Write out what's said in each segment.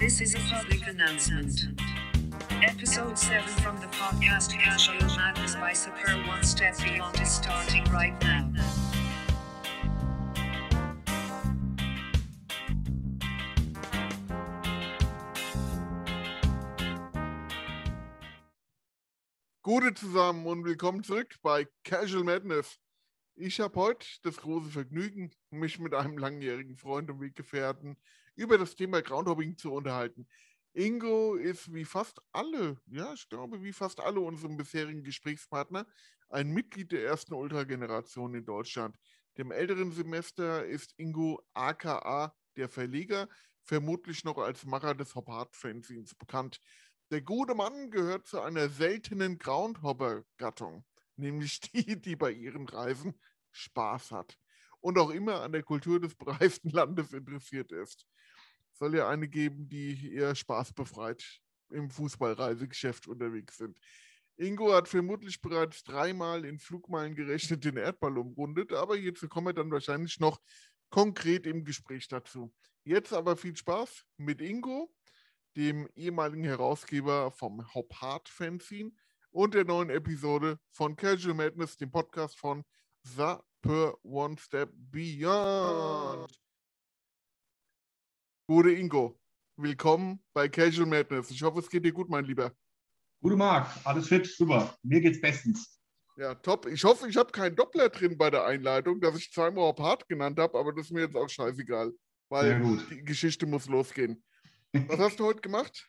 This is a public announcement. Episode 7 from the podcast Casual Madness by Super One Step Beyond is starting right now. Gute zusammen und willkommen zurück bei Casual Madness. Ich habe heute das große Vergnügen, mich mit einem langjährigen Freund und Weggefährten über das Thema Groundhopping zu unterhalten. Ingo ist wie fast alle, ja, ich glaube, wie fast alle unsere bisherigen Gesprächspartner, ein Mitglied der ersten Ultrageneration in Deutschland. Dem älteren Semester ist Ingo aka der Verleger, vermutlich noch als Macher des Hop-Hard-Fanzines bekannt. Der gute Mann gehört zu einer seltenen Groundhopper-Gattung, nämlich die, die bei ihren Reisen Spaß hat und auch immer an der Kultur des bereisten Landes interessiert ist. Soll ja eine geben, die eher spaßbefreit im Fußballreisegeschäft unterwegs sind. Ingo hat vermutlich bereits dreimal in Flugmeilen gerechnet den Erdball umrundet, aber hierzu kommen wir dann wahrscheinlich noch konkret im Gespräch dazu. Jetzt aber viel Spaß mit Ingo, dem ehemaligen Herausgeber vom Hop Hard Fanzine und der neuen Episode von Casual Madness, dem Podcast von The Per One Step Beyond. Gute Ingo, willkommen bei Casual Madness. Ich hoffe, es geht dir gut, mein Lieber. Gute Marc, alles fit, super. Mir geht's bestens. Ja, top. Ich hoffe, ich habe keinen Doppler drin bei der Einleitung, dass ich zweimal Hard genannt habe, aber das ist mir jetzt auch scheißegal, weil die Geschichte muss losgehen. Was hast du heute gemacht?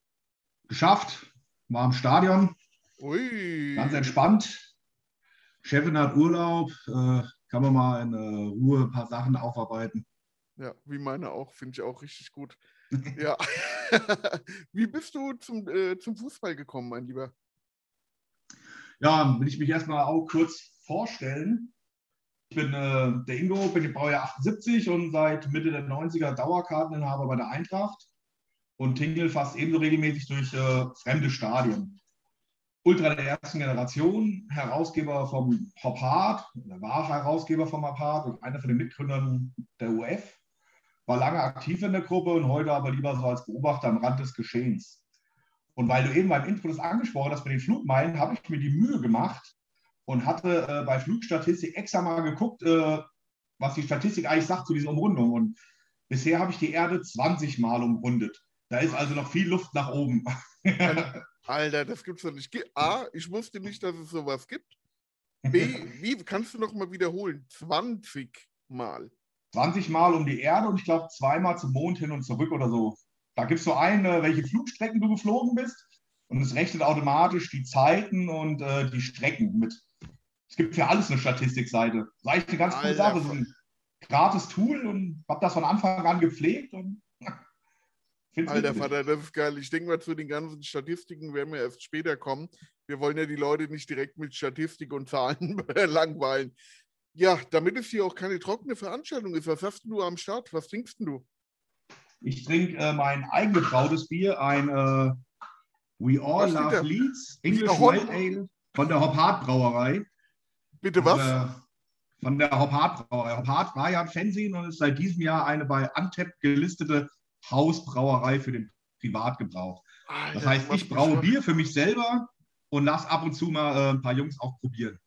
Geschafft, war im Stadion. Ui. Ganz entspannt. Chefin hat Urlaub, äh, kann man mal in äh, Ruhe ein paar Sachen aufarbeiten. Ja, wie meine auch, finde ich auch richtig gut. ja. wie bist du zum, äh, zum Fußball gekommen, mein Lieber? Ja, will ich mich erstmal auch kurz vorstellen. Ich bin äh, der Ingo, bin im Baujahr 78 und seit Mitte der 90er Dauerkarteninhaber bei der Eintracht und tingel fast ebenso regelmäßig durch äh, fremde Stadien. Ultra der ersten Generation, Herausgeber vom Hop Hard, der war Herausgeber vom Hop Hard und einer von den Mitgründern der UF, war lange aktiv in der Gruppe und heute aber lieber so als Beobachter am Rand des Geschehens. Und weil du eben beim Intro das angesprochen hast mit den Flugmeilen, habe ich mir die Mühe gemacht und hatte äh, bei Flugstatistik extra mal geguckt, äh, was die Statistik eigentlich sagt zu dieser Umrundung. Und bisher habe ich die Erde 20 Mal umrundet. Da ist also noch viel Luft nach oben. Alter, das gibt's doch nicht. A, ich wusste nicht, dass es sowas gibt. B, wie kannst du noch mal wiederholen? 20 Mal. 20 Mal um die Erde und ich glaube zweimal zum Mond hin und zurück oder so. Da gibst du ein, äh, welche Flugstrecken du geflogen bist und es rechnet automatisch die Zeiten und äh, die Strecken mit. Es gibt für alles eine Statistikseite. Das ist eigentlich eine ganz coole Sache. So ein gratis Tool und habe das von Anfang an gepflegt und Alter Vater, das ist geil. Ich denke mal, zu den ganzen Statistiken werden wir erst später kommen. Wir wollen ja die Leute nicht direkt mit Statistik und Zahlen langweilen. Ja, damit es hier auch keine trockene Veranstaltung ist, was hast du am Start? Was trinkst du? Ich trinke äh, mein eigengebrautes Bier, ein äh, We All was Love Leeds English White Ale von der Hop Hard Brauerei. Bitte was? Äh, von der Hop Hard Brauerei. Hop Hard war ja ein Fernsehen und ist seit diesem Jahr eine bei Antep gelistete Hausbrauerei für den Privatgebrauch. Alter, das heißt, ich braue Bier für mich selber und lasse ab und zu mal äh, ein paar Jungs auch probieren.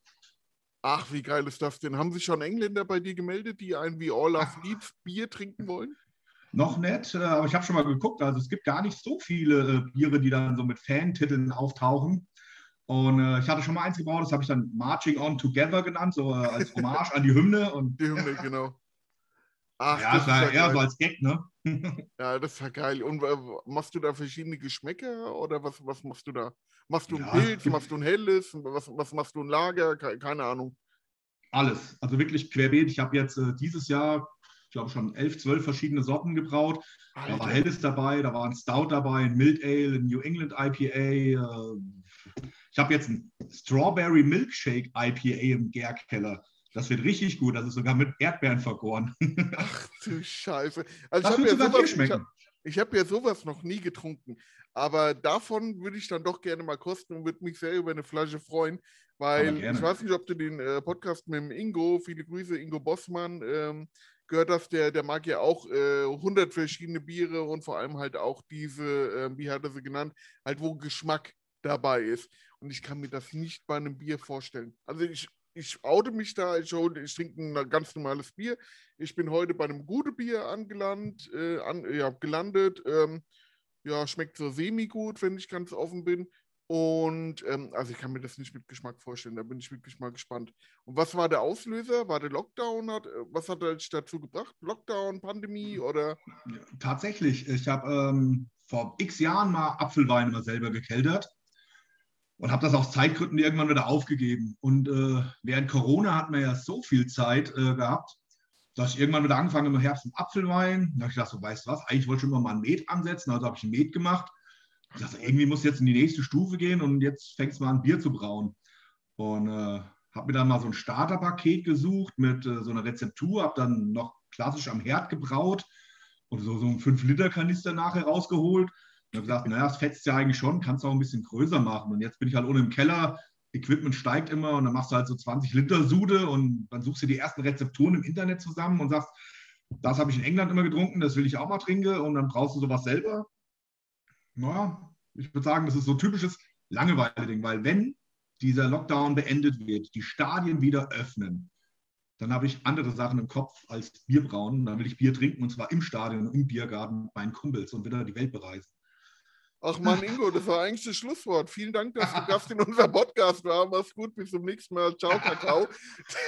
Ach, wie geil ist das denn? Haben sich schon Engländer bei dir gemeldet, die ein wie All of Leeds Bier trinken wollen? Noch nicht, äh, aber ich habe schon mal geguckt. Also es gibt gar nicht so viele äh, Biere, die dann so mit Fantiteln auftauchen. Und äh, ich hatte schon mal eins gebaut, das habe ich dann Marching On Together genannt, so äh, als Hommage an die Hymne. Und die Hymne, genau. Ach, ja, das, war eher so als Gag, ne? ja, das ist ja geil. Und äh, machst du da verschiedene Geschmäcker oder was, was machst du da? Machst du ein ja, Pilz, machst du ein helles, was, was machst du ein Lager? Keine Ahnung. Alles, also wirklich querbeet. Ich habe jetzt äh, dieses Jahr, ich glaube schon elf, zwölf verschiedene Sorten gebraut. Alter. Da war helles dabei, da war ein Stout dabei, ein Mild Ale, ein New England IPA. Äh, ich habe jetzt ein Strawberry Milkshake IPA im Gärkeller. Das wird richtig gut. Das ist sogar mit Erdbeeren vergoren. Ach du Scheiße. Also das ich habe ja, sowas, ich hab, ich hab ja sowas noch nie getrunken. Aber davon würde ich dann doch gerne mal kosten und würde mich sehr über eine Flasche freuen. Weil ich weiß nicht, ob du den äh, Podcast mit dem Ingo, viele Grüße, Ingo Bossmann, ähm, gehört das, der, der mag ja auch äh, 100 verschiedene Biere und vor allem halt auch diese, äh, wie hat er sie genannt, halt wo Geschmack dabei ist. Und ich kann mir das nicht bei einem Bier vorstellen. Also ich, ich oute mich da schon, ich trinke ein ganz normales Bier. Ich bin heute bei einem guten Bier angelandet, äh, an, ja, gelandet. Ähm, ja, schmeckt so semi-gut, wenn ich ganz offen bin. Und ähm, also ich kann mir das nicht mit Geschmack vorstellen, da bin ich wirklich mal gespannt. Und was war der Auslöser? War der Lockdown? Hat, äh, was hat er dazu gebracht? Lockdown, Pandemie oder? Tatsächlich, ich habe ähm, vor x Jahren mal Apfelwein immer selber gekeltert und habe das aus Zeitgründen irgendwann wieder aufgegeben. Und äh, während Corona hat man ja so viel Zeit äh, gehabt, dass ich irgendwann wieder angefangen im Herbst einen Apfelwein. Da habe ich gedacht, so weißt du was, eigentlich wollte ich schon immer mal ein Met ansetzen, also habe ich ein Met gemacht ich dachte, irgendwie muss jetzt in die nächste Stufe gehen und jetzt fängst du mal an, Bier zu brauen. Und äh, habe mir dann mal so ein Starterpaket gesucht mit äh, so einer Rezeptur, habe dann noch klassisch am Herd gebraut und so, so einen 5-Liter-Kanister nachher rausgeholt. Und habe gesagt, naja, das fetzt ja eigentlich schon, kannst du auch ein bisschen größer machen. Und jetzt bin ich halt ohne im Keller, Equipment steigt immer und dann machst du halt so 20 Liter Sude und dann suchst du die ersten Rezepturen im Internet zusammen und sagst, das habe ich in England immer getrunken, das will ich auch mal trinken und dann brauchst du sowas selber naja, ich würde sagen, das ist so typisches Langeweile-Ding, weil wenn dieser Lockdown beendet wird, die Stadien wieder öffnen, dann habe ich andere Sachen im Kopf als Bierbrauen. Dann will ich Bier trinken und zwar im Stadion, im Biergarten, meinen Kumpels und wieder die Welt bereisen. Ach man, Ingo, das war eigentlich das Schlusswort. Vielen Dank, dass du Gast in unserem Podcast war. Mach's gut, bis zum nächsten Mal. Ciao, Kakao.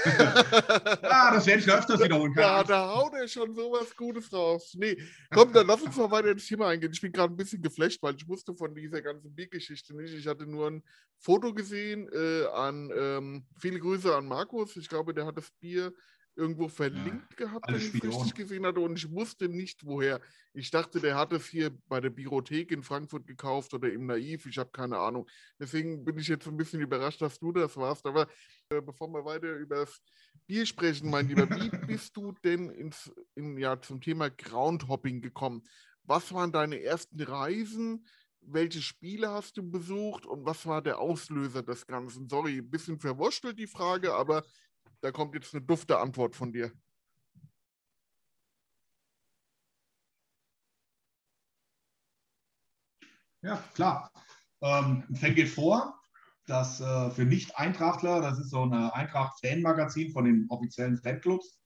ah, das werde ich öfters wiederholen. Ja, da haut er schon sowas Gutes raus. Nee, komm, dann lass uns mal weiter ins Thema eingehen. Ich bin gerade ein bisschen geflasht, weil ich wusste von dieser ganzen Biergeschichte nicht. Ich hatte nur ein Foto gesehen äh, an, ähm, viele Grüße an Markus. Ich glaube, der hat das Bier irgendwo verlinkt ja, gehabt, wenn ich es richtig gesehen hatte. Und ich wusste nicht, woher. Ich dachte, der hat es hier bei der Birothek in Frankfurt gekauft oder im Naiv. Ich habe keine Ahnung. Deswegen bin ich jetzt ein bisschen überrascht, dass du das warst. Aber äh, bevor wir weiter über das Bier sprechen, mein Lieber, wie bist du denn ins, in, ja, zum Thema Groundhopping gekommen? Was waren deine ersten Reisen? welche Spiele hast du besucht und was war der Auslöser des Ganzen? Sorry, ein bisschen verwurschtelt die Frage, aber da kommt jetzt eine dufte Antwort von dir. Ja, klar. Ähm, Fan geht vor, dass äh, für Nicht-Eintrachtler, das ist so ein Eintracht-Fan-Magazin von den offiziellen Fanclubs,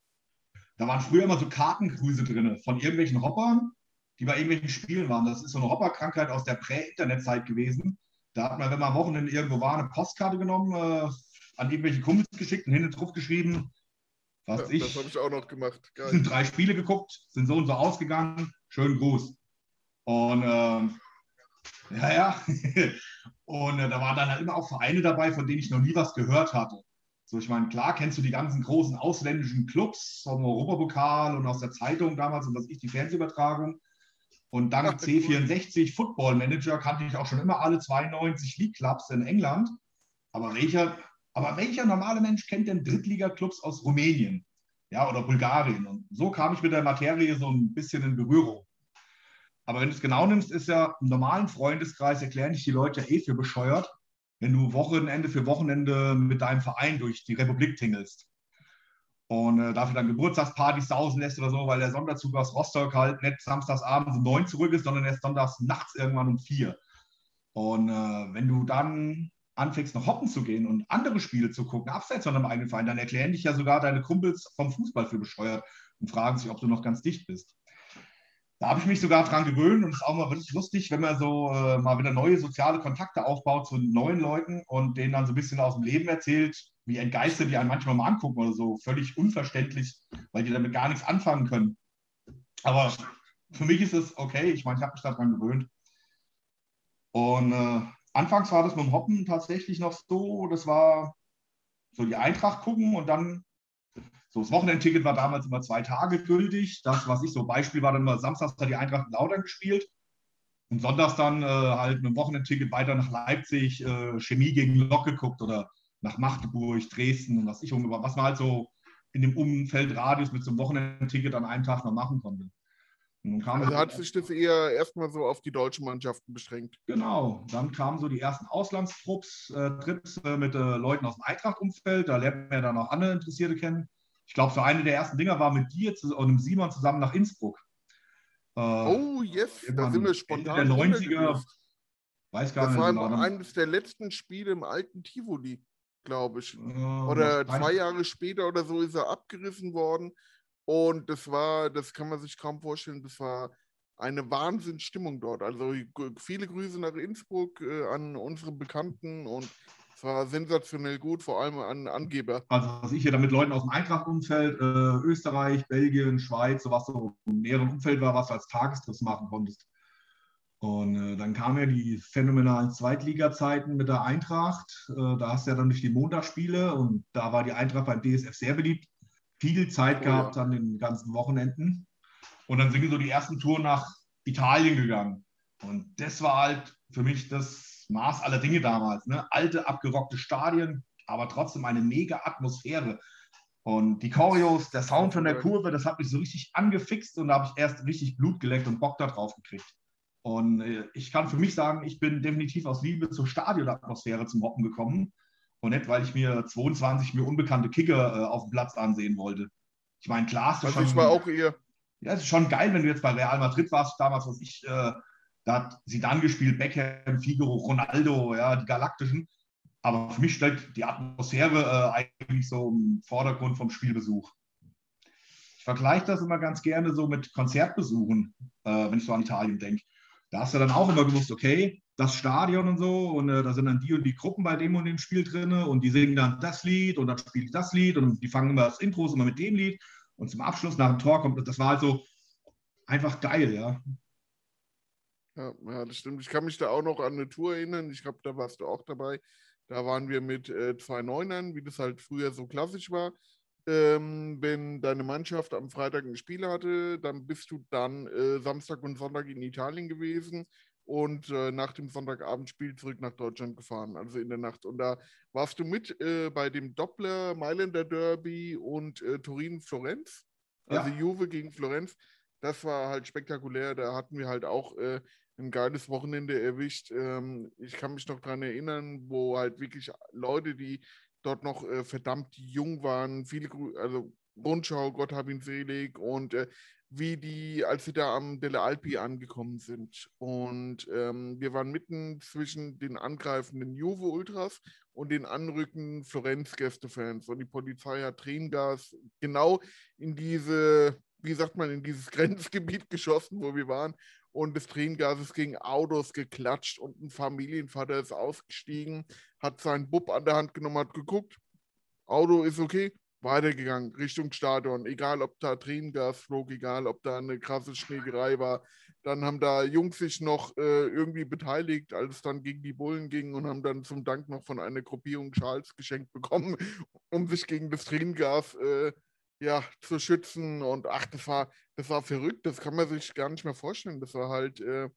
da waren früher immer so Kartengrüße drin von irgendwelchen Hoppern, die bei irgendwelchen Spielen waren. Das ist so eine Hopperkrankheit aus der Prä-Internet-Zeit gewesen. Da hat man, wenn man Wochenende irgendwo war, eine Postkarte genommen, äh, an irgendwelche Kumpels geschickt und hinten drauf geschrieben, was ja, ich. Das habe ich auch noch gemacht. Geil. Sind drei Spiele geguckt, sind so und so ausgegangen. Schönen Gruß. Und ähm, ja, ja. und äh, da waren dann halt immer auch Vereine dabei, von denen ich noch nie was gehört hatte. So, ich meine, klar kennst du die ganzen großen ausländischen Clubs vom Europapokal und aus der Zeitung damals und was ich, die Fernsehübertragung. Und dann C64 Football Manager kannte ich auch schon immer alle 92 League Clubs in England. Aber welcher aber welcher normale Mensch kennt denn Drittliga-Clubs aus Rumänien ja, oder Bulgarien? Und so kam ich mit der Materie so ein bisschen in Berührung. Aber wenn du es genau nimmst, ist ja im normalen Freundeskreis erklären dich die Leute eh für bescheuert, wenn du Wochenende für Wochenende mit deinem Verein durch die Republik tingelst. Und äh, dafür dann Geburtstagspartys sausen lässt oder so, weil der Sonderzug aus Rostock halt nicht samstagsabends um neun zurück ist, sondern erst sonntags nachts irgendwann um vier. Und äh, wenn du dann anfängst, noch hoppen zu gehen und andere Spiele zu gucken, abseits von deinem eigenen Verein, dann erklären dich ja sogar deine Kumpels vom Fußball für bescheuert und fragen sich, ob du noch ganz dicht bist. Da habe ich mich sogar dran gewöhnt und es ist auch mal wirklich lustig, wenn man so äh, mal wieder neue soziale Kontakte aufbaut zu neuen Leuten und denen dann so ein bisschen aus dem Leben erzählt, wie entgeistert die einen manchmal mal angucken oder so. Völlig unverständlich, weil die damit gar nichts anfangen können. Aber für mich ist es okay. Ich meine, ich habe mich daran gewöhnt. Und äh, anfangs war das mit dem Hoppen tatsächlich noch so, das war so die Eintracht gucken und dann so das Wochenendticket war damals immer zwei Tage gültig. Das, was ich so Beispiel war, dann immer samstags hat die Eintracht in Lautern gespielt und sonntags dann äh, halt mit dem Wochenendticket weiter nach Leipzig äh, Chemie gegen Lok geguckt oder nach Magdeburg, Dresden und was ich was man halt so in dem Umfeldradius mit so einem Wochenendticket an einem Tag noch machen konnte also hat sich das eher erstmal so auf die deutschen Mannschaften beschränkt. Genau, dann kamen so die ersten Auslandstrupps, äh, Trips äh, mit äh, Leuten aus dem Eintracht-Umfeld. Da lernt man ja dann auch andere Interessierte kennen. Ich glaube, so eine der ersten Dinger war mit dir und dem Simon zusammen nach Innsbruck. Äh, oh, yes, da sind wir spontan. Der 90er, weiß gar das nicht. Das war genau. eines der letzten Spiele im alten Tivoli, glaube ich. oder zwei Jahre später oder so ist er abgerissen worden. Und das war, das kann man sich kaum vorstellen, das war eine Wahnsinnsstimmung dort. Also viele Grüße nach Innsbruck äh, an unsere Bekannten und es war sensationell gut, vor allem an Angeber. Also was ich hier da mit Leuten aus dem Eintracht-Umfeld, äh, Österreich, Belgien, Schweiz, so was so im näheren Umfeld war, was du als Tagestriss machen konntest. Und äh, dann kamen ja die phänomenalen Zweitliga-Zeiten mit der Eintracht. Äh, da hast du ja dann durch die Montagsspiele und da war die Eintracht beim DSF sehr beliebt. Viel Zeit oh, gehabt an den ganzen Wochenenden. Und dann sind wir so die ersten Touren nach Italien gegangen. Und das war halt für mich das Maß aller Dinge damals. Ne? Alte, abgerockte Stadien, aber trotzdem eine mega Atmosphäre. Und die Choreos, der Sound von der Kurve, das hat mich so richtig angefixt und da habe ich erst richtig Blut geleckt und Bock darauf gekriegt. Und äh, ich kann für mich sagen, ich bin definitiv aus Liebe zur Stadionatmosphäre zum Hoppen gekommen und nicht, weil ich mir 22 mir unbekannte Kicker äh, auf dem Platz ansehen wollte. Ich meine, klar, ist also schon, ich war auch eher ja, es ist schon geil, wenn du jetzt bei Real Madrid warst, damals, was ich, äh, da hat sie dann gespielt, Beckham, Figaro, Ronaldo, ja, die Galaktischen. Aber für mich stellt die Atmosphäre äh, eigentlich so im Vordergrund vom Spielbesuch. Ich vergleiche das immer ganz gerne so mit Konzertbesuchen, äh, wenn ich so an Italien denke. Da hast du dann auch immer gewusst, okay, das Stadion und so, und äh, da sind dann die und die Gruppen bei dem und dem Spiel drin und die singen dann das Lied und dann spiele ich das Lied und die fangen immer das Intro immer mit dem Lied und zum Abschluss nach dem Tor kommt, das war halt so einfach geil, ja. Ja, ja, das stimmt. Ich kann mich da auch noch an eine Tour erinnern. Ich glaube, da warst du auch dabei. Da waren wir mit äh, zwei Neunern, wie das halt früher so klassisch war. Ähm, wenn deine Mannschaft am Freitag ein Spiel hatte, dann bist du dann äh, Samstag und Sonntag in Italien gewesen und äh, nach dem Sonntagabendspiel zurück nach Deutschland gefahren, also in der Nacht. Und da warst du mit äh, bei dem Doppler Mailänder Derby und äh, Turin-Florenz, also ja. Juve gegen Florenz. Das war halt spektakulär. Da hatten wir halt auch äh, ein geiles Wochenende erwischt. Ähm, ich kann mich noch daran erinnern, wo halt wirklich Leute, die dort noch äh, verdammt jung waren, viele, also Rundschau, Gott hab ihn selig und äh, wie die, als sie da am Delle Alpi angekommen sind. Und ähm, wir waren mitten zwischen den angreifenden Juve Ultras und den anrückenden Florenz-Gästefans. Und die Polizei hat Tränengas genau in diese, wie sagt man, in dieses Grenzgebiet geschossen, wo wir waren. Und das Tränengas ist gegen Autos geklatscht und ein Familienvater ist ausgestiegen, hat seinen Bub an der Hand genommen, hat geguckt. Auto ist okay, weitergegangen Richtung Stadion, egal ob da Tränengas flog, egal ob da eine krasse Schlägerei war. Dann haben da Jungs sich noch äh, irgendwie beteiligt, als es dann gegen die Bullen ging und haben dann zum Dank noch von einer Gruppierung Charles geschenkt bekommen, um sich gegen das Tränengas äh, ja, zu schützen. Und ach, das war, das war verrückt, das kann man sich gar nicht mehr vorstellen. Das war halt äh,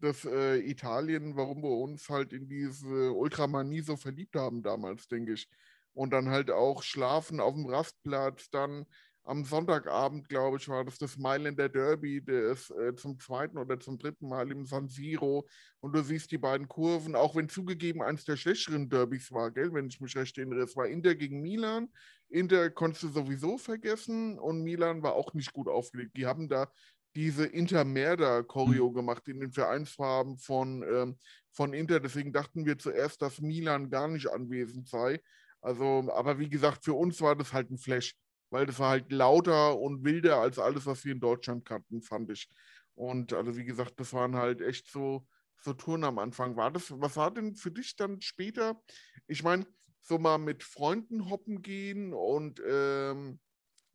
das äh, Italien, warum wir uns halt in diese Ultramanie so verliebt haben damals, denke ich und dann halt auch schlafen auf dem Rastplatz. Dann am Sonntagabend, glaube ich, war das das Mailänder Derby, der ist äh, zum zweiten oder zum dritten Mal im San Siro. Und du siehst die beiden Kurven, auch wenn zugegeben eines der schlechteren Derbys war, gell, wenn ich mich recht erinnere. Es war Inter gegen Milan. Inter konntest du sowieso vergessen und Milan war auch nicht gut aufgelegt. Die haben da diese Intermerda-Choreo mhm. gemacht in den Vereinsfarben von, ähm, von Inter. Deswegen dachten wir zuerst, dass Milan gar nicht anwesend sei. Also, aber wie gesagt, für uns war das halt ein Flash, weil das war halt lauter und wilder als alles, was wir in Deutschland kannten, fand ich. Und also, wie gesagt, das waren halt echt so, so Touren am Anfang. War das, was war denn für dich dann später? Ich meine, so mal mit Freunden hoppen gehen und ähm,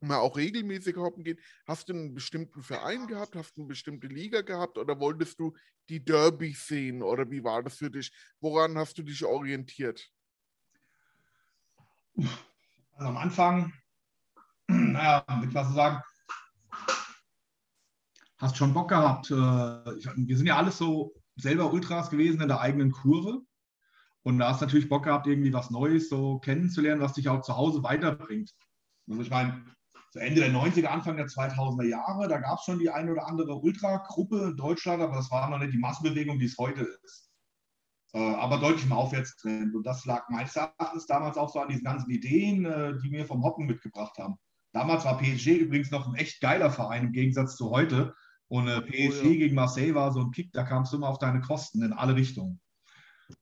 mal auch regelmäßig hoppen gehen. Hast du einen bestimmten Verein gehabt? Hast du eine bestimmte Liga gehabt? Oder wolltest du die Derby sehen? Oder wie war das für dich? Woran hast du dich orientiert? Also am Anfang, naja, mit was zu sagen, hast schon Bock gehabt. Äh, wir sind ja alles so selber Ultras gewesen in der eigenen Kurve. Und da hast du natürlich Bock gehabt, irgendwie was Neues so kennenzulernen, was dich auch zu Hause weiterbringt. Also ich meine, zu Ende der 90er, Anfang der 2000er Jahre, da gab es schon die eine oder andere Ultra-Gruppe in Deutschland, aber das war noch nicht die Massenbewegung, die es heute ist. Äh, aber deutlich im Aufwärtstrend. Und das lag meines Erachtens damals auch so an diesen ganzen Ideen, äh, die mir vom Hoppen mitgebracht haben. Damals war PSG übrigens noch ein echt geiler Verein im Gegensatz zu heute. Und äh, PSG Oh ja. gegen Marseille war so ein Kick, da kamst du immer auf deine Kosten in alle Richtungen.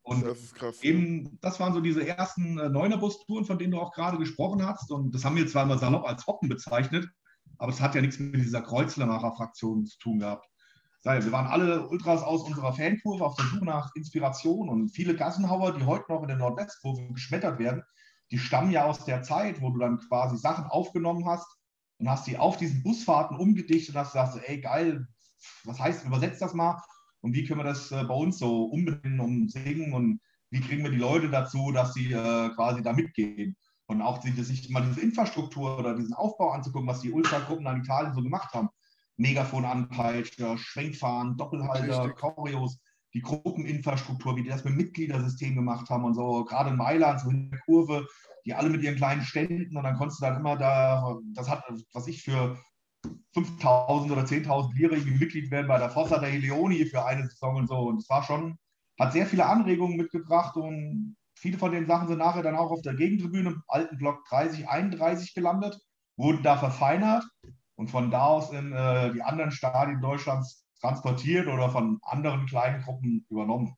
Und das ist krass. eben, das waren so diese ersten äh, Neunerbus-Touren, von denen du auch gerade gesprochen hast. Und das haben wir zwar immer salopp als Hoppen bezeichnet, aber es hat ja nichts mit dieser Kreuzlermacher-Fraktion zu tun gehabt. Wir waren alle Ultras aus unserer Fankurve auf der Suche nach Inspiration und viele Gassenhauer, die heute noch in der Nordwestkurve geschmettert werden, die stammen ja aus der Zeit, wo du dann quasi Sachen aufgenommen hast und hast die auf diesen Busfahrten umgedichtet und hast gesagt, ey geil, was heißt, übersetzt das mal und wie können wir das äh, bei uns so umbenennen und singen und wie kriegen wir die Leute dazu, dass sie äh, quasi da mitgehen. Und auch sich mal diese Infrastruktur oder diesen Aufbau anzugucken, was die Ultragruppen an Italien so gemacht haben. Megafon anpeitscher, Schwenkfahren, Doppelhalter, Richtig. Choreos, die Gruppeninfrastruktur, wie die das mit Mitgliedersystem gemacht haben und so, gerade in Mailand, so in der Kurve, die alle mit ihren kleinen Ständen und dann konntest du dann immer da, das hat, was ich für 5.000 oder 10.000 Lira irgendwie Mitglied werden bei der Fossa der Leoni für eine Saison und so. Und es war schon, hat sehr viele Anregungen mitgebracht und viele von den Sachen sind nachher dann auch auf der Gegentribüne im alten Block 30, 31 gelandet, wurden da verfeinert und von da aus in äh, die anderen Stadien Deutschlands transportiert oder von anderen kleinen Gruppen übernommen.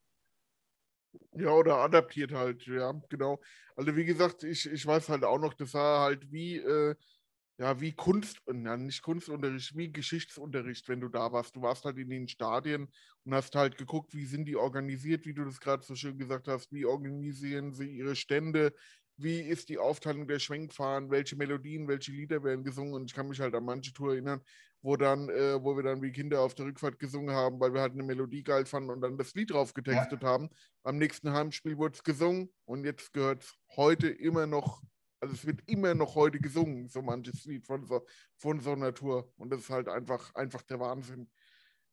Ja, oder adaptiert halt, ja, genau. Also wie gesagt, ich, ich weiß halt auch noch, das war halt wie, äh, ja, wie Kunst, ja, nicht Kunstunterricht, wie Geschichtsunterricht, wenn du da warst. Du warst halt in den Stadien und hast halt geguckt, wie sind die organisiert, wie du das gerade so schön gesagt hast, wie organisieren sie ihre Stände, wie ist die Aufteilung der Schwenkfahren, welche Melodien, welche Lieder werden gesungen. Und ich kann mich halt an manche Tour erinnern, wo dann, äh, wo wir dann wie Kinder auf der Rückfahrt gesungen haben, weil wir halt eine Melodie geil fanden und dann das Lied drauf getextet haben. Am nächsten Heimspiel wurde es gesungen und jetzt gehört es heute immer noch, also es wird immer noch heute gesungen, so manches Lied von so, von so einer Tour. Und das ist halt einfach, einfach der Wahnsinn.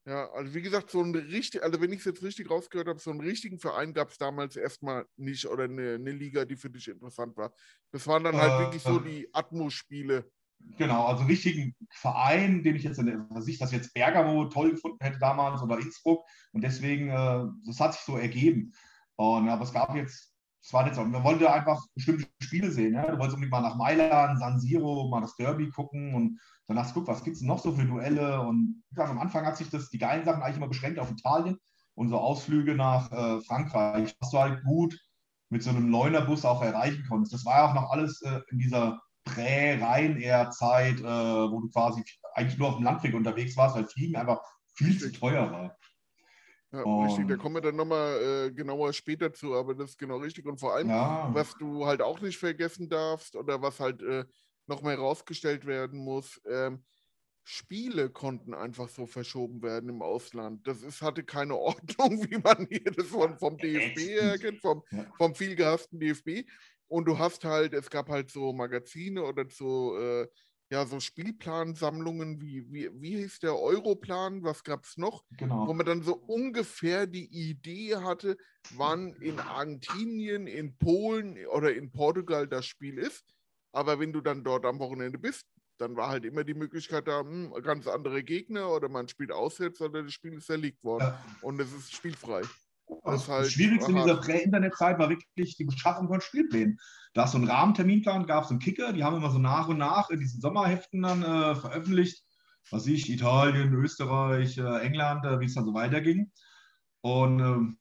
Ja, also wie gesagt, so ein richtig, also wenn ich es jetzt richtig rausgehört habe, so einen richtigen Verein gab es damals erstmal nicht oder eine, eine Liga, die für dich interessant war. Das waren dann halt Äh, wirklich so die Atmos-Spiele. Genau, also richtigen Verein, den ich jetzt in der Sicht, dass jetzt Bergamo toll gefunden hätte damals oder Innsbruck. Und deswegen, äh, das hat sich so ergeben. Und, aber es gab jetzt, es war jetzt auch, wir wollten einfach bestimmte Spiele sehen. Ja? Du wolltest unbedingt mal nach Mailand, San Siro, mal das Derby gucken und dann hast du guck, was gibt es noch so für Duelle? Und gesagt, am Anfang hat sich das, die geilen Sachen eigentlich immer beschränkt auf Italien und so Ausflüge nach äh, Frankreich, was du halt gut mit so einem Neunerbus auch erreichen konntest. Das war ja auch noch alles äh, in dieser Prä-Ryanair-Zeit, äh, wo du quasi eigentlich nur auf dem Landweg unterwegs warst, weil Fliegen einfach viel zu teuer war. Ja, Und- richtig, da kommen wir dann nochmal äh, genauer später zu, aber das ist genau richtig. Und vor allem, Ja, was du halt auch nicht vergessen darfst oder was halt äh, nochmal herausgestellt werden muss, ähm, Spiele konnten einfach so verschoben werden im Ausland. Das ist, hatte keine Ordnung, wie man hier das von, vom DFB her kennt, vom, vom viel gehassten DFB. Und du hast halt, es gab halt so Magazine oder so, äh, ja, so Spielplansammlungen, wie, wie, wie hieß der Europlan, was gab es noch? wo genau. man dann so ungefähr die Idee hatte, wann in Argentinien, in Polen oder in Portugal das Spiel ist. Aber wenn du dann dort am Wochenende bist, dann war halt immer die Möglichkeit da, hm, ganz andere Gegner oder man spielt auswärts oder das Spiel ist verlegt worden Ja. und es ist spielfrei. Das, halt das Schwierigste in dieser Prä-Internet-Zeit war wirklich die Beschaffung von Spielplänen. Da hast du einen Rahmenterminplan, gab es einen Kicker, die haben immer so nach und nach in diesen Sommerheften dann äh, veröffentlicht, was ich, Italien, Österreich, äh, England, äh, wie es dann so weiterging. Und ähm,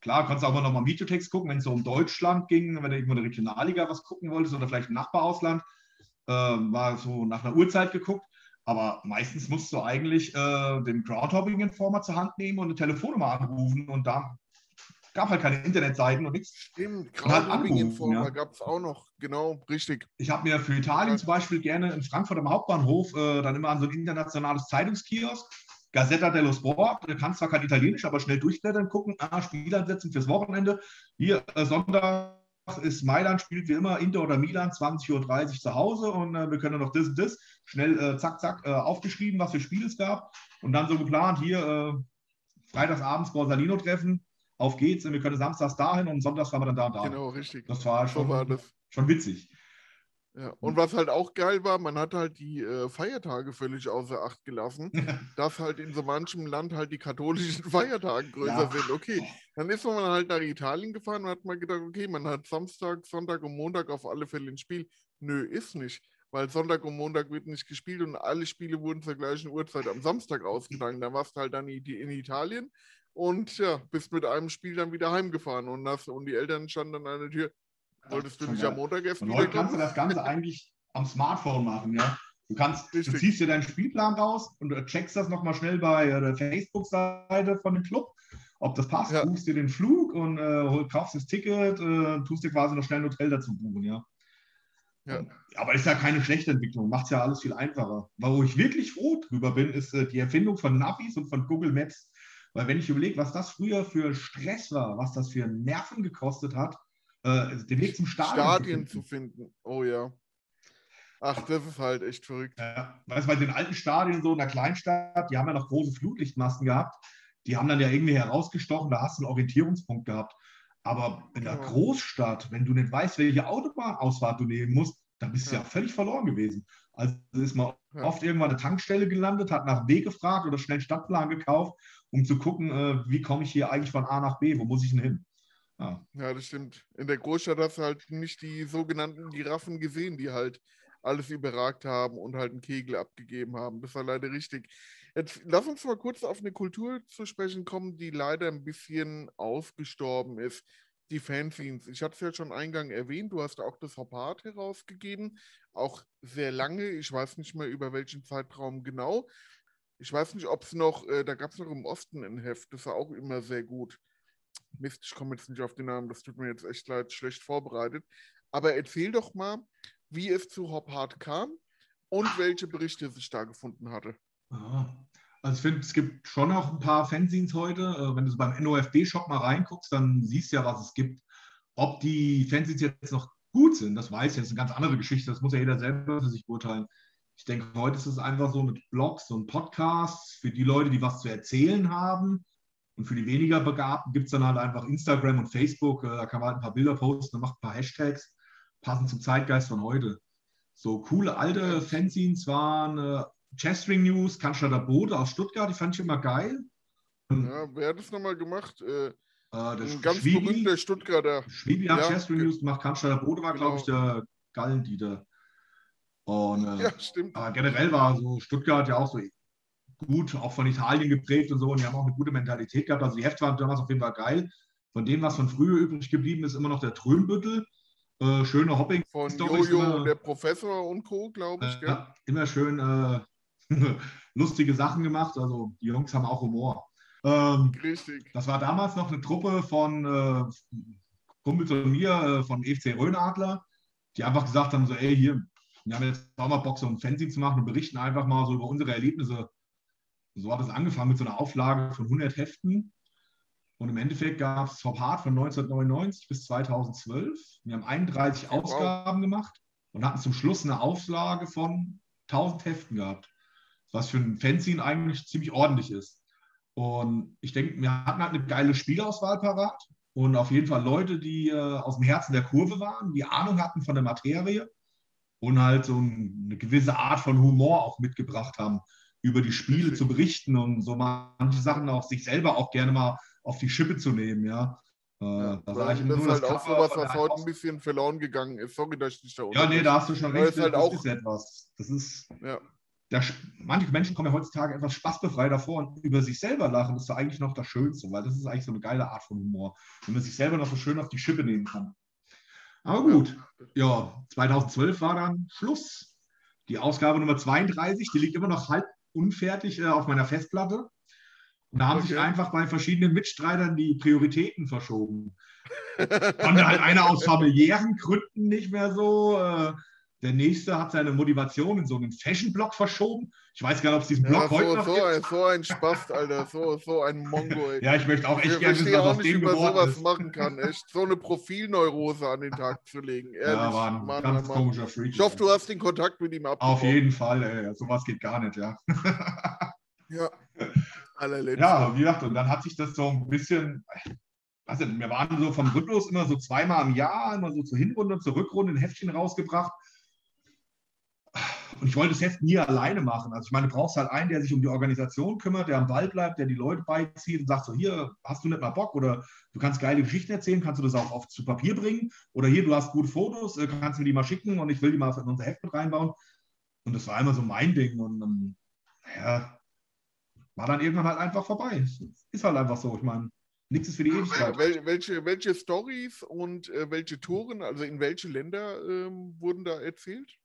klar, konntest du auch mal im Videotext gucken, wenn es so um Deutschland ging, wenn du irgendwo in der Regionalliga was gucken wolltest oder vielleicht im Nachbarausland, äh, war so nach einer Uhrzeit geguckt. Aber meistens musst du eigentlich äh, den Groundhopping-Informer zur Hand nehmen und eine Telefonnummer anrufen und da gab halt keine Internetseiten und nichts. Stimmt, halt gerade anrufen, Informer ja. gab es auch noch. Genau, richtig. Ich habe mir für Italien zum Beispiel gerne in Frankfurt am Hauptbahnhof äh, dann immer an so ein internationales Zeitungskiosk, Gazzetta dello Sport, du kannst zwar kein Italienisch, aber schnell durchblättern, gucken, ah, Spielansetzung fürs Wochenende. Hier, äh, Sonntag ist Mailand, spielt wie immer Inter oder Milan, 20.30 Uhr zu Hause und äh, wir können noch das und das. Schnell, äh, zack, zack, äh, aufgeschrieben, was für Spiele es gab. Und dann so geplant, hier, äh, freitagsabends Borsalino treffen, auf geht's, und wir können samstags dahin und sonntags waren wir dann da und da. Genau, richtig. Das war So schon, war das. schon witzig. Ja. Und was halt auch geil war, man hat halt die äh, Feiertage völlig außer Acht gelassen, dass halt in so manchem Land halt die katholischen Feiertage größer Ja. sind. Okay, dann ist man halt nach Italien gefahren und hat mal gedacht, okay, man hat Samstag, Sonntag und Montag auf alle Fälle ein Spiel. Nö, ist nicht. weil Sonntag und Montag wird nicht gespielt und alle Spiele wurden zur gleichen Uhrzeit am Samstag ausgetragen. Da warst du halt dann in Italien und ja, bist mit einem Spiel dann wieder heimgefahren und, das, und die Eltern standen dann an der Tür. Wolltest du nicht am Montag erst Und heute kannst du das Ganze eigentlich am Smartphone machen, ja. Du kannst, du ziehst dir deinen Spielplan raus und checkst das nochmal schnell bei der Facebook-Seite von dem Club, ob das passt, Ja. buchst dir den Flug und äh, kaufst das Ticket, äh, tust dir quasi noch schnell ein Hotel dazu buchen, ja. Ja. Aber ist ja keine schlechte Entwicklung, macht es ja alles viel einfacher. Wo ich wirklich froh drüber bin, ist äh, die Erfindung von Navis und von Google Maps. Weil wenn ich überlege, was das früher für Stress war, was das für Nerven gekostet hat, äh, den Weg zum Stadion. zu Stadien finden. zu finden. Oh ja. Ach, das ist halt echt verrückt. Ja, weißt du, bei den alten Stadien so in der Kleinstadt, die haben ja noch große Flutlichtmasten gehabt. Die haben dann ja irgendwie herausgestochen, da hast du einen Orientierungspunkt gehabt. Aber in der Ja. Großstadt, wenn du nicht weißt, welche Autobahnausfahrt du nehmen musst, dann bist du ja, Ja. völlig verloren gewesen. Also ist man Ja. oft irgendwann eine Tankstelle gelandet, hat nach Weg gefragt oder schnell einen Stadtplan gekauft, um zu gucken, äh, wie komme ich hier eigentlich von A nach B, wo muss ich denn hin? Ja. Ja, das stimmt. In der Großstadt hast du halt nicht die sogenannten Giraffen gesehen, die halt alles überragt haben und halt einen Kegel abgegeben haben. Das war leider richtig. Jetzt lass uns mal kurz auf eine Kultur zu sprechen kommen, die leider ein bisschen ausgestorben ist. Die Fanzines. Ich hatte es ja schon eingang erwähnt, du hast auch das Hopart herausgegeben, auch sehr lange. Ich weiß nicht mehr über welchen Zeitraum genau. Ich weiß nicht, ob es noch, äh, da gab es noch im Osten ein Heft, das war auch immer sehr gut. Mist, ich komme jetzt nicht auf den Namen, das tut mir jetzt echt leid, schlecht vorbereitet. Aber erzähl doch mal, wie es zu Hop Hard kam und welche Berichte sich da gefunden hatte. Ja. Also ich finde, es gibt schon noch ein paar Fanzines heute. Äh, Wenn du so beim NOFB-Shop mal reinguckst, dann siehst du ja, was es gibt. Ob die Fanzines jetzt noch gut sind, das weiß ich, das ist eine ganz andere Geschichte. Das muss ja jeder selber für sich beurteilen. Ich denke, heute ist es einfach so mit Blogs und Podcasts für die Leute, die was zu erzählen haben. Und für die weniger Begabten gibt es dann halt einfach Instagram und Facebook. Äh, Da kann man halt ein paar Bilder posten und macht ein paar Hashtags, passend zum Zeitgeist von heute. So coole alte Fanzines waren äh, Chestring News, Cannstatter Bode aus Stuttgart, die fand ich immer geil. Ja, wer hat das nochmal gemacht? Äh, Äh, der ein ganz Schwibi, berühmter Stuttgarter. Schwibi hat Ja, Chestring News gemacht, Cannstatter Bode war, glaube ich, der Gallendieter. Und äh, Ja, stimmt. aber generell war so Stuttgart ja auch so gut, auch von Italien geprägt und so. Und die haben auch eine gute Mentalität gehabt. Also die Hefte waren damals auf jeden Fall geil. Von dem, was von früher übrig geblieben ist, immer noch der Trömbüttel. Äh, schöne Hopping. Von Jojo, immer- der Professor und Co., glaube ich. Äh, immer schön äh, lustige Sachen gemacht. Also die Jungs haben auch Humor. Ähm, Richtig. das war damals noch eine Truppe von äh, Kumpels und mir äh, von EFC Rhönadler, die einfach gesagt haben: so, ey, hier, wir haben jetzt auch mal Bock, so ein Fanzine zu machen und berichten einfach mal so über unsere Erlebnisse. So hat es angefangen mit so einer Auflage von 100 Heften. Und im Endeffekt gab es Top Hard von 1999 bis 2012. Wir haben 31 Wow. Ausgaben gemacht und hatten zum Schluss eine Auflage von 1000 Heften gehabt. Was für ein Fanzine eigentlich ziemlich ordentlich ist. Und ich denke, wir hatten halt eine geile Spielauswahl parat und auf jeden Fall Leute, die äh, aus dem Herzen der Kurve waren, die Ahnung hatten von der Materie und halt so ein, eine gewisse Art von Humor auch mitgebracht haben, über die Spiele zu berichten und so manche Sachen auch sich selber auch gerne mal auf die Schippe zu nehmen, ja. Äh, Ja, da weil ich immer das ist nur halt das auch sowas, von was der heute ein bisschen verloren gegangen ist. Sorry, dass ich dich da Ja, nee, da hast du schon recht. es ist halt das auch- ist etwas. Das ist, Ja. da, manche Menschen kommen ja heutzutage etwas spaßbefreit davor und über sich selber lachen. Das ist eigentlich noch das Schönste, weil das ist eigentlich so eine geile Art von Humor, wenn man sich selber noch so schön auf die Schippe nehmen kann. Aber gut, ja, 2012 war dann Schluss. Die Ausgabe Nummer 32, die liegt immer noch halb unfertig äh, auf meiner Festplatte. Und da haben sich Okay. einfach bei verschiedenen Mitstreitern die Prioritäten verschoben. Konnte halt einer aus familiären Gründen nicht mehr so. Äh, der nächste hat seine Motivation in so einen Fashion-Blog verschoben. Ich weiß gar nicht, ob es diesen Ja, Blog heute so, noch so, gibt. ein, so ein Spast, Alter. So, so ein Mongo. Ey. Ja, ich möchte auch echt gerne wissen, was aus dem geworden sowas ist. machen kann. Echt so eine Profilneurose an den Tag zu legen. Ehrlich. Ja, war ein Mann, ganz Mann. komischer Freak. Ich hoffe, du hast den Kontakt mit ihm abgebrochen. Auf jeden Fall, ey. Sowas geht gar nicht, ja. Ja. Allerletzte. Ja, wie gesagt, und dann hat sich das so ein bisschen, also wir waren so vom Rhythmus immer so zweimal im Jahr, immer so zur Hinrunde und zur Rückrunde ein Heftchen rausgebracht. Und ich wollte das Heft nie alleine machen. Also ich meine, du brauchst halt einen, der sich um die Organisation kümmert, der am Ball bleibt, der die Leute beizieht und sagt so, hier, hast du nicht mal Bock oder du kannst geile Geschichten erzählen, kannst du das auch oft zu Papier bringen oder hier, du hast gute Fotos, äh, kannst du mir die mal schicken und ich will die mal in unser Heft mit reinbauen. Und das war immer so mein Ding und ähm, ja, war dann irgendwann halt einfach vorbei. Ist halt einfach so. Ich meine, nichts ist für die Ewigkeit. Wel welche, welche Stories und äh, welche Touren, also in welche Länder ähm, wurden da erzählt?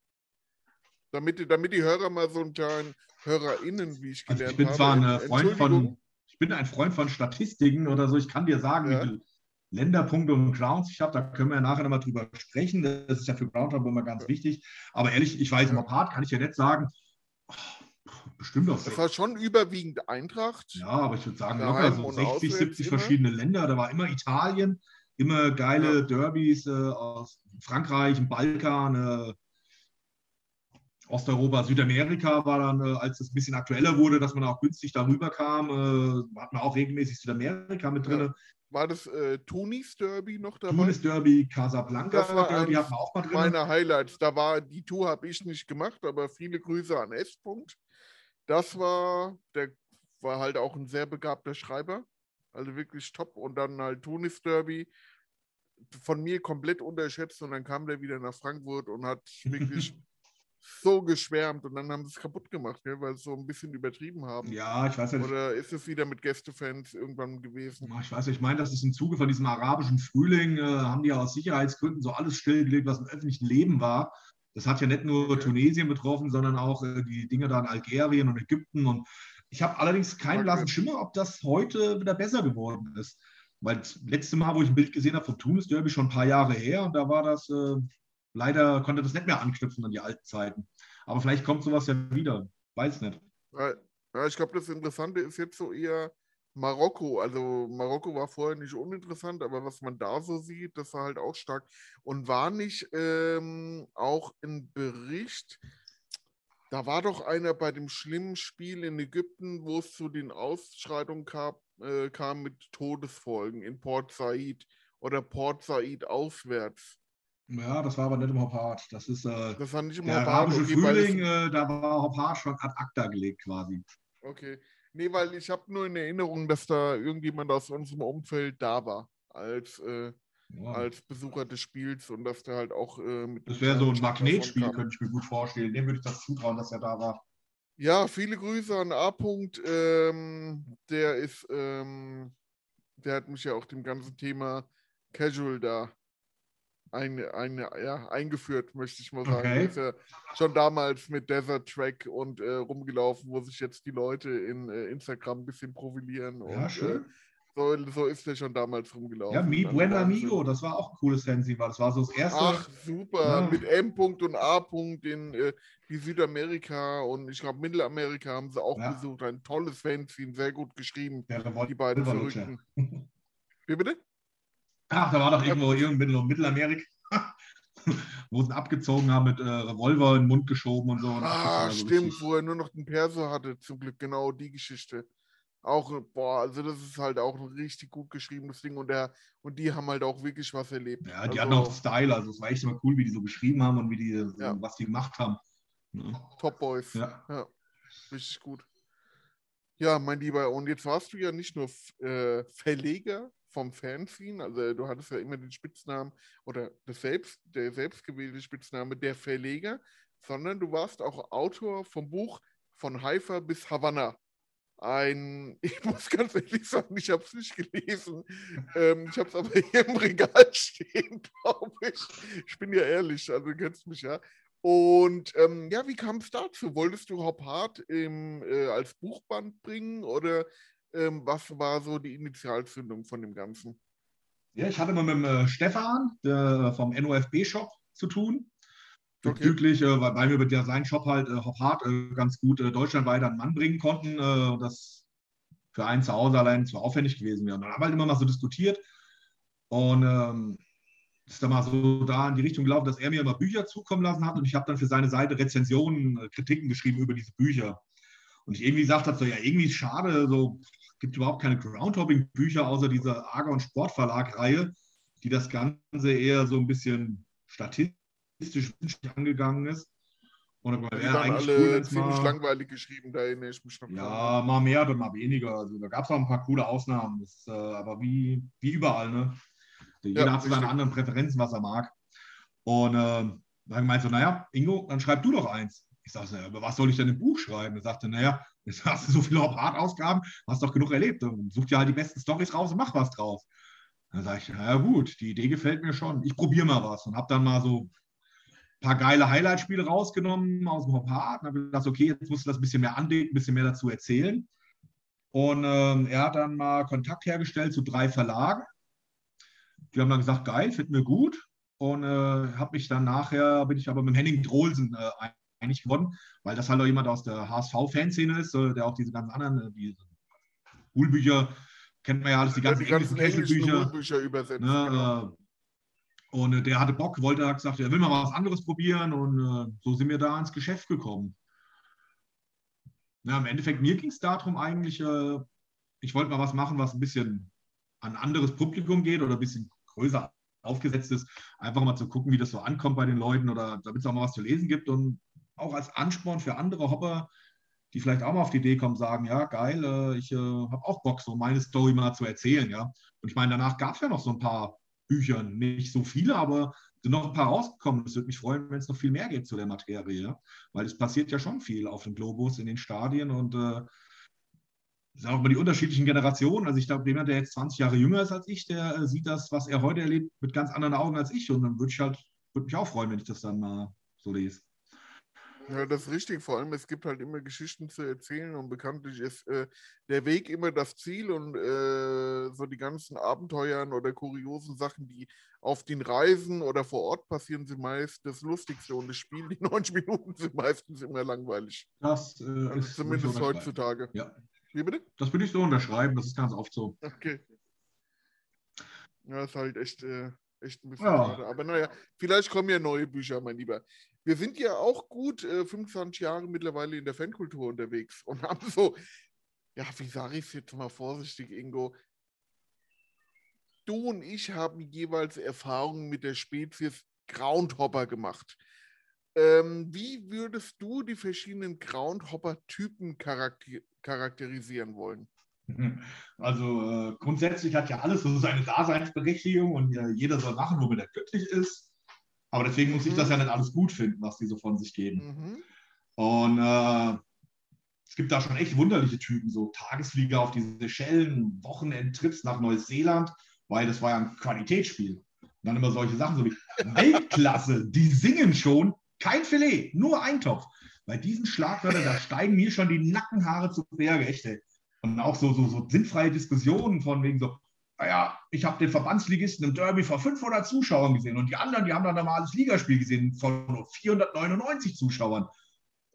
Damit, damit die Hörer mal so einen kleinen HörerInnen, wie ich gelernt also ich bin habe. zwar ein Freund von, ich bin ein Freund von Statistiken oder so. Ich kann dir sagen, Ja. wie viele Länderpunkte und Grounds ich habe. Da können wir ja nachher nochmal drüber sprechen. Das ist ja für Groundhog immer ganz wichtig. Aber ehrlich, ich weiß, im Part kann ich ja nicht sagen, oh, bestimmt auch so. Das war schon überwiegend Eintracht. Ja, aber ich würde sagen, locker so und 60, auswärts 70 immer? verschiedene Länder. Da war immer Italien, immer geile Ja. Derbys äh, aus Frankreich, dem Balkan, äh, Osteuropa, Südamerika war dann, äh, als es ein bisschen aktueller wurde, dass man auch günstig darüber kam, äh, hat man auch regelmäßig Südamerika mit drin. War das äh, Tunis Derby noch dabei? Tunis Derby, Casablanca Das war Derby eins hat man auch mal drin. Meine Highlights. Da war die Tour habe ich nicht gemacht, aber viele Grüße an S. -Punkt. Das war, der war halt auch ein sehr begabter Schreiber. Also wirklich top. Und dann halt Tunis Derby. Von mir komplett unterschätzt und dann kam der wieder nach Frankfurt und hat wirklich so geschwärmt und dann haben sie es kaputt gemacht, ne, weil sie so ein bisschen übertrieben haben. Ja, ich weiß nicht. Oder ist es wieder mit Gästefans irgendwann gewesen? Ich weiß nicht, ich meine, das ist im Zuge von diesem arabischen Frühling, äh, haben die ja aus Sicherheitsgründen so alles stillgelegt, was im öffentlichen Leben war. Das hat ja nicht nur Okay. Tunesien betroffen, sondern auch äh, die Dinge da in Algerien und Ägypten. Und ich habe allerdings keinen blassen Schimmer, ob das heute wieder besser geworden ist. Weil das letzte Mal, wo ich ein Bild gesehen habe vom Tunis Derby, schon ein paar Jahre her, und da war das äh, leider, konnte das nicht mehr anknüpfen an die alten Zeiten. Aber vielleicht kommt sowas ja wieder. Weiß nicht. Ja, ich glaube, das Interessante ist jetzt so eher Marokko. Also Marokko war vorher nicht uninteressant, aber was man da so sieht, das war halt auch stark. Und war nicht ähm, auch ein Bericht, da war doch einer bei dem schlimmen Spiel in Ägypten, wo es zu den Ausschreitungen kam, äh, kam mit Todesfolgen in Port Said oder Port Said auswärts. Ja, das war aber nicht im Hopart. Das ist äh, Das war nicht der immer arabische okay, Frühling, äh, da war Hopart schon ad acta gelegt quasi. Okay. Nee, weil ich habe nur in Erinnerung, dass da irgendjemand aus unserem Umfeld da war als, äh, Ja. als Besucher des Spiels und dass der halt auch äh, mit. Das wäre so ein Magnetspiel, könnte ich mir gut vorstellen. Dem würde ich das zutrauen, dass er da war. Ja, viele Grüße an A. -Punkt. Ähm, der ist, ähm, der hat mich ja auch dem ganzen Thema Casual da eine, eine, ja, eingeführt, möchte ich mal sagen. Okay. Ist ja schon damals mit Desert Track und äh, rumgelaufen, wo sich jetzt die Leute in äh, Instagram ein bisschen profilieren. Ja, und, schön. Äh, so, so ist der schon damals rumgelaufen. Ja, Mi Dann Buen. Amigo, das war auch ein cooles weil das war so das erste. Ach, super. Ja. Mit M. -Punkt und A. -Punkt in äh, die Südamerika und ich glaube Mittelamerika haben sie auch Ja. besucht. Ein tolles Fanzine, sehr gut geschrieben. Revol- Die beiden. Verrückten. Wie bitte? Ach, da war doch irgendwo irgendwo in Mittelamerika, wo sie ihn abgezogen haben mit äh, Revolver in den Mund geschoben und so. Und Ah, so stimmt, richtig- wo er nur noch den Perso hatte, zum Glück, genau die Geschichte. Auch, boah, also das ist halt auch ein richtig gut geschriebenes Ding und, der, und die haben halt auch wirklich was erlebt. Ja, die also, hatten auch Style, also es war echt immer cool, wie die so geschrieben haben und wie die, Ja. was die gemacht haben. Ja. Top Boys. Ja. Ja, richtig gut. Ja, mein Lieber, und jetzt warst du ja nicht nur äh, Verleger vom Fanzine, also du hattest ja immer den Spitznamen oder das selbst, der selbstgewählte Spitzname der Verleger, sondern du warst auch Autor vom Buch Von Haifa bis Havanna. Ein, ich muss ganz ehrlich sagen, ich habe es nicht gelesen. Ähm, ich habe es aber hier im Regal stehen, glaube ich. Ich bin ja ehrlich, also du kennst mich ja. Und ähm, ja, wie kam es dazu? Wolltest du Hop Hard im, äh, als Buchband bringen oder ähm, was war so die Initialzündung von dem Ganzen? Ja, ich hatte mal mit dem äh, Stefan der, vom NOFB-Shop zu tun. Okay. Bezüglich, äh, weil, weil wir mit der, seinen Shop halt äh, Hard äh, ganz gut äh, deutschlandweit an den Mann bringen konnten. Äh, und das für einen zu Hause allein zu aufwendig gewesen wäre. Und dann haben wir halt immer mal so diskutiert. Und ähm, ist dann mal so da in die Richtung gelaufen, dass er mir immer Bücher zukommen lassen hat und ich habe dann für seine Seite Rezensionen, äh, Kritiken geschrieben über diese Bücher. Und ich irgendwie gesagt habe, so ja, irgendwie ist schade, so gibt überhaupt keine Groundhopping-Bücher außer dieser Argon Sportverlag-Reihe, die das Ganze eher so ein bisschen statistisch angegangen ist. Und wäre waren eigentlich alle cool, ziemlich mal- langweilig geschrieben, da erinnere ich mich noch dran. Ja, mal mehr oder mal weniger. Also, da gab es auch ein paar coole Ausnahmen. Das, äh, aber wie, wie überall, ne? Jeder Ja, hat so seine anderen Präferenzen, was er mag. Und äh, dann meinte so, naja, Ingo, dann schreib du doch eins. Ich sagte, naja, über was soll ich denn im Buch schreiben? Er sagte, naja, jetzt hast du so viele Hop-Hard-Ausgaben, hast doch genug erlebt. Und such dir halt die besten Storys raus und mach was draus. Dann sage ich, naja gut, die Idee gefällt mir schon. Ich probiere mal was und habe dann mal so ein paar geile Highlight-Spiele rausgenommen aus dem Hop-Hard. Und habe gedacht, okay, jetzt musst du das ein bisschen mehr anlegen, ein bisschen mehr dazu erzählen. Und ähm, er hat dann mal Kontakt hergestellt zu drei Verlagen. Die haben dann gesagt, geil, finden wir gut. Und äh, habe mich dann nachher, bin ich aber mit Henning Drohlsen äh, einig geworden, weil das halt auch jemand aus der HSV-Fanszene ist, äh, der auch diese ganzen anderen, äh, die Schulbücher, kennt man ja alles, die ganzen die ganzen englischen englischen Bücher. Übersetzt. Ne, genau. äh, und äh, der hatte Bock, wollte, hat gesagt, er will mal was anderes probieren und äh, so sind wir da ins Geschäft gekommen. Ja, Im Endeffekt, mir ging es darum eigentlich, äh, ich wollte mal was machen, was ein bisschen an ein anderes Publikum geht oder ein bisschen größer aufgesetzt ist. Einfach mal zu gucken, wie das so ankommt bei den Leuten oder damit es auch mal was zu lesen gibt und auch als Ansporn für andere Hopper, die vielleicht auch mal auf die Idee kommen, sagen, ja, geil, äh, ich äh, habe auch Bock, so meine Story mal zu erzählen, ja. Und ich meine, danach gab es ja noch so ein paar Bücher, nicht so viele, aber sind noch ein paar rausgekommen. Es würde mich freuen, wenn es noch viel mehr gibt zu der Materie, weil es passiert ja schon viel auf dem Globus, in den Stadien und äh, sind auch immer die unterschiedlichen Generationen. Also ich glaube, jemand, der jetzt 20 Jahre jünger ist als ich, der äh, sieht das, was er heute erlebt, mit ganz anderen Augen als ich und dann würde ich halt, würde mich auch freuen, wenn ich das dann mal so lese. Ja, das ist richtig. Vor allem, es gibt halt immer Geschichten zu erzählen und bekanntlich ist äh, der Weg immer das Ziel und äh, so die ganzen Abenteuern oder kuriosen Sachen, die auf den Reisen oder vor Ort passieren, sind meist das Lustigste und das Spiel, die 90 Minuten sind meistens immer langweilig. Das äh, Also ist zumindest heutzutage. Ja, Wie bitte? das würde ich so unterschreiben, das ist ganz oft so. Okay. Ja, ist halt echt, äh, echt ein bisschen Ja. schade. Aber naja, vielleicht kommen ja neue Bücher, mein Lieber. Wir sind ja auch gut äh, 25 Jahre mittlerweile in der Fankultur unterwegs und haben so, ja, wie sage ich es jetzt mal vorsichtig, Ingo? Du und ich haben jeweils Erfahrungen mit der Spezies Groundhopper gemacht. Ähm, wie würdest du die verschiedenen Groundhopper-Typen charakter charakterisieren wollen? Also äh, grundsätzlich hat ja alles so seine Daseinsberechtigung und äh, jeder soll machen, womit er glücklich ist. Aber deswegen muss ich Mhm. das ja nicht alles gut finden, was die so von sich geben. Mhm. Und äh, es gibt da schon echt wunderliche Typen, so Tagesflieger auf die Seychellen, Wochenendtrips nach Neuseeland, weil das war ja ein Qualitätsspiel. Und dann immer solche Sachen, so wie Weltklasse, die singen schon, kein Filet, nur Eintopf. Bei diesen Schlagwörtern, da steigen mir schon die Nackenhaare zu Berge, echt. Ey. Und auch so, so, so sinnfreie Diskussionen von wegen so, naja, ich habe den Verbandsligisten im Derby vor 500 Zuschauern gesehen und die anderen, die haben dann ein normales Ligaspiel gesehen von nur 499 Zuschauern.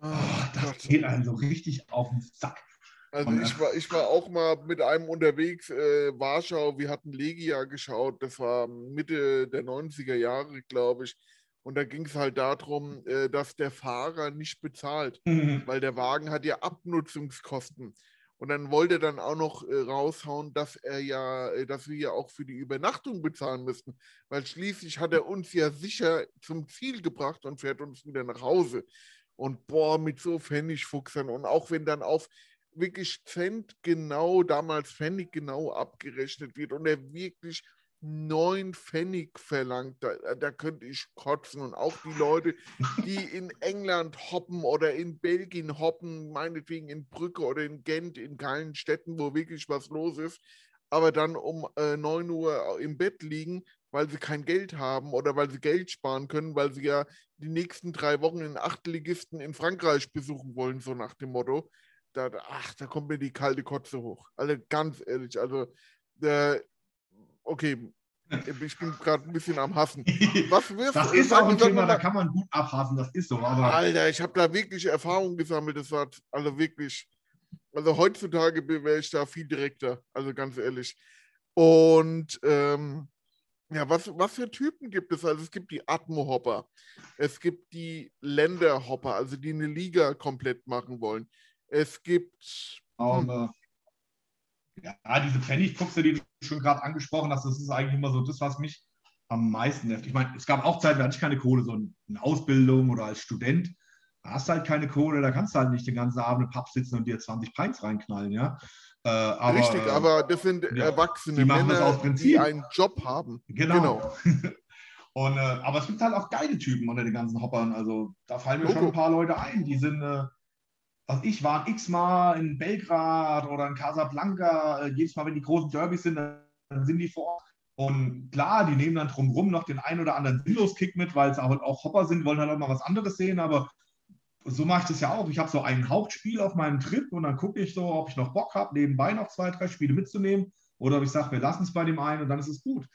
Oh, das Gott. geht einem so richtig auf den Sack. Also Und, ich äh, war, ich war auch mal mit einem unterwegs, äh, Warschau, wir hatten Legia geschaut, das war Mitte der 90er Jahre, glaube ich. Und da ging es halt darum, äh, dass der Fahrer nicht bezahlt, weil der Wagen hat ja Abnutzungskosten. Und dann wollte er dann auch noch äh, raushauen, dass er ja, äh, dass wir ja auch für die Übernachtung bezahlen müssten, weil schließlich hat er uns ja sicher zum Ziel gebracht und fährt uns wieder nach Hause. Und boah, mit so Pfennigfuchsern und auch wenn dann auf wirklich Cent genau, damals Pfennig genau abgerechnet wird und er wirklich neun Pfennig verlangt, da, da könnte ich kotzen. Und auch die Leute, die in England hoppen oder in Belgien hoppen, meinetwegen in Brücke oder in Gent, in geilen Städten, wo wirklich was los ist, aber dann um äh, 9 Uhr im Bett liegen, weil sie kein Geld haben oder weil sie Geld sparen können, weil sie ja die nächsten drei Wochen in Achtligisten in Frankreich besuchen wollen, so nach dem Motto. Da, da- ach, da kommt mir die kalte Kotze hoch. Also ganz ehrlich, also äh, okay, ich bin gerade ein bisschen am Hassen. Was wirst Das du- ist auch ein Thema, da kann man gut abhasen, das ist so. Aber Alter, ich habe da wirklich Erfahrung gesammelt. Das war also wirklich. Also heutzutage wäre ich da viel direkter, also ganz ehrlich. Und ähm, ja, was, was für Typen gibt es? Also es gibt die Atmo-Hopper, es gibt die Länder-Hopper, also die eine Liga komplett machen wollen. Es gibt. äh, ja, diese Pfennigfuchse, die du schon gerade angesprochen hast, das ist eigentlich immer so das, was mich am meisten nervt. Ich meine, es gab auch Zeiten, da hatte ich keine Kohle, so eine Ausbildung oder als Student. Da hast du halt keine Kohle, da kannst du halt nicht den ganzen Abend im Pub sitzen und dir 20 Pints reinknallen, ja. Äh, aber, Richtig, äh, aber das sind ja, erwachsene die machen das Männer, die einen Job haben. Genau. Und, äh, aber es gibt halt auch geile Typen unter den ganzen Hoppern. Also da fallen mir schon Logo. ein paar Leute ein, die sind, äh, was ich war x-mal in Belgrad oder in Casablanca. Äh, jedes Mal, wenn die großen Derbys sind, dann sind die vor Ort. Und klar, die nehmen dann drumherum noch den einen oder anderen Sinnlos-Kick mit, weil es auch, auch Hopper sind, wollen halt auch mal was anderes sehen. Aber so mache ich das ja auch. Ich habe so ein Hauptspiel auf meinem Trip und dann gucke ich so, ob ich noch Bock habe, nebenbei noch zwei, drei Spiele mitzunehmen. Oder ob ich sage, wir lassen es bei dem einen und dann ist es gut.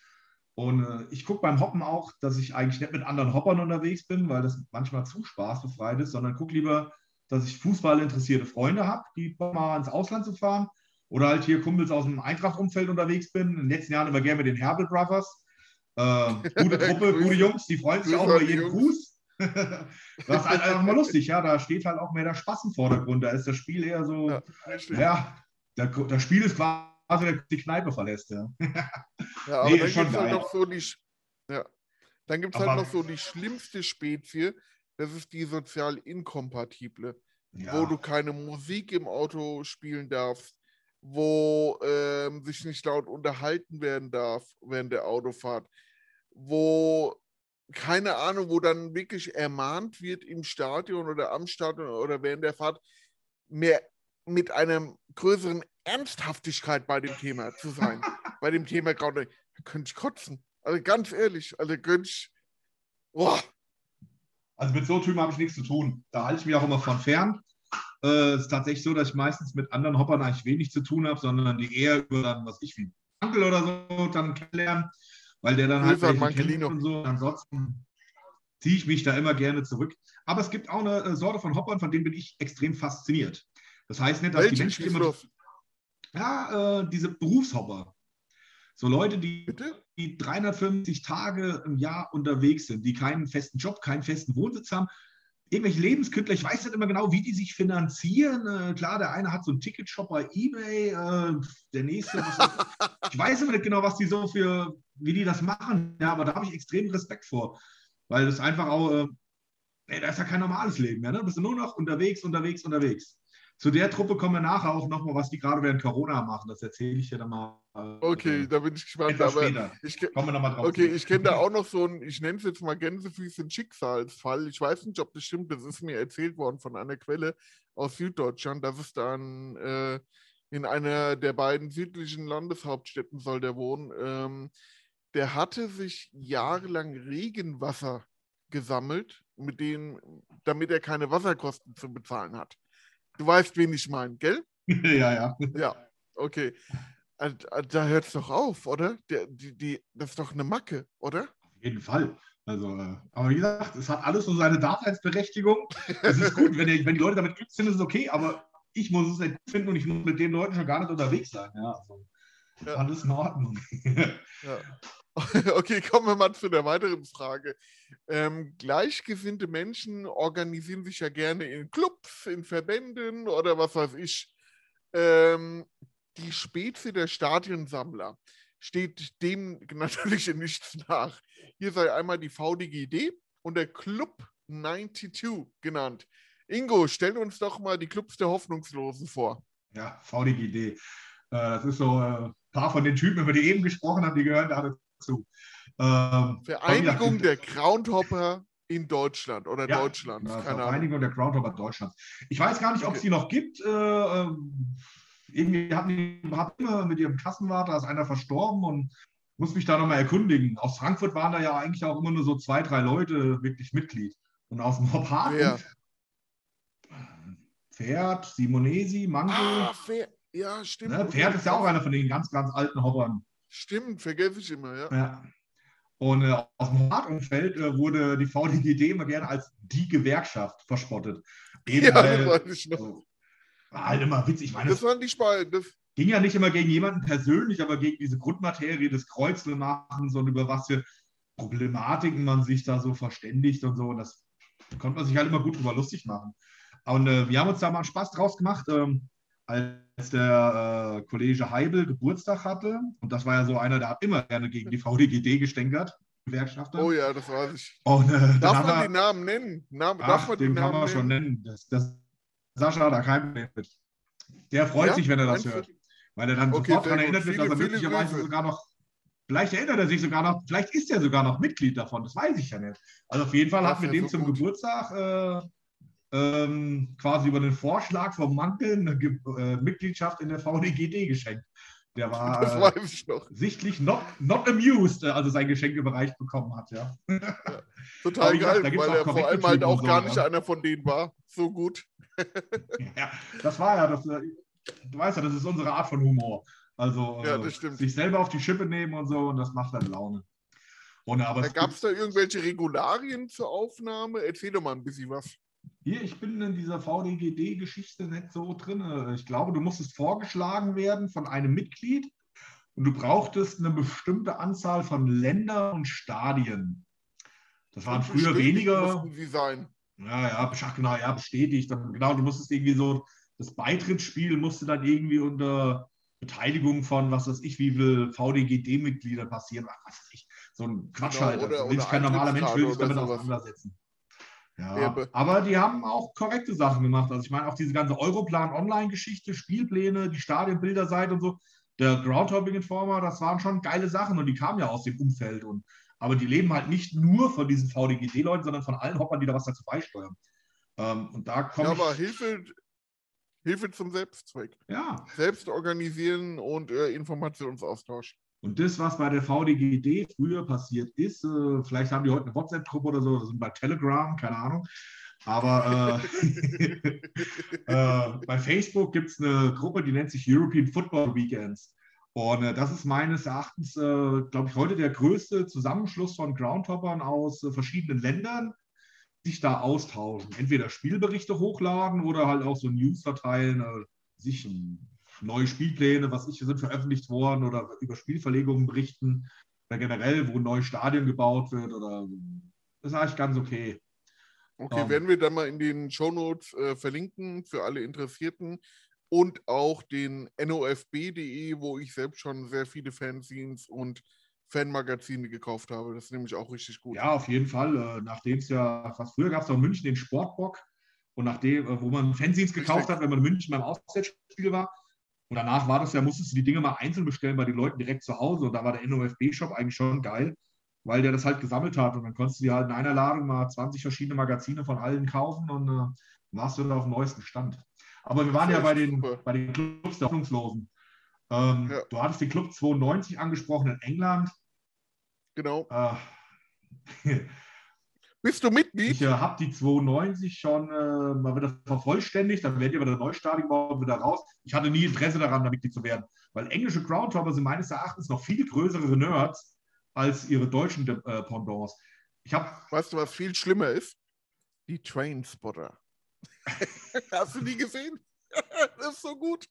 Und äh, ich gucke beim Hoppen auch, dass ich eigentlich nicht mit anderen Hoppern unterwegs bin, weil das manchmal zu spaßbefreit ist, sondern gucke lieber, dass ich Fußball interessierte Freunde habe, die mal ins Ausland zu fahren. Oder halt hier Kumpels aus dem Eintracht-Umfeld unterwegs bin. In den letzten Jahren immer gerne mit den Herbel Brothers. Äh, gute Truppe, gute Jungs, die freuen sich auch über jeden. Gruß. das ist halt einfach mal lustig, ja. Da steht halt auch mehr der Spaß im Vordergrund. Da ist das Spiel eher so, Ja, ja, der, das Spiel ist quasi, der die Kneipe verlässt, ja. Ja, aber Nee, dann gibt es halt noch so die, ja. dann gibt's halt noch so die schlimmste Spezie, das ist die sozial inkompatible, ja. wo du keine Musik im Auto spielen darfst, wo ähm, sich nicht laut unterhalten werden darf während der Autofahrt, wo keine Ahnung, wo dann wirklich ermahnt wird im Stadion oder am Stadion oder während der Fahrt mehr mit einer größeren Ernsthaftigkeit bei dem Thema zu sein. bei dem Thema gerade, da könnte ich kotzen. Also ganz ehrlich, also könnte ich. Boah, Also mit so Typen habe ich nichts zu tun. Da halte ich mich auch immer von fern. Äh, Es ist tatsächlich so, dass ich meistens mit anderen Hoppern eigentlich wenig zu tun habe, sondern die eher über dann, was ich wie Onkel oder so dann kennenlernen, weil der dann halt an welche kennt und so. Ansonsten ziehe ich mich da immer gerne zurück. Aber es gibt auch eine äh, Sorte von Hoppern, von denen bin ich extrem fasziniert. Das heißt nicht, dass die welche Menschen schießt immer, ja, äh, diese Berufshopper. So Leute, die die 350 Tage im Jahr unterwegs sind, die keinen festen Job, keinen festen Wohnsitz haben, irgendwelche Lebenskünstler, ich weiß nicht immer genau, wie die sich finanzieren. Äh, klar, der eine hat so einen Ticketshop bei Ebay, äh, der nächste, ich weiß immer nicht genau, was die so für, wie die das machen, ja, aber da habe ich extrem Respekt vor, weil das einfach auch, äh, ey, da ist ja kein normales Leben mehr, ne? Du bist nur noch unterwegs, unterwegs, unterwegs. Zu der Truppe kommen wir nachher auch nochmal, was die gerade während Corona machen. Das erzähle ich dir dann mal. äh, Okay, da bin ich gespannt. Aber ich, Kommen wir nochmal drauf. okay, ich kenne da auch noch so einen, ich nenne es jetzt mal Gänsefüßchen Schicksalsfall. Ich weiß nicht, ob das stimmt, das ist mir erzählt worden von einer Quelle aus Süddeutschland, dass es dann äh, in einer der beiden südlichen Landeshauptstädten soll der wohnen. Ähm, der hatte sich jahrelang Regenwasser gesammelt, mit denen, damit er keine Wasserkosten zu bezahlen hat. Du weißt, wen ich meine, gell? ja, ja. Ja, okay. Äh, äh, Da hört es doch auf, oder? Der, die, die, das ist doch eine Macke, oder? Auf jeden Fall. Also, äh, aber wie gesagt, es hat alles so seine Daseinsberechtigung. Es ist gut, wenn die, wenn die Leute damit glücklich sind, ist es okay, aber ich muss es nicht gut finden und ich muss mit den Leuten schon gar nicht unterwegs sein. Ja, also, Ja. alles in Ordnung. Ja. Okay, kommen wir mal zu der weiteren Frage. Ähm, gleichgesinnte Menschen organisieren sich ja gerne in Clubs, in Verbänden oder was weiß ich. Ähm, die Spezie der Stadionsammler steht dem natürlich in nichts nach. Hier sei einmal die VDGD und der Club 92 genannt. Ingo, stell uns doch mal die Clubs der Hoffnungslosen vor. ja, VDGD. Äh, das ist so äh, ein paar von den Typen, über die eben gesprochen haben, die gehören da dazu. Ähm, Vereinigung der Groundhopper in Deutschland oder Ja, Deutschland. Ja, Keine Ahnung. Vereinigung der Groundhopper Deutschlands. Ich weiß gar nicht, ob es Okay. die noch gibt. Äh, ähm, irgendwie hatten die hatten immer mit ihrem Kassenwart, da ist einer verstorben und muss mich da nochmal erkundigen. Aus Frankfurt waren da ja eigentlich auch immer nur so zwei, drei Leute wirklich Mitglied. Und aus dem Hop Wer? Pferd, Simonesi, Mango. Ah, Pferd. Ja, stimmt. ne? Pferd ist ja auch einer von den ganz, ganz alten Hoppern. Stimmt, vergesse ich immer, ja. Ja. Und äh, aus dem Hart-Umfeld äh, wurde die VDGD immer gerne als die Gewerkschaft verspottet. Eben Ja, das weil- weiß ich noch. so. War halt immer witzig. Ich meine, Das waren die Spalten. Das, ging ja nicht immer gegen jemanden persönlich, aber gegen diese Grundmaterie des Kreuzelmachens und über was für Problematiken man sich da so verständigt und so. Und das konnte man sich halt immer gut drüber lustig machen. Und äh, wir haben uns da mal Spaß draus gemacht, ähm, als der äh, Kollege Heibel Geburtstag hatte. Und das war ja so einer, der hat immer gerne gegen die VDGD gestänkert. Gewerkschafter. Oh ja, das weiß ich. Und, äh, Darf man wir- die Namen nennen? Namen, Ach, darf man den kann Namen man schon nennen? nennen. Das, das, Sascha hat da kein Problem mit. Der freut Ja? sich, wenn er das hört. Weil er dann Okay, sofort daran gut. erinnert wird, dass er möglicherweise sogar noch, vielleicht erinnert er sich sogar noch, vielleicht ist er sogar noch Mitglied davon, das weiß ich ja nicht. Also auf jeden Fall Das hatten wir wär dem so zum gut. Geburtstag äh, ähm, quasi über den Vorschlag vom Mantel eine Ge äh, Mitgliedschaft in der VDGD geschenkt. Der war äh, ich noch. sichtlich not, not amused, äh, als er sein Geschenk überreicht bekommen hat. Ja. Total wie gesagt, geil, gibt's weil er vor allem halt auch so, gar nicht ja. einer von denen war. So gut. Ja, das war ja das. äh, Du weißt ja, das ist unsere Art von Humor. Also Ja, äh, sich selber auf die Schippe nehmen und so, und das macht dann Laune. Und, aber Da es gab es da irgendwelche Regularien zur Aufnahme? Erzähl doch mal ein bisschen was. Hier, ich bin in dieser VDGD-Geschichte nicht so drin. Ich glaube, du musstest vorgeschlagen werden von einem Mitglied und du brauchtest eine bestimmte Anzahl von Ländern und Stadien. Das waren früher Bestätigt weniger. mussten sie sein. Ja, ja, besch- genau, ja, bestätigt. Genau, du musstest irgendwie so, das Beitrittsspiel musste dann irgendwie unter Beteiligung von, was weiß ich, wie viel VDGD-Mitglieder passieren. Ach, was weiß ich, so ein Quatsch Genau, halt. oder- Wenn sich oder kein normaler Mensch will, sich damit oder auseinandersetzen. Ja, aber die haben auch korrekte Sachen gemacht. Also ich meine, auch diese ganze Europlan-Online-Geschichte, Spielpläne, die Stadionbilderseite und so, der Groundhopping-Informer, das waren schon geile Sachen und die kamen ja aus dem Umfeld. Und, aber die leben halt nicht nur von diesen VDGD-Leuten, sondern von allen Hoppern, die da was dazu beisteuern. Ähm, und da Ja, komme aber. Hilfe, Hilfe zum Selbstzweck. Ja, Selbst organisieren und äh, Informationsaustausch. Und das, was bei der VDGD früher passiert ist, äh, vielleicht haben die heute eine WhatsApp-Gruppe oder so, das sind bei Telegram, keine Ahnung. Aber äh, äh, bei Facebook gibt es eine Gruppe, die nennt sich European Football Weekends. Und äh, das ist meines Erachtens, äh, glaube ich, heute der größte Zusammenschluss von Groundhoppern aus äh, verschiedenen Ländern, die sich da austauschen. Entweder Spielberichte hochladen oder halt auch so News verteilen, sich ähm, neue Spielpläne, was ich, sind veröffentlicht worden oder über Spielverlegungen berichten oder generell, wo ein neues Stadion gebaut wird oder das ist eigentlich ganz okay. Okay, Ähm. werden wir dann mal in den Shownotes äh, verlinken für alle Interessierten und auch den nofb.de, wo ich selbst schon sehr viele Fanzines und Fanmagazine gekauft habe. Das ist nämlich auch richtig gut. Ja, auf jeden Fall. Äh, nachdem es ja, was früher gab es auch in München den Sportbock und nachdem, äh, wo man Fanzines gekauft hat, wenn man in München beim Auswärtsspiel war. Und danach war das ja, musstest du die Dinge mal einzeln bestellen bei den Leuten direkt zu Hause. Und da war der NOFB-Shop eigentlich schon geil, weil der das halt gesammelt hat. Und dann konntest du dir halt in einer Ladung mal 20 verschiedene Magazine von allen kaufen und äh, warst du dann auf dem neuesten Stand. Aber wir waren ja bei den, bei den Clubs der Hoffnungslosen. Ähm, Ja. Du hattest den Club 92 angesprochen in England. Genau. Äh, Bist du Mitglied? Ich äh, habe die 92 schon äh, mal wieder vervollständigt, dann werden die wieder Neustadion gebaut und wieder raus. Ich hatte nie Interesse daran, da Mitglied zu werden, weil englische Groundhopper sind meines Erachtens noch viel größere Nerds als ihre deutschen äh, Pendants. Ich habe Weißt du, was viel schlimmer ist? Die Trainspotter. Hast du die gesehen? das ist so gut.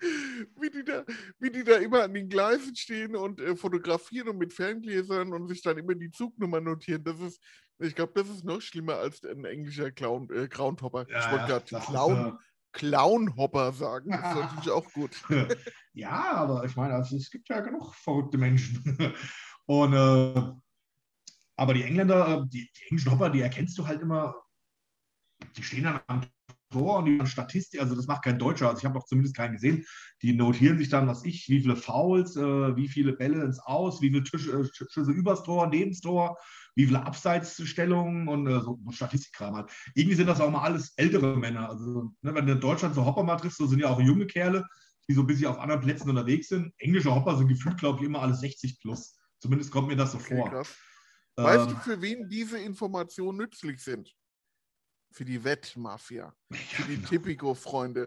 Wie die, da, wie die da immer an den Gleisen stehen und äh, fotografieren und mit Ferngläsern und sich dann immer die Zugnummer notieren. Das ist, ich glaube, das ist noch schlimmer als ein englischer Clown, äh, Groundhopper. ich wollte gerade Clown, Clownhopper sagen. Das ist natürlich auch gut. äh, ja, aber ich meine, also, es gibt ja genug verrückte Menschen. Und äh, aber die Engländer, äh, die, die englischen Hopper, die erkennst du halt immer, die stehen dann am Tor und die Statistik, also das macht kein Deutscher, also ich habe noch zumindest keinen gesehen, die notieren sich dann, was ich, wie viele Fouls, äh, wie viele Bälle ins Aus, wie viele Tisch, äh, Schüsse übers Tor, neben das Tor, wie viele Abseitsstellungen und äh, so, Statistikkram halt. Irgendwie sind das auch mal alles ältere Männer. Also, ne, wenn du in Deutschland so Hopper mal triffst, so sind ja auch junge Kerle, die so ein bisschen auf anderen Plätzen unterwegs sind. Englische Hopper sind gefühlt, glaube ich, immer alle 60 plus. Zumindest kommt mir das so Okay, vor. krass. Weißt du, Ähm, für wen diese Informationen nützlich sind? Für die Wettmafia, für die genau. Tipico-Freunde.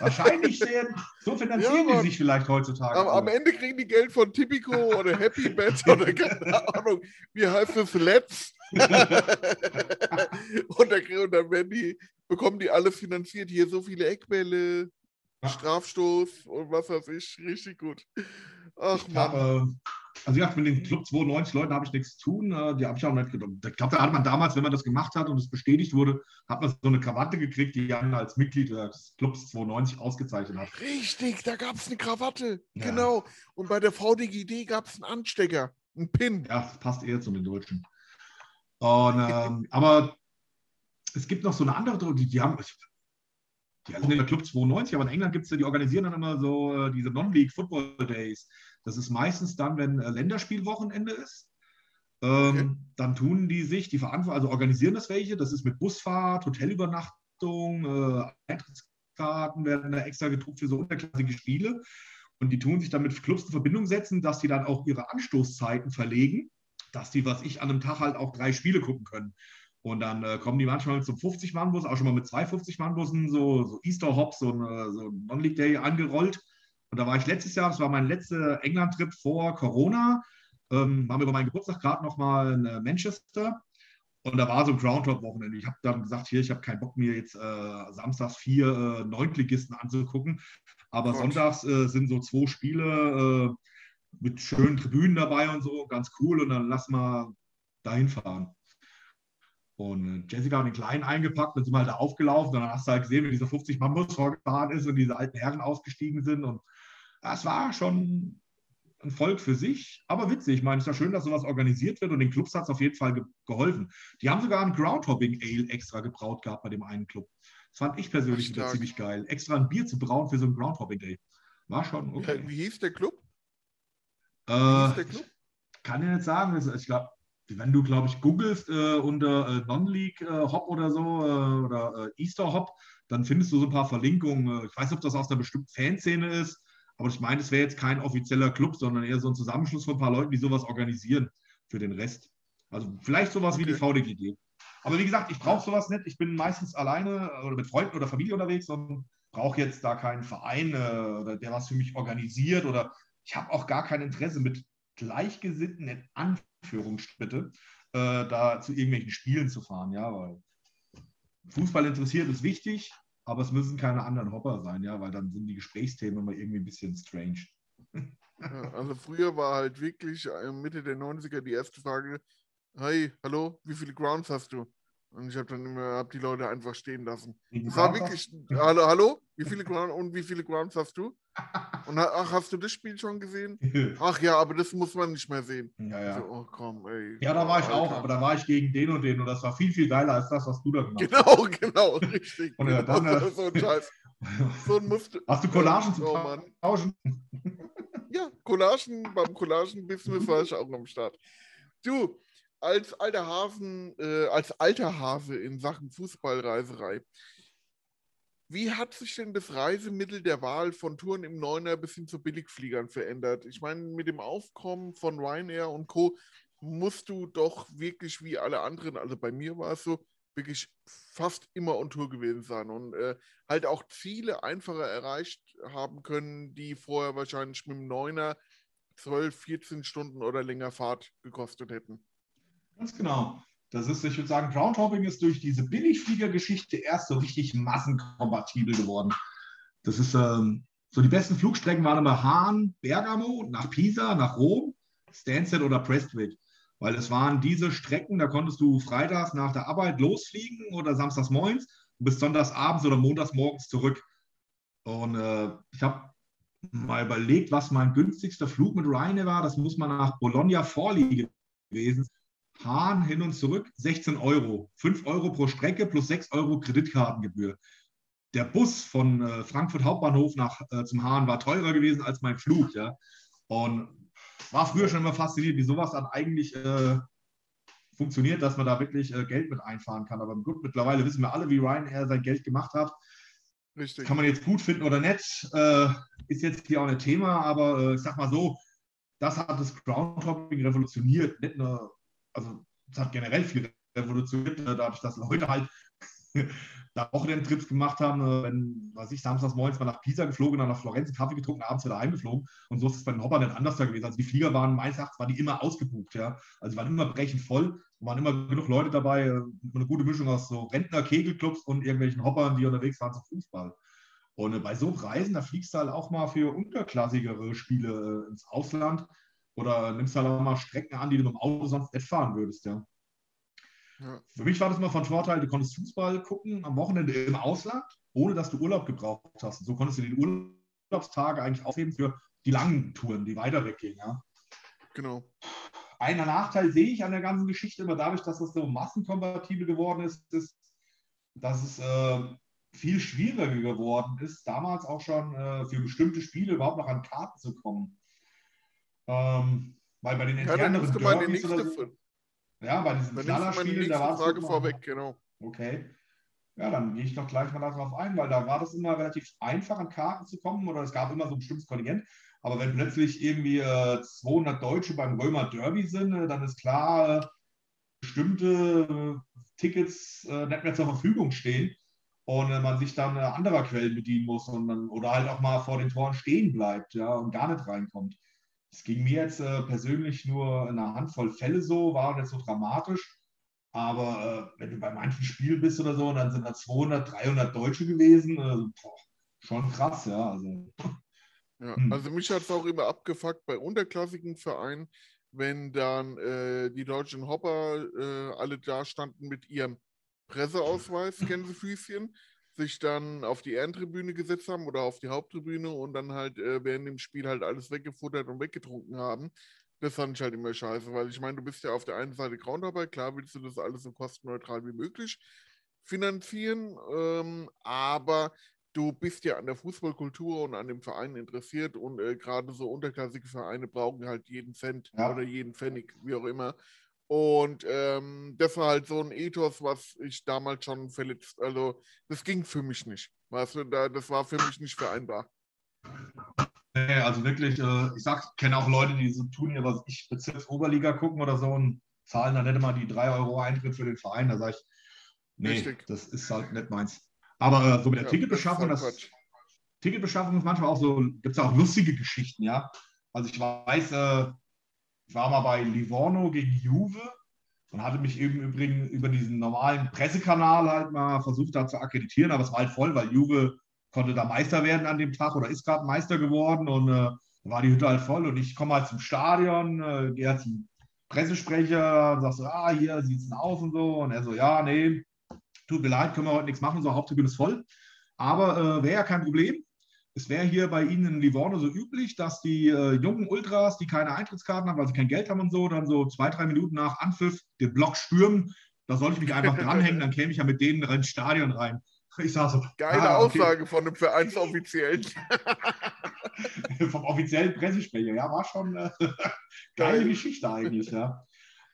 Wahrscheinlich sehr, so finanzieren Ja, die sich vielleicht heutzutage. Am, am. Ende kriegen die Geld von Tipico oder Happy Bet oder keine Ahnung, wie heißt es, Let's? und, dann, und dann werden die, bekommen die alles finanziert. Hier so viele Eckbälle. Strafstoß und was weiß ich. Richtig gut. Ach Ich Mann. habe, also ja, mit den Club 92 Leuten habe ich nichts zu tun. äh, Die habe ich auch nicht genommen. Ich glaube, da hat man damals, wenn man das gemacht hat und es bestätigt wurde, hat man so eine Krawatte gekriegt, die einen als Mitglied des Clubs 92 ausgezeichnet hat. Richtig, da gab es eine Krawatte. Ja. Genau. Und bei der VDGD gab es einen Anstecker. Ein Pin. Ja, das passt eher zu den Deutschen. Und, ähm, aber es gibt noch so eine andere, die, die haben, die sind in der Club 92, aber in England gibt es ja, die organisieren dann immer so äh, diese Non-League Football Days. Das ist meistens dann, wenn äh, Länderspielwochenende ist. Ähm, okay. Dann tun die sich, die verantworten, also organisieren das welche. Das ist mit Busfahrt, Hotelübernachtung, äh, Eintrittskarten werden da extra gedruckt für so unterklassige Spiele. Und die tun sich dann mit Clubs in Verbindung setzen, dass die dann auch ihre Anstoßzeiten verlegen, dass die, was ich, an einem Tag halt auch drei Spiele gucken können. Und dann äh, kommen die manchmal mit so 50-Mann-Bus, auch schon mal mit zwei 50-Mann-Bussen, so, so Easter Hops, so, ein so Non-League Day angerollt. Und da war ich letztes Jahr, das war mein letzter England-Trip vor Corona, ähm, waren wir über meinen Geburtstag gerade nochmal in äh, Manchester. Und da war so ein Groundhog-Wochenende. Ich habe dann gesagt, hier, ich habe keinen Bock, mir jetzt äh, samstags vier äh, Neuntligisten anzugucken. Aber Gott. sonntags äh, sind so zwei Spiele äh, mit schönen Tribünen dabei und so, ganz cool. Und dann lass mal dahin fahren. Und äh, Jessica hat den Kleinen eingepackt, dann sind wir halt da aufgelaufen. Und dann hast du halt gesehen, wie dieser 50 Mann Bus vorgefahren ist und diese alten Herren ausgestiegen sind. Und das war schon ein Volk für sich, aber witzig. Ich meine, es ist ja schön, dass sowas organisiert wird und den Clubs hat es auf jeden Fall ge geholfen. Die haben sogar ein Groundhopping Ale extra gebraut gehabt bei dem einen Club. Das fand ich persönlich wieder ziemlich geil. Extra ein Bier zu brauen für so ein Groundhopping Day. War schon okay. Wie, wie hieß der Club? Äh, wie hieß der Club? Kann ich nicht sagen. Ich glaube, wenn du, glaube ich, googelst äh, unter äh, Non-League äh, Hop oder so äh, oder äh, Easter Hop, dann findest du so ein paar Verlinkungen. Äh, ich weiß nicht, ob das aus einer bestimmten Fanszene ist, aber ich meine, es wäre jetzt kein offizieller Club, sondern eher so ein Zusammenschluss von ein paar Leuten, die sowas organisieren für den Rest. Also vielleicht sowas okay. wie die VDGG. Aber wie gesagt, ich brauche sowas nicht. Ich bin meistens alleine oder mit Freunden oder Familie unterwegs und brauche jetzt da keinen Verein, äh, der was für mich organisiert oder ich habe auch gar kein Interesse mit Gleichgesinnten in Anführungsstriche äh, da zu irgendwelchen Spielen zu fahren, ja, weil Fußball interessiert ist wichtig, aber es müssen keine anderen Hopper sein, ja, weil dann sind die Gesprächsthemen immer irgendwie ein bisschen strange. Also früher war halt wirklich äh, Mitte der 90er die erste Frage, hey, hallo, wie viele Grounds hast du? Und ich habe dann immer hab die Leute einfach stehen lassen. Es war wirklich, hallo, hallo, wie viele Grounds und wie viele Grounds hast du? Und ach, hast du das Spiel schon gesehen? Ach ja, aber das muss man nicht mehr sehen. Ja, ja. So, oh, komm, ey. Ja, da war ich Alter. auch, aber da war ich gegen den und den und das war viel, viel geiler als das, was du da gemacht genau, hast. Genau, genau, richtig. Und ja, dann, genau, so ein Scheiß. So ein Musst Hast du Collagen zu oh, tauschen? Ja, Collagen, beim Collagen-Business war ich auch am Start. Du, als alter Hafen, äh, als alter Hase in Sachen Fußballreiserei, wie hat sich denn das Reisemittel der Wahl von Touren im Neuner bis hin zu Billigfliegern verändert? Ich meine, mit dem Aufkommen von Ryanair und Co. musst du doch wirklich wie alle anderen, also bei mir war es so, wirklich fast immer on Tour gewesen sein und äh, halt auch Ziele einfacher erreicht haben können, die vorher wahrscheinlich mit dem Neuner 12, 14 Stunden oder länger Fahrt gekostet hätten. Ganz genau. Das ist, ich würde sagen, Groundhopping ist durch diese Billigfliegergeschichte erst so richtig massenkompatibel geworden. Das ist ähm, so die besten Flugstrecken waren immer Hahn, Bergamo, nach Pisa, nach Rom, Stansted oder Prestwick. Weil es waren diese Strecken, da konntest du freitags nach der Arbeit losfliegen oder samstags morgens und bis sonntags abends oder montags morgens zurück. Und äh, ich habe mal überlegt, was mein günstigster Flug mit Ryanair war. Das muss man nach Bologna Forli gewesen Hahn hin und zurück 16 Euro. 5 Euro pro Strecke plus 6 Euro Kreditkartengebühr. Der Bus von äh, Frankfurt Hauptbahnhof nach, äh, zum Hahn war teurer gewesen als mein Flug. Ja? Und war früher schon immer fasziniert, wie sowas dann eigentlich äh, funktioniert, dass man da wirklich äh, Geld mit einfahren kann. Aber gut, mittlerweile wissen wir alle, wie Ryanair sein Geld gemacht hat. Richtig. Kann man jetzt gut finden oder nicht, äh, ist jetzt hier auch ein Thema, aber äh, ich sag mal so, das hat das Groundhopping revolutioniert, nicht nur also es hat generell viel revolutioniert, äh, dadurch, dass Leute halt da Wochenendtrips gemacht haben, äh, wenn, weiß ich, samstags morgens mal nach Pisa geflogen, dann nach Florenz Kaffee getrunken, abends wieder heimgeflogen. Und so ist es bei den Hoppern nicht anders gewesen. Also die Flieger waren meines Erachtens waren die immer ausgebucht, ja. Also die waren immer brechend voll, waren immer genug Leute dabei, äh, eine gute Mischung aus so Rentner, Kegelclubs und irgendwelchen Hoppern, die unterwegs waren zum Fußball. Und bei so Reisen, da fliegst du halt auch mal für unterklassigere Spiele ins Ausland. Oder nimmst halt auch mal Strecken an, die du mit dem Auto sonst nicht fahren würdest, ja. ja. Für mich war das immer von Vorteil, du konntest Fußball gucken am Wochenende im Ausland, ohne dass du Urlaub gebraucht hast. Und so konntest du den Urlaubstage eigentlich aufheben für die langen Touren, die weiter weggehen, ja. Genau. einen Nachteil sehe ich an der ganzen Geschichte immer dadurch, dass das so massenkompatibel geworden ist, ist dass es äh, viel schwieriger geworden ist, damals auch schon äh, für bestimmte Spiele überhaupt noch an Karten zu kommen. Ähm, weil bei den ja, Derbys oder so, ja, bei diesen Knallerspielen, da war es Frage vorweg, genau. Okay. Ja, dann gehe ich doch gleich mal darauf ein, weil da war das immer relativ einfach, an Karten zu kommen oder es gab immer so ein bestimmtes Kontingent. Aber wenn plötzlich irgendwie äh, 200 Deutsche beim Römer Derby sind, äh, dann ist klar, äh, bestimmte Tickets äh, nicht mehr zur Verfügung stehen und äh, man sich dann äh, anderer Quellen bedienen muss und dann, oder halt auch mal vor den Toren stehen bleibt ja, und gar nicht reinkommt. Es ging mir jetzt persönlich nur in einer Handvoll Fälle so, war nicht so dramatisch. Aber äh, wenn du bei manchen Spielen bist oder so, dann sind da 200, 300 Deutsche gewesen. Also, boah, schon krass, ja. Also, ja, hm. also mich hat es auch immer abgefuckt bei unterklassigen Vereinen, wenn dann äh, die deutschen Hopper äh, alle da standen mit ihrem Presseausweis, Gänsefüßchen, sich dann auf die Ehrentribüne gesetzt haben oder auf die Haupttribüne und dann halt äh, während dem Spiel halt alles weggefuttert und weggetrunken haben. Das fand ich halt immer scheiße, weil ich meine, du bist ja auf der einen Seite Groundarbeit, klar willst du das alles so kostenneutral wie möglich finanzieren, ähm, aber du bist ja an der Fußballkultur und an dem Verein interessiert und äh, gerade so unterklassige Vereine brauchen halt jeden Cent ja. oder jeden Pfennig, wie auch immer. Und ähm, das war halt so ein Ethos, was ich damals schon verletzt, also das ging für mich nicht. Weißt du, da, das war für mich nicht vereinbar. Nee, also wirklich, äh, ich sag, kenne auch Leute, die so tun hier, was ich Bezirksoberliga gucken oder so und zahlen dann nicht immer die 3 Euro Eintritt für den Verein. Da sage ich, nee, Richtig. das ist halt nicht meins. Aber äh, so mit der ja, Ticketbeschaffung, das, das Ticketbeschaffung ist manchmal auch so, gibt es auch lustige Geschichten, ja. Also ich weiß, äh, ich war mal bei Livorno gegen Juve und hatte mich eben übrigens über diesen normalen Pressekanal halt mal versucht, da zu akkreditieren, aber es war halt voll, weil Juve konnte da Meister werden an dem Tag oder ist gerade Meister geworden und äh, war die Hütte halt voll und ich komme halt zum Stadion, äh, gehe halt zum Pressesprecher und sag so, ah, hier sieht es aus und so. Und er so, ja, nee, tut mir leid, können wir heute nichts machen, so Haupttribüne ist voll. Aber äh, wäre ja kein Problem. Es wäre hier bei Ihnen in Livorno so üblich, dass die äh, jungen Ultras, die keine Eintrittskarten haben, weil sie kein Geld haben und so, dann so zwei, drei Minuten nach Anpfiff den Block stürmen. Da soll ich mich einfach dranhängen, dann käme ich ja mit denen ins Stadion rein. Ich sag so. Geile ah, okay. Aussage von einem Vereinsoffiziellen. Vom offiziellen Pressesprecher, ja, war schon äh, geile Geil. Geschichte eigentlich, ja.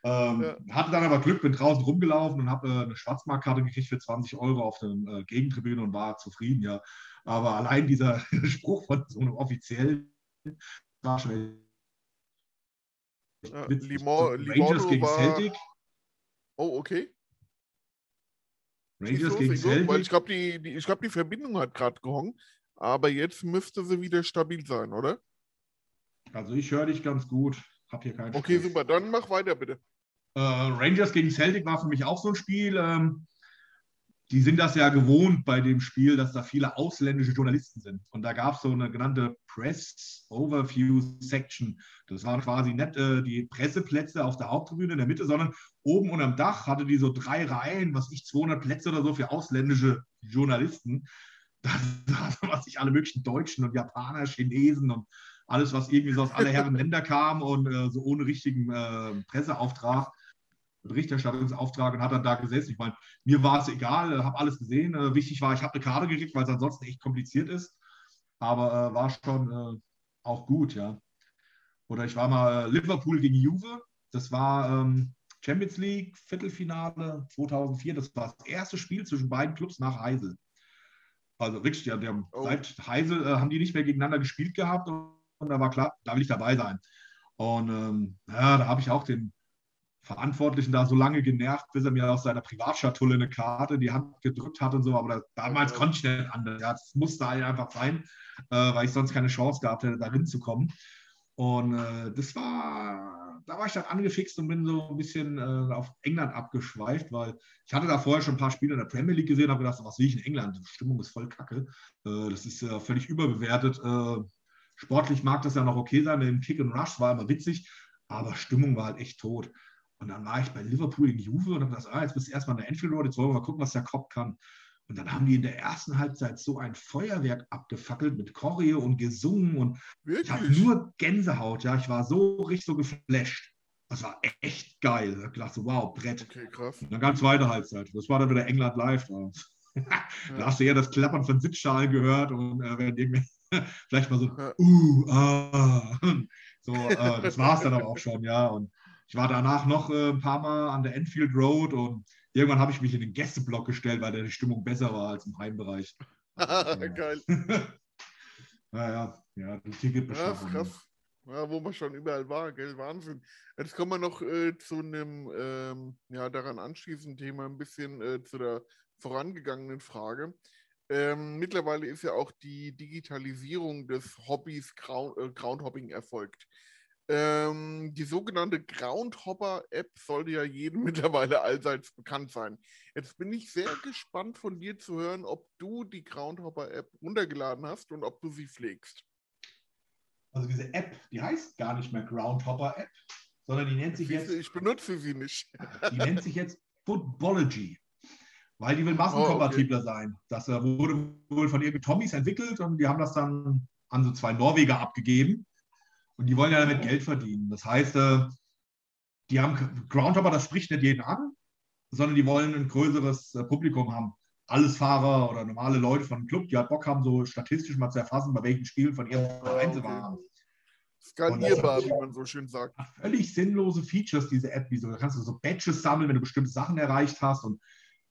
Ähm, ja. Hatte dann aber Glück, bin draußen rumgelaufen und habe äh, eine Schwarzmarktkarte gekriegt für 20 Euro auf der äh, Gegentribüne und war zufrieden, ja. Aber allein dieser Spruch von so einem offiziellen war schon ja, Limor, Rangers gegen war... Celtic. Oh, okay. Rangers gegen Celtic. Weil ich glaube, die, die, glaub, die Verbindung hat gerade gehongen, aber jetzt müsste sie wieder stabil sein, oder? Also ich höre dich ganz gut. Hab hier keinen Okay, Stress. super. Dann mach weiter, bitte. Äh, Rangers gegen Celtic war für mich auch so ein Spiel. Ähm, die sind das ja gewohnt bei dem Spiel, dass da viele ausländische Journalisten sind. Und da gab es so eine genannte Press Overview Section. Das waren quasi nicht äh, die Presseplätze auf der Haupttribüne in der Mitte, sondern oben unterm Dach hatte die so drei Reihen, was ich, 200 Plätze oder so für ausländische Journalisten. Da was ich alle möglichen Deutschen und Japaner, Chinesen und alles, was irgendwie so aus aller Herren Länder kam und äh, so ohne richtigen äh, Presseauftrag. Berichterstattungsauftrag und hat dann da gesessen. Ich meine, mir war es egal, äh, habe alles gesehen. Äh, wichtig war, ich habe eine Karte gekriegt, weil es ansonsten echt kompliziert ist. Aber äh, war schon äh, auch gut, ja. Oder ich war mal äh, Liverpool gegen Juve. Das war ähm, Champions League Viertelfinale 2004. Das war das erste Spiel zwischen beiden Clubs nach Heisel. Also wirklich, ja, haben, oh. seit Heisel äh, haben die nicht mehr gegeneinander gespielt gehabt und, und da war klar, da will ich dabei sein. Und ähm, ja, da habe ich auch den Verantwortlichen da so lange genervt, bis er mir aus seiner Privatschatulle eine Karte in die Hand gedrückt hat und so. Aber das, damals konnte ich nicht anders. Ja, das musste halt einfach sein, äh, weil ich sonst keine Chance gehabt hätte, darin zu kommen. Und äh, das war, da war ich dann angefixt und bin so ein bisschen äh, auf England abgeschweift, weil ich hatte da vorher schon ein paar Spiele in der Premier League gesehen, habe gedacht, was will ich in England? Die Stimmung ist voll kacke. Äh, das ist völlig überbewertet. Äh, sportlich mag das ja noch okay sein, mit dem Kick and Rush war immer witzig, aber Stimmung war halt echt tot. Und dann war ich bei Liverpool in Juve und habe gesagt, ah, jetzt bist du erstmal in der Enfield Road, jetzt wollen wir mal gucken, was der Kopf kann. Und dann haben die in der ersten Halbzeit so ein Feuerwerk abgefackelt mit Choreo und gesungen und Wirklich? ich hatte nur Gänsehaut, ja, ich war so richtig so geflasht. Das war echt geil. Ich dachte, wow, Brett. Okay, krass. Und dann kam zweite Halbzeit. Das war dann wieder England live. Da, da hast du eher das Klappern von Sitzschalen gehört und äh, wenn irgendwie vielleicht mal so, uh, ah. So, äh, das war es dann aber auch schon, ja. Und ich war danach noch äh, ein paar Mal an der Enfield Road und irgendwann habe ich mich in den Gästeblock gestellt, weil da die Stimmung besser war als im Heimbereich. Geil. naja, ja, die Ticketbeschaffung. krass. Ja, wo man schon überall war, gell? Wahnsinn. Jetzt kommen wir noch äh, zu einem, ähm, ja, daran anschließenden Thema, ein bisschen äh, zu der vorangegangenen Frage. Ähm, mittlerweile ist ja auch die Digitalisierung des Hobbys Ground, äh, Groundhopping erfolgt. Ähm, die sogenannte Groundhopper-App sollte ja jedem mittlerweile allseits bekannt sein. Jetzt bin ich sehr gespannt von dir zu hören, ob du die Groundhopper-App runtergeladen hast und ob du sie pflegst. Also diese App, die heißt gar nicht mehr Groundhopper App, sondern die nennt sich du, jetzt, ich benutze sie nicht. die nennt sich jetzt Footballogy. Weil die will massenkompatibler sein. Das äh, wurde wohl von irgendwie Tommys entwickelt und die haben das dann an so zwei Norweger abgegeben. Und die wollen ja damit Geld verdienen. Das heißt, äh, die haben Groundhopper, das spricht nicht jeden an, sondern die wollen ein größeres äh, Publikum haben. Alles Fahrer oder normale Leute von einem Club, die halt Bock haben, so statistisch mal zu erfassen, bei welchen Spielen von ihrem Verein sie waren. Skalierbar, wie man so schön sagt. völlig sinnlose Features, diese App. Wie so, da kannst du so Badges sammeln, wenn du bestimmte Sachen erreicht hast und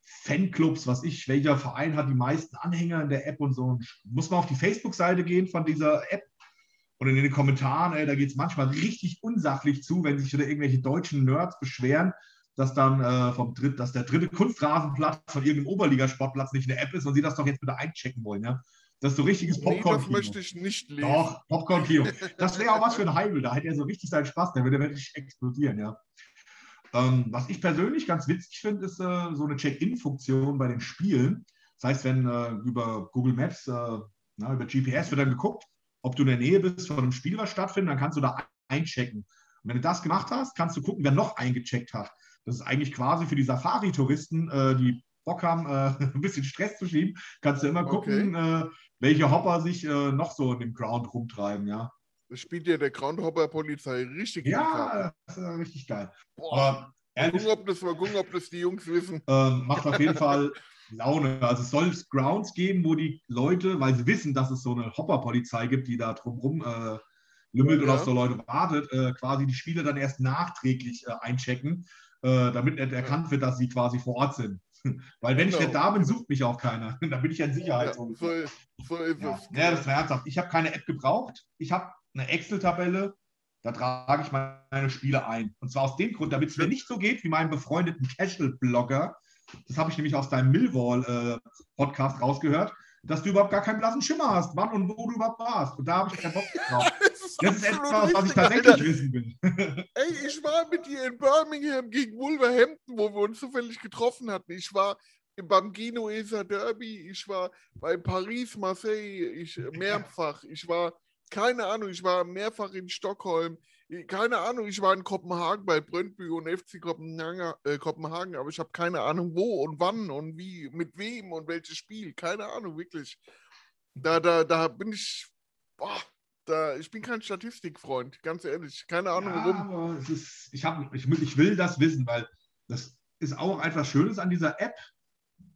Fanclubs, was ich, welcher Verein hat die meisten Anhänger in der App und so. Und muss man auf die Facebook-Seite gehen von dieser App und in den Kommentaren, ey, da geht es manchmal richtig unsachlich zu, wenn sich wieder irgendwelche deutschen Nerds beschweren, dass dann äh, vom Dritt, dass der dritte Kunstrasenplatz von irgendeinem Oberligasportplatz nicht eine App ist und sie das doch jetzt bitte einchecken wollen, ja. Das ist so richtiges Nee, popcorn das möchte ich nicht lesen. doch, Popcorn-Kino. Das wäre auch was für ein Heimel. Da hätte er so richtig seinen Spaß. Der würde wirklich explodieren, ja. Ähm, was ich persönlich ganz witzig finde, ist äh, so eine Check-in-Funktion bei den Spielen. Das heißt, wenn äh, über Google Maps, äh, na, über GPS wird dann geguckt, ob du in der Nähe bist von einem Spiel, was stattfindet, dann kannst du da einchecken. Und wenn du das gemacht hast, kannst du gucken, wer noch eingecheckt hat. Das ist eigentlich quasi für die Safari-Touristen, äh, die Bock haben, äh, ein bisschen Stress zu schieben, kannst du immer gucken, äh, welche Hopper sich äh, noch so in dem Ground rumtreiben, ja. Das spielt ja der Groundhopper-Polizei richtig. Ja, das ist richtig geil. Boah. Aber Mal gucken, ob das, mal gucken, ob das die Jungs wissen. ähm, macht auf jeden Fall Laune. Also es soll Grounds geben, wo die Leute, weil sie wissen, dass es so eine Hopper-Polizei gibt, die da drumrum äh, lümmelt und Ja. auf so Leute wartet, äh, quasi die Spiele dann erst nachträglich äh, einchecken, äh, damit nicht erkannt wird, dass sie quasi vor Ort sind. weil wenn ich Genau. nicht da bin, sucht mich auch keiner. da bin ich ja in Ja, Sicherheit. so, so ist Ja, ja das war ernsthaft. Ich habe keine App gebraucht. Ich habe eine Excel-Tabelle, da trage ich meine Spiele ein. Und zwar aus dem Grund, damit es mir nicht so geht wie meinem befreundeten Casual-Blogger. Das habe ich nämlich aus deinem Millwall-Podcast rausgehört, dass du überhaupt gar keinen blassen Schimmer hast, wann und wo du überhaupt warst. Und da habe ich keinen Bock drauf. Das ist, Das ist absolut etwas, was ich tatsächlich Alter. wissen will. Ey, ich war mit dir in Birmingham gegen Wolverhampton, wo wir uns zufällig getroffen hatten. Ich war beim Genueser Derby, ich war bei Paris, Marseille, ich mehrfach. Ich war, keine Ahnung, ich war mehrfach in Stockholm. Keine Ahnung, ich war in Kopenhagen bei Brøndby und FC Kopenhagen, äh, Kopenhagen, aber ich habe keine Ahnung, wo und wann und wie, mit wem und welches Spiel. Keine Ahnung, wirklich. Da, da, da bin ich, boah, da, ich bin kein Statistikfreund, ganz ehrlich. Keine Ahnung, Ja, warum. ist, ich, hab, ich, will- ich will das wissen, weil das ist auch etwas Schönes an dieser App,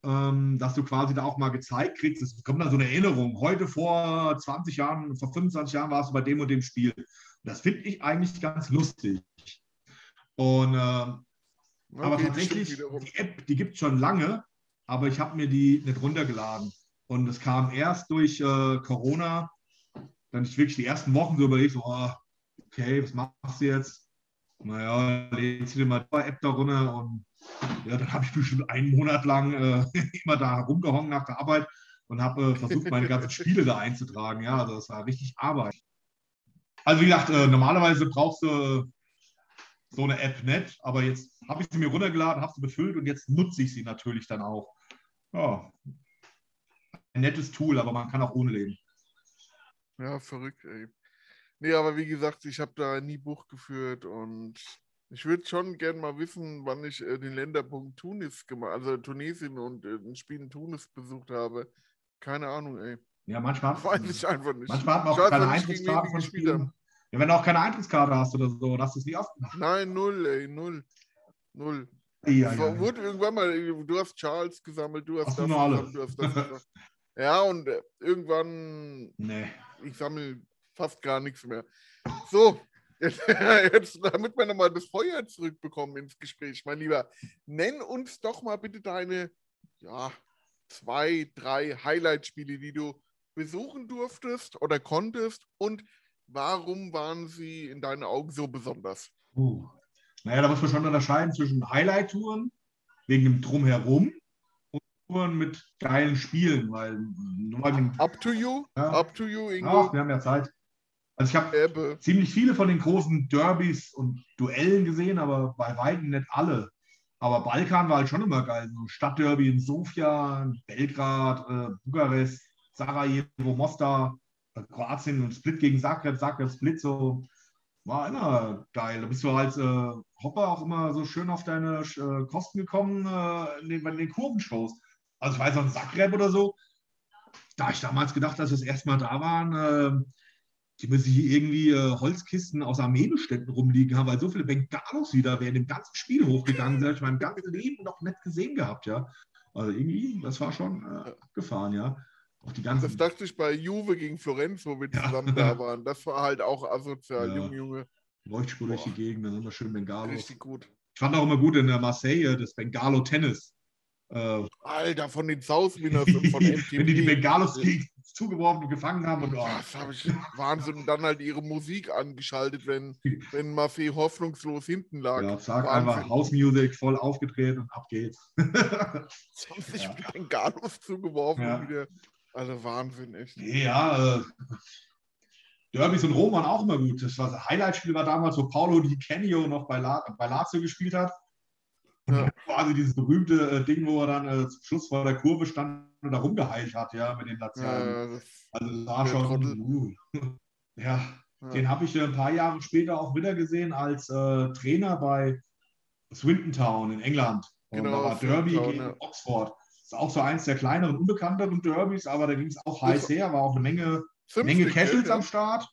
ähm, dass du quasi da auch mal gezeigt kriegst. Es kommt dann so eine Erinnerung. Heute vor 20 Jahren, vor 25 Jahren warst du bei dem und dem Spiel. Das finde ich eigentlich ganz lustig. Und aber Okay, das stimmt tatsächlich, die App, die gibt es schon lange, aber ich habe mir die nicht runtergeladen. Und es kam erst durch äh, Corona, dann ich wirklich die ersten Wochen so überlegt, so, oh, okay, was machst du jetzt? Naja, lädst du dir mal die App da runter und ja, dann habe ich bestimmt einen Monat lang äh, immer da rumgehongen nach der Arbeit und habe äh, versucht, meine ganzen Spiele da einzutragen. Ja, also das war richtig Arbeit. Also wie gesagt, äh, normalerweise brauchst du so eine App nicht, aber jetzt habe ich sie mir runtergeladen, habe sie befüllt und jetzt nutze ich sie natürlich dann auch. Ja. Ein nettes Tool, aber man kann auch ohne leben. Ja, verrückt, ey. Nee, aber wie gesagt, ich habe da nie Buch geführt und ich würde schon gern mal wissen, wann ich äh, den Länderpunkt Tunis gemacht, also Tunesien und äh, ein Spiel in Tunis besucht habe. Keine Ahnung, ey. Ja, manchmal, Weiß ich einfach nicht. manchmal hat man Ich auch weiß keine Eintrittskarten die von Spielen. Ja, wenn du auch keine Eintrittskarte hast oder so, hast du es nie aufgemacht. Nein, null, ey, null. Null. Ja, ja, wurde irgendwann mal, du hast Charles gesammelt, du hast das gesammelt, du hast das gesammelt. Ja, und äh, irgendwann, Nee. ich sammle fast gar nichts mehr. So, jetzt, jetzt damit wir nochmal das Feuer zurückbekommen ins Gespräch, mein Lieber, nenn uns doch mal bitte deine, ja, zwei, drei Highlight-Spiele, die du besuchen durftest oder konntest und warum waren sie in deinen Augen so besonders? Uh. Naja, da muss man schon unterscheiden zwischen Highlight-Touren, wegen dem Drumherum, und Touren mit geilen Spielen, weil man, Up to you, Ja. up to you, Ingo. Ach, wir haben ja Zeit. Also ich habe ziemlich viele von den großen Derbys und Duellen gesehen, aber bei weitem nicht alle. Aber Balkan war halt schon immer geil. So Stadtderby in Sofia, Belgrad, äh, Bukarest, Sarajevo, Mostar, äh, Kroatien und Split gegen Zagreb, Zagreb, Split, so war immer geil. Da bist du als äh, Hopper auch immer so schön auf deine äh, Kosten gekommen äh, in den, bei den Kurvenshows. Also ich weiß noch, in Zagreb oder so, da ich damals gedacht, dass wir das erste Mal da waren, äh, die müssen hier irgendwie äh, Holzkisten aus Armeebeständen rumliegen haben, weil so viele Bengalos wieder während dem ganzen Spiel hochgegangen sind. Ich mein ganzes Leben noch nicht gesehen gehabt, ja. Also irgendwie, das war schon abgefahren, ja. Auch die ganzen. Das dachte ich bei Juve gegen Florenz, wo wir Ja. zusammen da waren. Das war halt auch asozial, Ja. Junge, Junge. Leuchtspur durch die. Gegend, dann immer schön Bengalos. Richtig gut. Ich fand auch immer gut in der Marseille das Bengalo-Tennis. Äh, Alter, von den South Winners und von MTV. wenn die die Bengalos zugeworfen und gefangen haben und oh, Das habe ich Wahnsinn. Und dann halt ihre Musik angeschaltet, wenn, wenn Marseille hoffnungslos hinten lag. ja, zack, Wahnsinn. einfach House Music voll aufgedreht und ab geht's. 20 Ja. Bengalos zugeworfen Ja. und wieder. Also Wahnsinn, echt. Ja, äh, Derbys und Rom waren auch immer gut. Das war das Highlight-Spiel war damals, wo Paulo Di Canio noch bei, La bei Lazio gespielt hat. Ja. quasi dieses berühmte äh, Ding, wo er dann äh, zum Schluss vor der Kurve stand und da rumgeheilt hat, ja, mit den Lazialen. Ja, also das war schon. Uh. Ja, ja. den habe ich äh, ein paar Jahre später auch wieder gesehen als äh, Trainer bei Swinton Town in England. Und Genau, da war Derby Town, gegen. Oxford. Das ist auch so eins der kleineren, unbekannteren Derbys, aber da ging es auch heiß her, war auch eine Menge, Menge Casuals ja. am Start.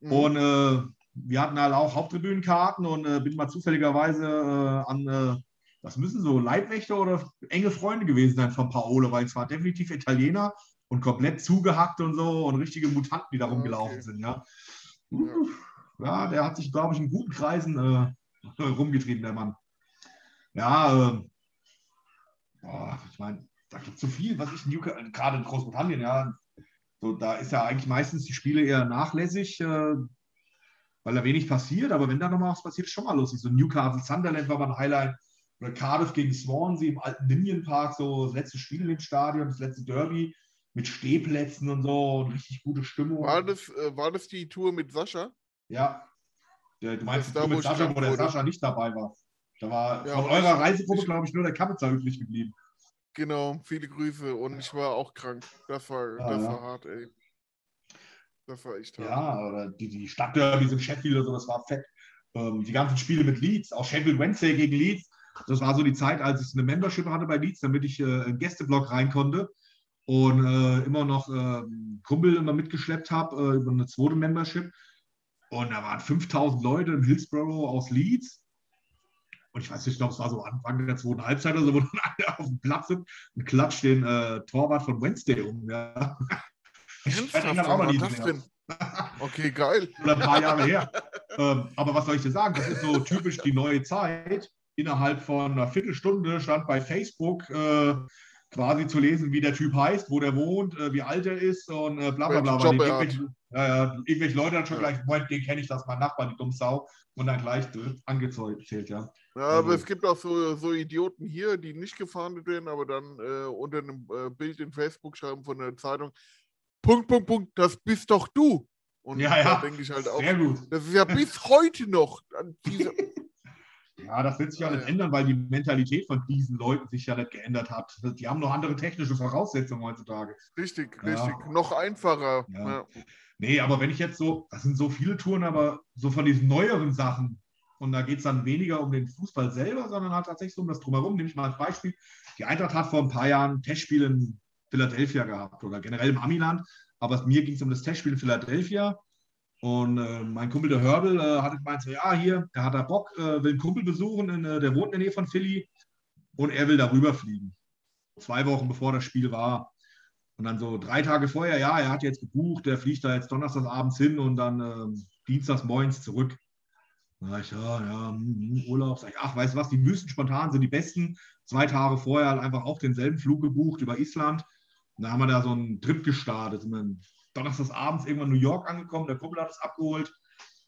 Mhm. Und äh, wir hatten halt auch Haupttribünenkarten und äh, bin mal zufälligerweise äh, an, äh, das müssen so Leibwächter oder enge Freunde gewesen sein von Paolo, weil es war definitiv Italiener und komplett zugehackt und so und richtige Mutanten, die da rumgelaufen okay. sind, ja. Ja, der hat sich, glaube ich, in guten Kreisen äh, rumgetrieben, der Mann. Ja, äh, boah, ich meine, da gibt es so viel, was ich Newcastle, gerade in Großbritannien, ja, so, da ist ja eigentlich meistens die Spiele eher nachlässig, äh, weil da wenig passiert. Aber wenn da nochmal was passiert, ist schon mal lustig. So Newcastle Sunderland war mal ein Highlight. Oder Cardiff gegen Swansea im alten Ninian Park, so das letzte Spiel in dem Stadion, das letzte Derby mit Stehplätzen und so und richtig gute Stimmung. War das, äh, war das die Tour mit Sascha? Ja. Der, du meinst die Tour mit Sascha, wo der. Sascha nicht dabei war. Da war Ja, von eurer Reisegruppe, glaube ich, nur der Kapitzer übrig geblieben. Genau, viele Grüße. Und ich war auch krank. Das war, Ah, das ja. war hart, ey. Das war echt hart. Ja, oder die, die Stadtderbys in Sheffield oder so, das war fett. Ähm, die ganzen Spiele mit Leeds, auch Sheffield Wednesday gegen Leeds. Das war so die Zeit, als ich eine Membership hatte bei Leeds, damit ich äh, in Gästeblock rein konnte und äh, immer noch äh, Kumpel immer mitgeschleppt habe äh, über eine zweite Membership. Und da waren 5000 Leute im Hillsborough aus Leeds. Und ich weiß nicht, ich glaube, es war so Anfang der zweiten Halbzeit oder so, wo dann einer auf dem Platz sind und klatscht den äh, Torwart von Wednesday um. Ja. Ich Ernsthaft? auch noch nie das denn? Okay, geil. oder ein paar Jahre her. Ähm, aber was soll ich dir sagen? Das ist so typisch die neue Zeit. Innerhalb von einer Viertelstunde stand bei Facebook äh, quasi zu lesen, wie der Typ heißt, wo der wohnt, äh, wie alt er ist und äh, bla bla bla. Weil irgendwelche, ja, irgendwelche Leute dann schon Ja. gleich, Moment, den kenne ich, das ist mein Nachbar, die Dummsau. Und dann gleich direkt angezählt, ja. Ja, aber Also- es gibt auch so, so Idioten hier, die nicht gefahndet werden, aber dann äh, unter einem äh, Bild in Facebook schreiben von der Zeitung, Punkt, Punkt, Punkt, das bist doch du. Und Ja, da ja. denke ich halt auch, Sehr gut. das ist ja bis heute noch an diese, Ja, das wird sich ja nicht ändern, weil die Mentalität von diesen Leuten sich ja nicht geändert hat. Die haben noch andere technische Voraussetzungen heutzutage. richtig, Ja. richtig, noch einfacher. Ja. Ja. Nee, aber wenn ich jetzt so, das sind so viele Touren, aber so von diesen neueren Sachen, und da geht es dann weniger um den Fußball selber, sondern halt tatsächlich so um das Drumherum. Nehme ich mal als Beispiel. Die Eintracht hat vor ein paar Jahren ein Testspiel in Philadelphia gehabt oder generell im Amiland, aber mir ging es um das Testspiel in Philadelphia. Und äh, mein Kumpel, der Hörbel, äh, hatte gemeint, so, ja, hier, der hat da Bock, äh, will einen Kumpel besuchen, in, äh, der wohnt in der Nähe von Philly und er will darüber fliegen. Zwei Wochen bevor das Spiel war. Und dann so drei Tage vorher, ja, er hat jetzt gebucht, der fliegt da jetzt donnerstags abends hin und dann äh, dienstags morgens zurück. Sag ich, ja, ja, hm, hm, Urlaub. Sag ich, ach, weißt du was, die Wüsten spontan sind die besten. Zwei Tage vorher halt einfach auch denselben Flug gebucht über Island. Und da haben wir da so einen Trip gestartet. Sind dann donnerstags abends irgendwann New York angekommen, der Kumpel hat es abgeholt.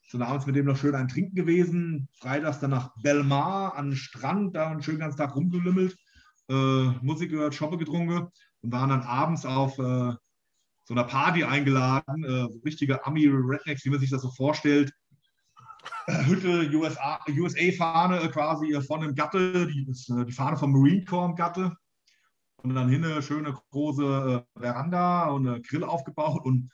Sind abends mit dem noch schön ein Trinken gewesen. Freitags dann nach Belmar an den Strand, da einen schönen ganzen Tag rumgelümmelt. Äh, Musik gehört, Shoppe getrunken und waren dann abends auf äh, so einer Party eingeladen. Äh, so richtige Ami-Rednecks, wie man sich das so vorstellt. Äh, Hütte, USA-Fahne USA quasi von einem Gatte, die, äh, die Fahne vom Marine Corps Gatte. Und dann hin eine schöne große äh, Veranda und eine Grill aufgebaut und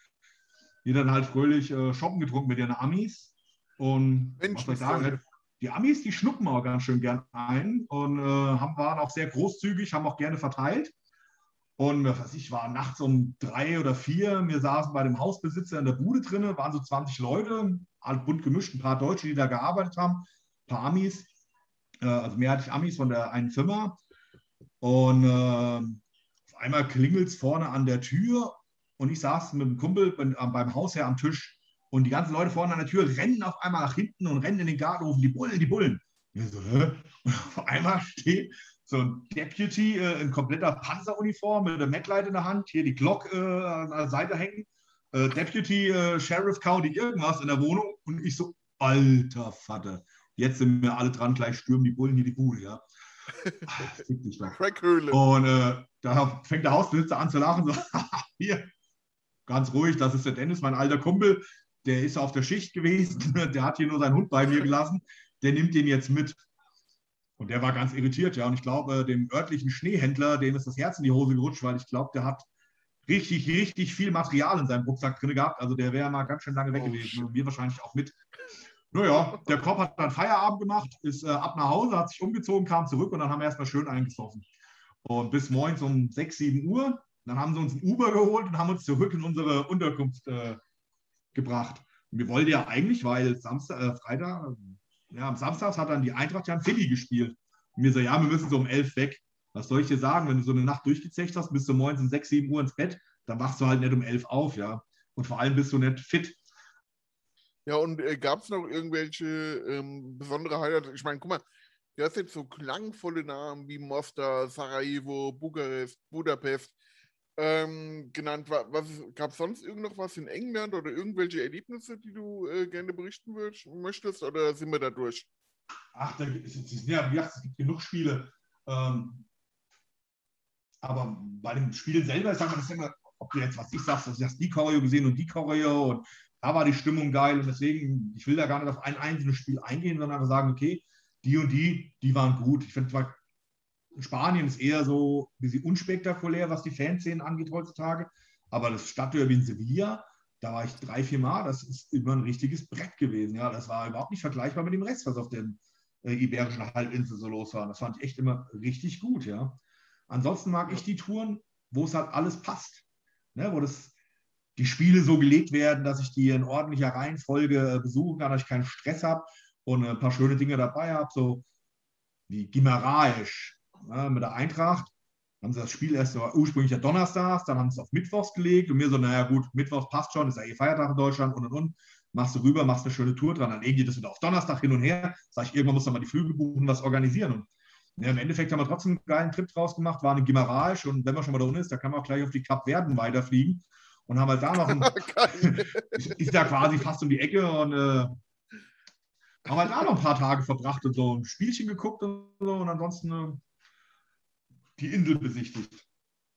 die dann halt fröhlich shoppen getrunken mit ihren Amis. Und Mensch, was soll ich sagen, die Amis, die schnuppen auch ganz schön gern ein und äh, haben, waren auch sehr großzügig, haben auch gerne verteilt. Und was ich war nachts um drei oder vier, wir saßen bei dem Hausbesitzer in der Bude drin, waren so 20 Leute, alle bunt gemischt, ein paar Deutsche, die da gearbeitet haben, ein paar Amis, äh, also mehrheitlich Amis von der einen Firma. Und äh, auf einmal klingelt es vorne an der Tür und ich saß mit dem Kumpel beim Hausherr am Tisch und die ganzen Leute vorne an der Tür rennen auf einmal nach hinten und rennen in den Garten, rufen die Bullen, die Bullen. Und, so, und auf einmal steht so ein Deputy äh, in kompletter Panzeruniform mit der MacLight in der Hand, hier die Glock äh, an der Seite hängen, äh, Deputy äh, Sheriff County irgendwas in der Wohnung und ich so, alter Vater, jetzt sind wir alle dran, gleich stürmen die Bullen hier die Bude, ja. Fick dich doch. Und äh, da fängt der Hausbesitzer an zu lachen, so, hier, ganz ruhig, das ist der Dennis, mein alter Kumpel, der ist auf der Schicht gewesen, der hat hier nur seinen Hund bei mir gelassen, der nimmt den jetzt mit. Und der war ganz irritiert, ja. Und ich glaube, dem örtlichen Schneehändler, dem ist das Herz in die Hose gerutscht, weil ich glaube, der hat richtig, richtig viel Material in seinem Rucksack drin gehabt. Also der wäre mal ganz schön lange weg oh, gewesen. Und wir wahrscheinlich auch mit. Naja, der Kopf hat dann Feierabend gemacht, ist äh, ab nach Hause, hat sich umgezogen, kam zurück und dann haben wir erstmal schön eingesoffen. Und bis morgens um 6, 7 Uhr. Dann haben sie uns ein Uber geholt und haben uns zurück in unsere Unterkunft äh, gebracht. Und wir wollten ja eigentlich, weil Samstag, äh, Freitag, ja, am Samstag hat dann die Eintracht ja in Philly gespielt. Und mir so, ja, wir müssen so um elf weg. Was soll ich dir sagen, wenn du so eine Nacht durchgezecht hast, bist du morgens um sechs, sieben Uhr ins Bett, dann wachst du halt nicht um elf auf, ja. Und vor allem bist du nicht fit. Ja, und äh, gab es noch irgendwelche ähm, besondere Highlights? Ich meine, guck mal, du hast jetzt so klangvolle Namen wie Mostar, Sarajevo, Bukarest, Budapest ähm, genannt. Was, gab es sonst irgend was in England oder irgendwelche Erlebnisse, die du äh, gerne berichten willst, möchtest oder sind wir da durch? Ach, da, es, es, ja, wie gesagt, es gibt genug Spiele. Ähm, aber bei dem Spiel selber, ich sag das immer, ob du jetzt, was ich sag, du hast die Choreo gesehen und die Choreo und da war die Stimmung geil und deswegen, ich will da gar nicht auf ein einzelnes Spiel eingehen, sondern einfach sagen, okay, die und die, die waren gut. Ich finde zwar Spanien ist eher so ein bisschen unspektakulär, was die Fanszenen angeht heutzutage. Aber das Stadtderby in Sevilla, da war ich drei, vier Mal, das ist immer ein richtiges Brett gewesen. Ja, das war überhaupt nicht vergleichbar mit dem Rest, was auf der äh, Iberischen Halbinsel so los war. Das fand ich echt immer richtig gut, ja. Ansonsten mag ich die Touren, wo es halt alles passt. Ne, wo das, die Spiele so gelegt werden, dass ich die in ordentlicher Reihenfolge äh, besuchen kann, dass ich keinen Stress habe und ein paar schöne Dinge dabei habe, so wie Gimaraes, ja, mit der Eintracht. Haben sie das Spiel erst ursprünglich ja donnerstags, dann haben sie es auf Mittwochs gelegt und mir so, naja gut, Mittwochs passt schon, ist ja eh Feiertag in Deutschland und und und. Machst du rüber, machst eine schöne Tour dran, dann legen die das wieder auf Donnerstag hin und her. Sag ich, irgendwann muss man mal die Flüge buchen, was organisieren. Und ja, im Endeffekt haben wir trotzdem einen geilen Trip draus gemacht, waren in Gimaralsch und wenn man schon mal da unten ist, da kann man auch gleich auf die Kap Verden weiterfliegen und haben halt da noch ein, ist ja quasi fast um die Ecke und äh, haben halt da noch ein paar Tage verbracht und so ein Spielchen geguckt und so und ansonsten äh, die Insel besichtigt.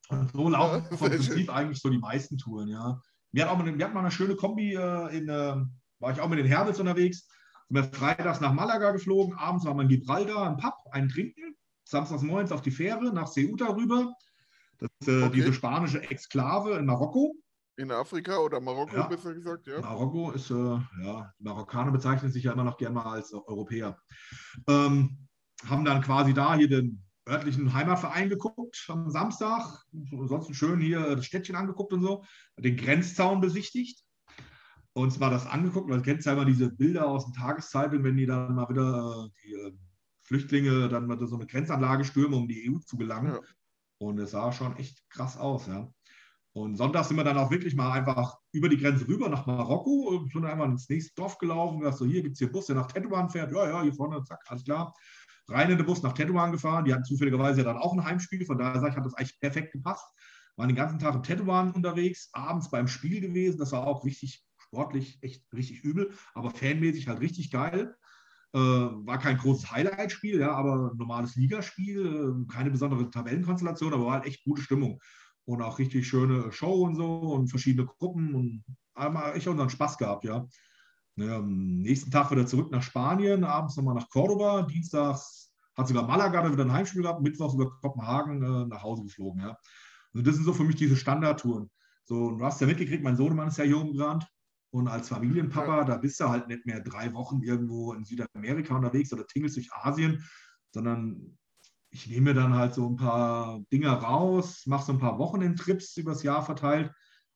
Und so laufen ja, vom Prinzip schön. eigentlich so die meisten Touren, ja. Wir hatten, auch mal, wir hatten mal eine schöne Kombi, äh, in, äh, war ich auch mit den Herbels unterwegs. Sind wir freitags nach Malaga geflogen, abends waren wir in Gibraltar im Pub, einen trinken, samstags morgens auf die Fähre nach Ceuta rüber. Das ist äh, okay. diese spanische Exklave in Marokko. In Afrika oder Marokko, ja. besser gesagt, ja. Marokko ist, äh, ja, Marokkaner bezeichnen sich ja immer noch gerne mal als Europäer. Ähm, haben dann quasi da hier den örtlichen Heimatverein geguckt am Samstag. Ansonsten schön hier das Städtchen angeguckt und so. Den Grenzzaun besichtigt. uns mal das angeguckt. Man kennt ja immer diese Bilder aus den Tageszeitungen, wenn die dann mal wieder äh, die äh, Flüchtlinge dann mal so eine Grenzanlage stürmen, um die EU zu gelangen. Ja. Und es sah schon echt krass aus, ja. Und Sonntag sind wir dann auch wirklich mal einfach über die Grenze rüber nach Marokko, und sind einfach ins nächste Dorf gelaufen, gesagt, so hier gibt es hier Bus, der nach Tetuan fährt. Ja, ja, hier vorne, zack, alles klar. Rein in den Bus nach Tetuan gefahren. Die hatten zufälligerweise ja dann auch ein Heimspiel, von daher sag ich, hat das eigentlich perfekt gepasst. Waren den ganzen Tag in Tetuan unterwegs, abends beim Spiel gewesen. Das war auch richtig sportlich, echt richtig übel, aber fanmäßig halt richtig geil. Äh, war kein großes Highlight-Spiel, ja, aber normales Ligaspiel, äh, keine besondere Tabellenkonstellation, aber war halt echt gute Stimmung und auch richtig schöne Show und so und verschiedene Gruppen und haben echt unseren Spaß gehabt, ja. ja. Am nächsten Tag wieder zurück nach Spanien, abends nochmal nach Cordoba, dienstags hat sogar Malaga dann wieder ein Heimspiel gehabt, mittwochs über Kopenhagen äh, nach Hause geflogen, ja. Also das sind so für mich diese Standardtouren. So, du hast ja mitgekriegt, mein Sohnemann ist ja hier umgerannt. Und als Familienpapa, da bist du halt nicht mehr drei Wochen irgendwo in Südamerika unterwegs oder tingelst durch Asien, sondern ich nehme dann halt so ein paar Dinger raus, mache so ein paar Wochenendtrips übers Jahr verteilt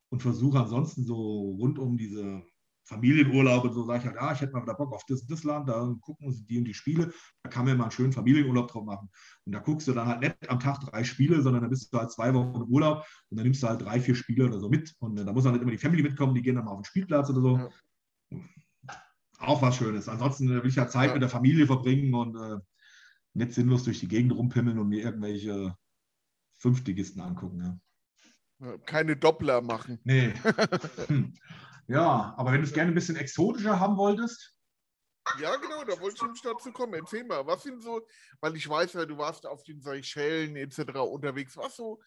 und versuche ansonsten so rund um diese Familienurlaube, so sage ich halt, ah, ich hätte mal wieder Bock auf das und das Land, da gucken sie die und die Spiele, da kann man mal einen schönen Familienurlaub drauf machen. Und da guckst du dann halt nicht am Tag drei Spiele, sondern da bist du halt zwei Wochen im Urlaub und dann nimmst du halt drei, vier Spiele oder so mit. Und äh, da muss dann nicht immer die Family mitkommen, die gehen dann mal auf den Spielplatz oder so. Ja. Auch was Schönes. Ansonsten will ich ja Zeit ja. mit der Familie verbringen und äh, nicht sinnlos durch die Gegend rumpimmeln und mir irgendwelche Fünftigisten angucken. Ja. Keine Doppler machen. Nee. Ja, aber wenn du es gerne ein bisschen exotischer haben wolltest. Ja, genau, da wollte ich nämlich dazu kommen. Erzähl mal, was sind so, weil ich weiß ja, du warst auf den Seychellen etc. unterwegs. Was so,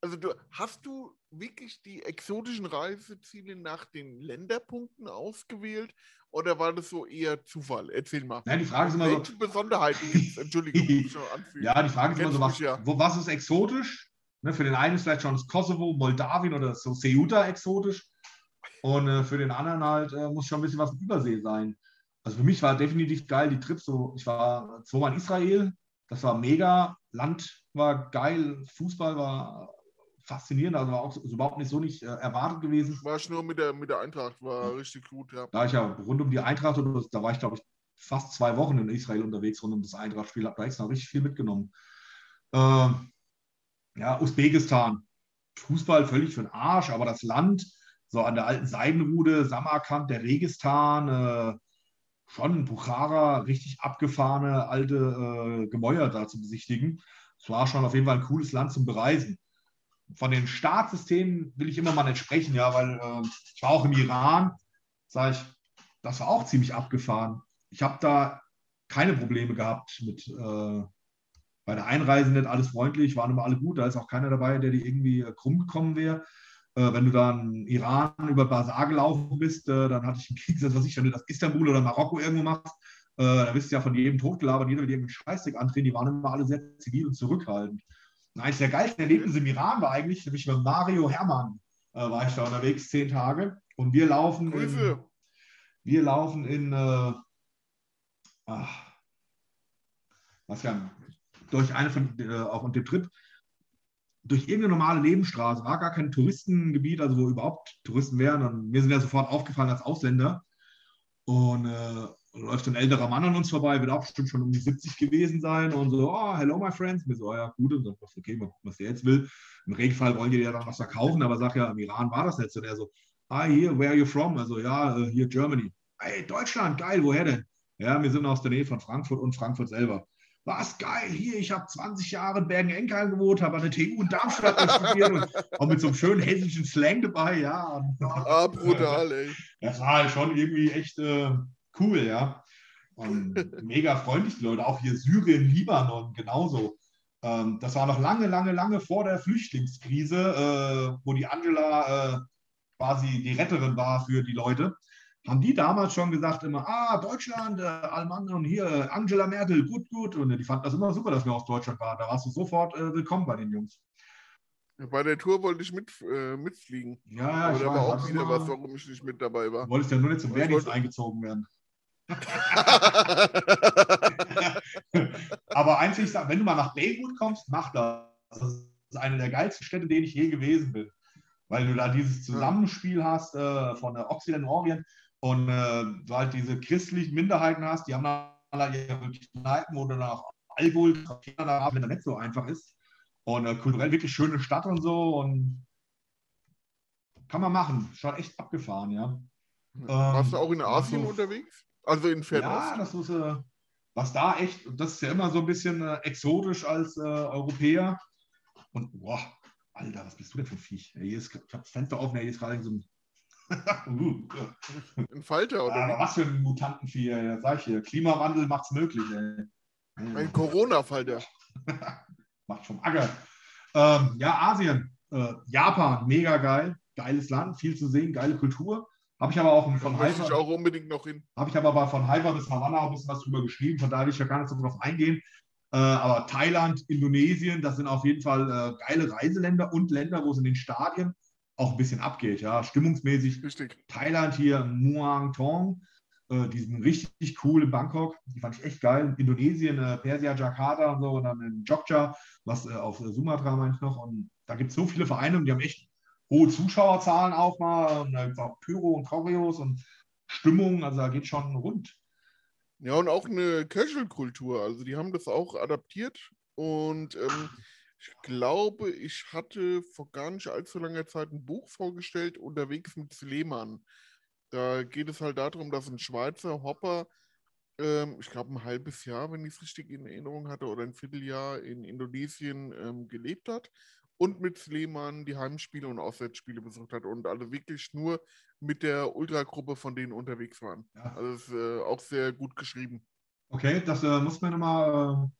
also du, hast du wirklich die exotischen Reiseziele nach den Länderpunkten ausgewählt oder war das so eher Zufall? Erzähl mal. Nein, die Frage ist immer Welche so. Besonderheiten gibt es? Entschuldigung, schon anfühlen. Ja, die Frage ist immer so, was, ja. wo, was ist exotisch? Ne, für den einen ist vielleicht schon das Kosovo, Moldawien oder so Ceuta exotisch. Und äh, für den anderen halt äh, muss schon ein bisschen was in Übersee sein. Also für mich war definitiv geil die Trips. So, ich war zweimal in Israel, das war mega. Land war geil, Fußball war faszinierend, also war auch so, überhaupt nicht so nicht äh, erwartet gewesen. War ich nur mit der, mit der Eintracht, war ja. richtig gut, ja. Da ich ja rund um die Eintracht, da war ich glaube ich fast zwei Wochen in Israel unterwegs rund um das Eintracht-Spiel, habe da extra richtig viel mitgenommen. Äh, ja, Usbekistan, Fußball völlig für den Arsch, aber das Land, so an der alten Seidenrude, Samarkand, der Registan, äh, schon Bukhara, richtig abgefahrene alte äh, Gemäuer da zu besichtigen. Es war schon auf jeden Fall ein cooles Land zum Bereisen. Von den Staatssystemen will ich immer mal nicht sprechen, ja, weil äh, ich war auch im Iran, sage ich, das war auch ziemlich abgefahren. Ich habe da keine Probleme gehabt mit äh, bei der Einreise nicht alles freundlich, waren immer alle gut, da ist auch keiner dabei, der dir irgendwie äh, krumm gekommen wäre. Äh, wenn du dann Iran über Basar gelaufen bist, äh, dann hatte ich einen Krieg, was ich, wenn du das Istanbul oder Marokko irgendwo machst, äh, da bist du ja von jedem totgelabert, jeder will irgendeinen Scheißdreck antreten, die waren immer alle sehr zivil und zurückhaltend. Und eines der geilsten Erlebnisse im Iran war eigentlich, nämlich mit Mario Hermann äh, war ich da unterwegs, zehn Tage. Und wir laufen in, wir laufen in äh, ach, was ja, durch eine von, äh, auf dem Trip durch irgendeine normale Nebenstraße, war gar kein Touristengebiet, also wo überhaupt Touristen wären. Und mir sind ja sofort aufgefallen als Ausländer. Und äh, läuft ein älterer Mann an uns vorbei, wird auch bestimmt schon um die 70 gewesen sein und so, oh, hello my friends. Mir so, oh, ja, gut, und so, okay, mal gucken, was der jetzt will. Im Regenfall wollen die ja dann was verkaufen, aber sag ja, im Iran war das so. Und er so, ah, hier, where are you from? Also, ja, äh, hier Germany. Hey, Deutschland, geil, woher denn? Ja, wir sind aus der Nähe von Frankfurt und Frankfurt selber was geil, hier, ich habe 20 Jahre in Bergen-Enkheim gewohnt, habe an der TU in Darmstadt studiert und auch mit so einem schönen hessischen Slang dabei, ja. Ah, brutal, ey. Das war halt schon irgendwie echt äh, cool, ja. Und mega freundlich, die Leute, auch hier Syrien, Libanon, genauso. Ähm, das war noch lange, lange, lange vor der Flüchtlingskrise, äh, wo die Angela äh, quasi die Retterin war für die Leute haben die damals schon gesagt immer, ah, Deutschland, äh, Allmann und hier äh, Angela Merkel, gut, gut. Und die fanden das immer super, dass wir aus Deutschland waren. Da warst du sofort äh, willkommen bei den Jungs. Bei der Tour wollte ich mit, äh, mitfliegen. Ja, ja, Aber da war auch wieder was, warum ich nicht mit dabei war. Du wolltest ja nur nicht zum Wehrdienst wollte... eingezogen werden. Aber einzig, wenn du mal nach Beirut kommst, mach das. Das ist eine der geilsten Städte, in denen ich je gewesen bin. weil du da dieses Zusammenspiel hast äh, von der Occident und Orient und äh, du halt diese christlichen Minderheiten hast, die haben dann ihre Kneipen, dann auch Alkohol, wenn das nicht so einfach ist. Und äh, kulturell wirklich schöne Stadt und so und kann man machen. Schon echt abgefahren, ja. Warst du Ähm, auch in Asien also- unterwegs? Also in Ja, Fernost? das ist, äh, was da echt, das ist ja immer so ein bisschen äh, exotisch als äh, Europäer. Und boah, Alter, was bist du denn für ein Viech? Ey, hier ist, ich habe das Fenster offen, hier ist gerade so ein. uh, in Falter oder wie? was für ein Mutantenvieh, das sag ich hier. Klimawandel macht's möglich, ey. Ein Corona-Falter. Macht vom Acker. Ähm, ja, Asien. Äh, Japan, mega geil. Geiles Land, viel zu sehen, geile Kultur. Habe ich aber auch Da von ich Haifa, auch unbedingt noch hin. habe ich aber von Haifa bis Havanna auch ein bisschen was drüber geschrieben, von daher will ich ja gar nicht so drauf eingehen. Äh, aber Thailand, Indonesien, das sind auf jeden Fall äh, geile Reiseländer und Länder, wo es in den Stadien auch ein bisschen abgeht, ja, stimmungsmäßig. Richtig. Thailand hier, Muang Thong, äh, die sind richtig cool in Bangkok, die fand ich echt geil. Indonesien, äh, Persia, Jakarta und so, und dann in Jogja, was äh, auf Sumatra meine ich noch. Und da gibt es so viele Vereine und die haben echt hohe Zuschauerzahlen auch mal. Und da gibt es auch Pyro und Choreos und Stimmung, also da geht schon rund. Ja, und auch eine Casual-Kultur. Also die haben das auch adaptiert. Und ähm, ich glaube, ich hatte vor gar nicht allzu langer Zeit ein Buch vorgestellt, unterwegs mit Sleman. Da geht es halt darum, dass ein Schweizer Hopper, ähm, ich glaube ein halbes Jahr, wenn ich es richtig in Erinnerung hatte, oder ein Vierteljahr in Indonesien ähm, gelebt hat und mit Sleman die Heimspiele und Auswärtsspiele besucht hat und alle wirklich nur mit der Ultragruppe von denen unterwegs waren. Ja. Also ist äh, auch sehr gut geschrieben. Okay, das äh, muss man nochmal.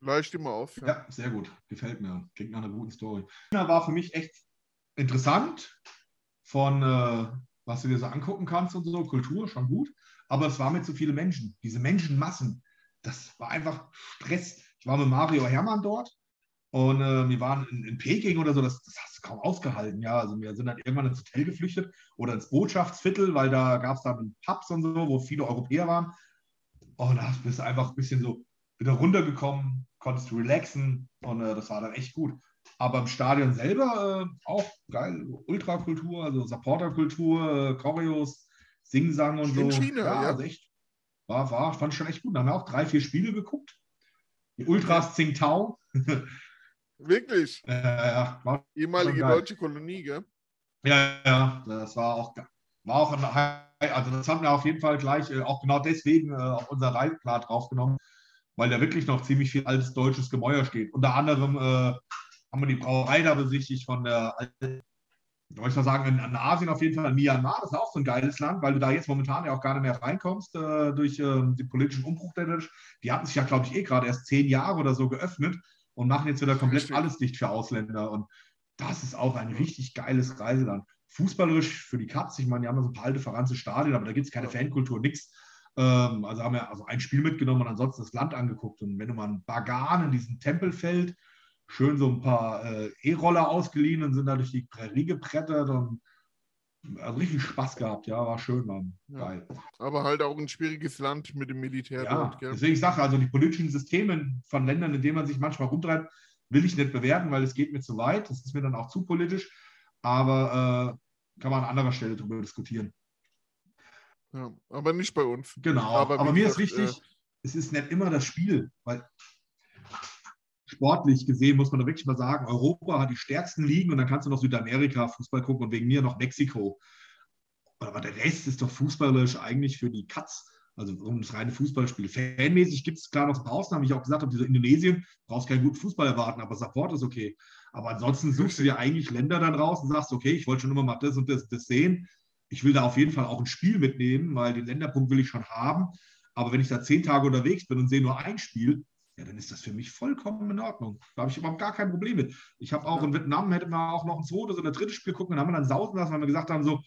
Leicht immer aus. Äh, ja, sehr gut. Gefällt mir. Klingt nach einer guten Story. China war für mich echt interessant von, äh, was du dir so angucken kannst und so, Kultur, schon gut. Aber es war mir zu viele Menschen. Diese Menschenmassen, das war einfach Stress. Ich war mit Mario Hermann dort und äh, wir waren in, in Peking oder so, das, das hast du kaum ausgehalten. Ja, also wir sind dann irgendwann ins Hotel geflüchtet oder ins Botschaftsviertel, weil da gab es dann Pubs und so, wo viele Europäer waren. Und da bist du einfach ein bisschen so wieder runtergekommen, konntest relaxen und äh, das war dann echt gut. Aber im Stadion selber äh, auch geil, Ultrakultur, also Supporterkultur, äh, Choreos, Singsang und so. China, ja. Also echt, war, war, fand ich schon echt gut. Da haben wir auch drei, vier Spiele geguckt. Die Ultras Tsingtao. Wirklich. Ja, war, Ehemalige deutsche Kolonie, gell? ja, ja, das war auch, war auch ein High, also das haben wir auf jeden Fall gleich, äh, auch genau deswegen äh, auf unser Reiseplan draufgenommen, weil da wirklich noch ziemlich viel altes deutsches Gemäuer steht. Unter anderem äh, haben wir die Brauerei da besichtigt von der, alten- soll ich mal sagen, in, in Asien auf jeden Fall, in Myanmar, das ist auch so ein geiles Land, weil du da jetzt momentan ja auch gar nicht mehr reinkommst äh, durch äh, den politischen Umbruch. Der, die hatten sich ja, glaube ich, eh gerade erst zehn Jahre oder so geöffnet und machen jetzt wieder komplett Richtig. alles dicht für Ausländer. Und das ist auch ein richtig geiles Reiseland. Fußballerisch für die Cups, ich meine, die haben ja so ein paar alte verranzte Stadien, aber da gibt es keine. Fankultur, nichts. Ähm, also haben wir also ein Spiel mitgenommen und ansonsten das Land angeguckt. Und wenn du mal in Bagan in diesem Tempelfeld schön so ein paar äh, E-Roller ausgeliehen und sind da durch die Prärie gebrettert und richtig Spaß gehabt, ja, war schön, Mann. Ja. Geil. Aber halt auch ein schwieriges Land mit dem Militär Ja, dort, deswegen sage ich also, die politischen Systeme von Ländern, in denen man sich manchmal rumtreibt, will ich nicht bewerten, weil es geht mir zu weit. Das ist mir dann auch zu politisch. Aber äh, kann man an anderer Stelle darüber diskutieren. Ja, aber nicht bei uns. Genau. Aber Aber, mir ist gesagt, wichtig, es ist nicht immer das Spiel, weil sportlich gesehen muss man da wirklich mal sagen, Europa hat die stärksten Ligen und dann kannst du noch Südamerika Fußball gucken und wegen mir noch Mexiko. Aber der Rest ist doch fußballerisch eigentlich für die Katz. Also um das reine Fußballspiel. Fanmäßig gibt es klar noch ein paar Ausnahmen. Ich auch gesagt habe, diese Indonesien brauchst keinen guten Fußball erwarten, aber Support ist okay. Aber ansonsten suchst du dir eigentlich Länder dann raus und sagst, okay, ich wollte schon immer mal das und das, das sehen. Ich will da auf jeden Fall auch ein Spiel mitnehmen, weil den Länderpunkt will ich schon haben. Aber wenn ich da zehn Tage unterwegs bin und sehe nur ein Spiel, ja, dann ist das für mich vollkommen in Ordnung. Da habe ich überhaupt gar kein Problem mit. Ich habe auch in Vietnam, hätte man auch noch ein zweites oder drittes Spiel gucken, dann haben wir dann sausen lassen, weil wir gesagt haben, so,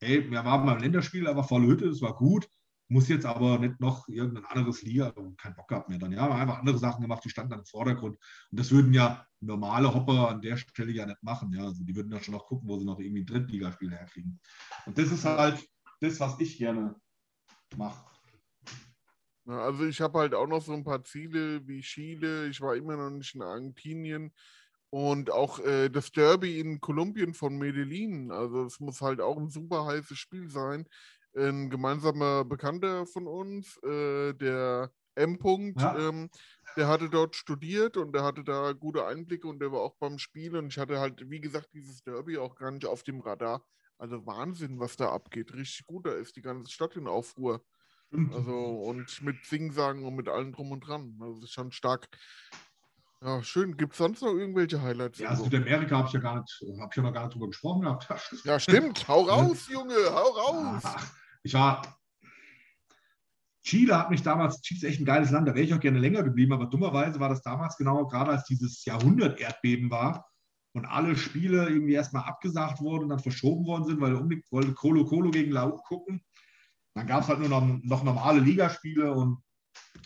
ey, wir waren beim Länderspiel, aber volle Hütte, das war gut. Muss jetzt aber nicht noch irgendein anderes Liga, kein Bock gehabt mehr dann. Ja, haben einfach andere Sachen gemacht, die standen dann im Vordergrund. Und das würden ja normale Hopper an der Stelle ja nicht machen. Ja, also die würden ja schon noch gucken, wo sie noch irgendwie ein Drittligaspiel herkriegen. Und das ist halt das, was ich gerne mache. Ja, also ich habe halt auch noch so ein paar Ziele wie Chile. Ich war immer noch nicht in Argentinien. Und auch äh, das Derby in Kolumbien von Medellin, also es muss halt auch ein super heißes Spiel sein. Ein gemeinsamer Bekannter von uns, äh, der M. -Punkt, Ja. ähm, der hatte dort studiert und der hatte da gute Einblicke und der war auch beim Spiel und ich hatte halt, wie gesagt, dieses Derby auch gar nicht auf dem Radar. Also Wahnsinn, was da abgeht. Richtig gut, da ist die ganze Stadt in Aufruhr. Stimmt. Also und mit Singsagen und mit allem drum und dran. Also das ist schon stark. Ja, schön. Gibt es sonst noch irgendwelche Highlights? ja, also? Südamerika habe ich ja gar nicht, habe ich ja noch gar nicht drüber gesprochen gehabt. ja, stimmt. Hau raus, Junge, hau raus. Ach, ich war. Chile hat mich damals, Chile ist echt ein geiles Land, da wäre ich auch gerne länger geblieben, aber dummerweise war das damals genau gerade als dieses Jahrhundert-Erdbeben war und alle Spiele irgendwie erstmal abgesagt wurden und dann verschoben worden sind, weil er unbedingt wollte Colo Colo gegen Lau gucken. Dann gab es halt nur noch, noch normale Ligaspiele und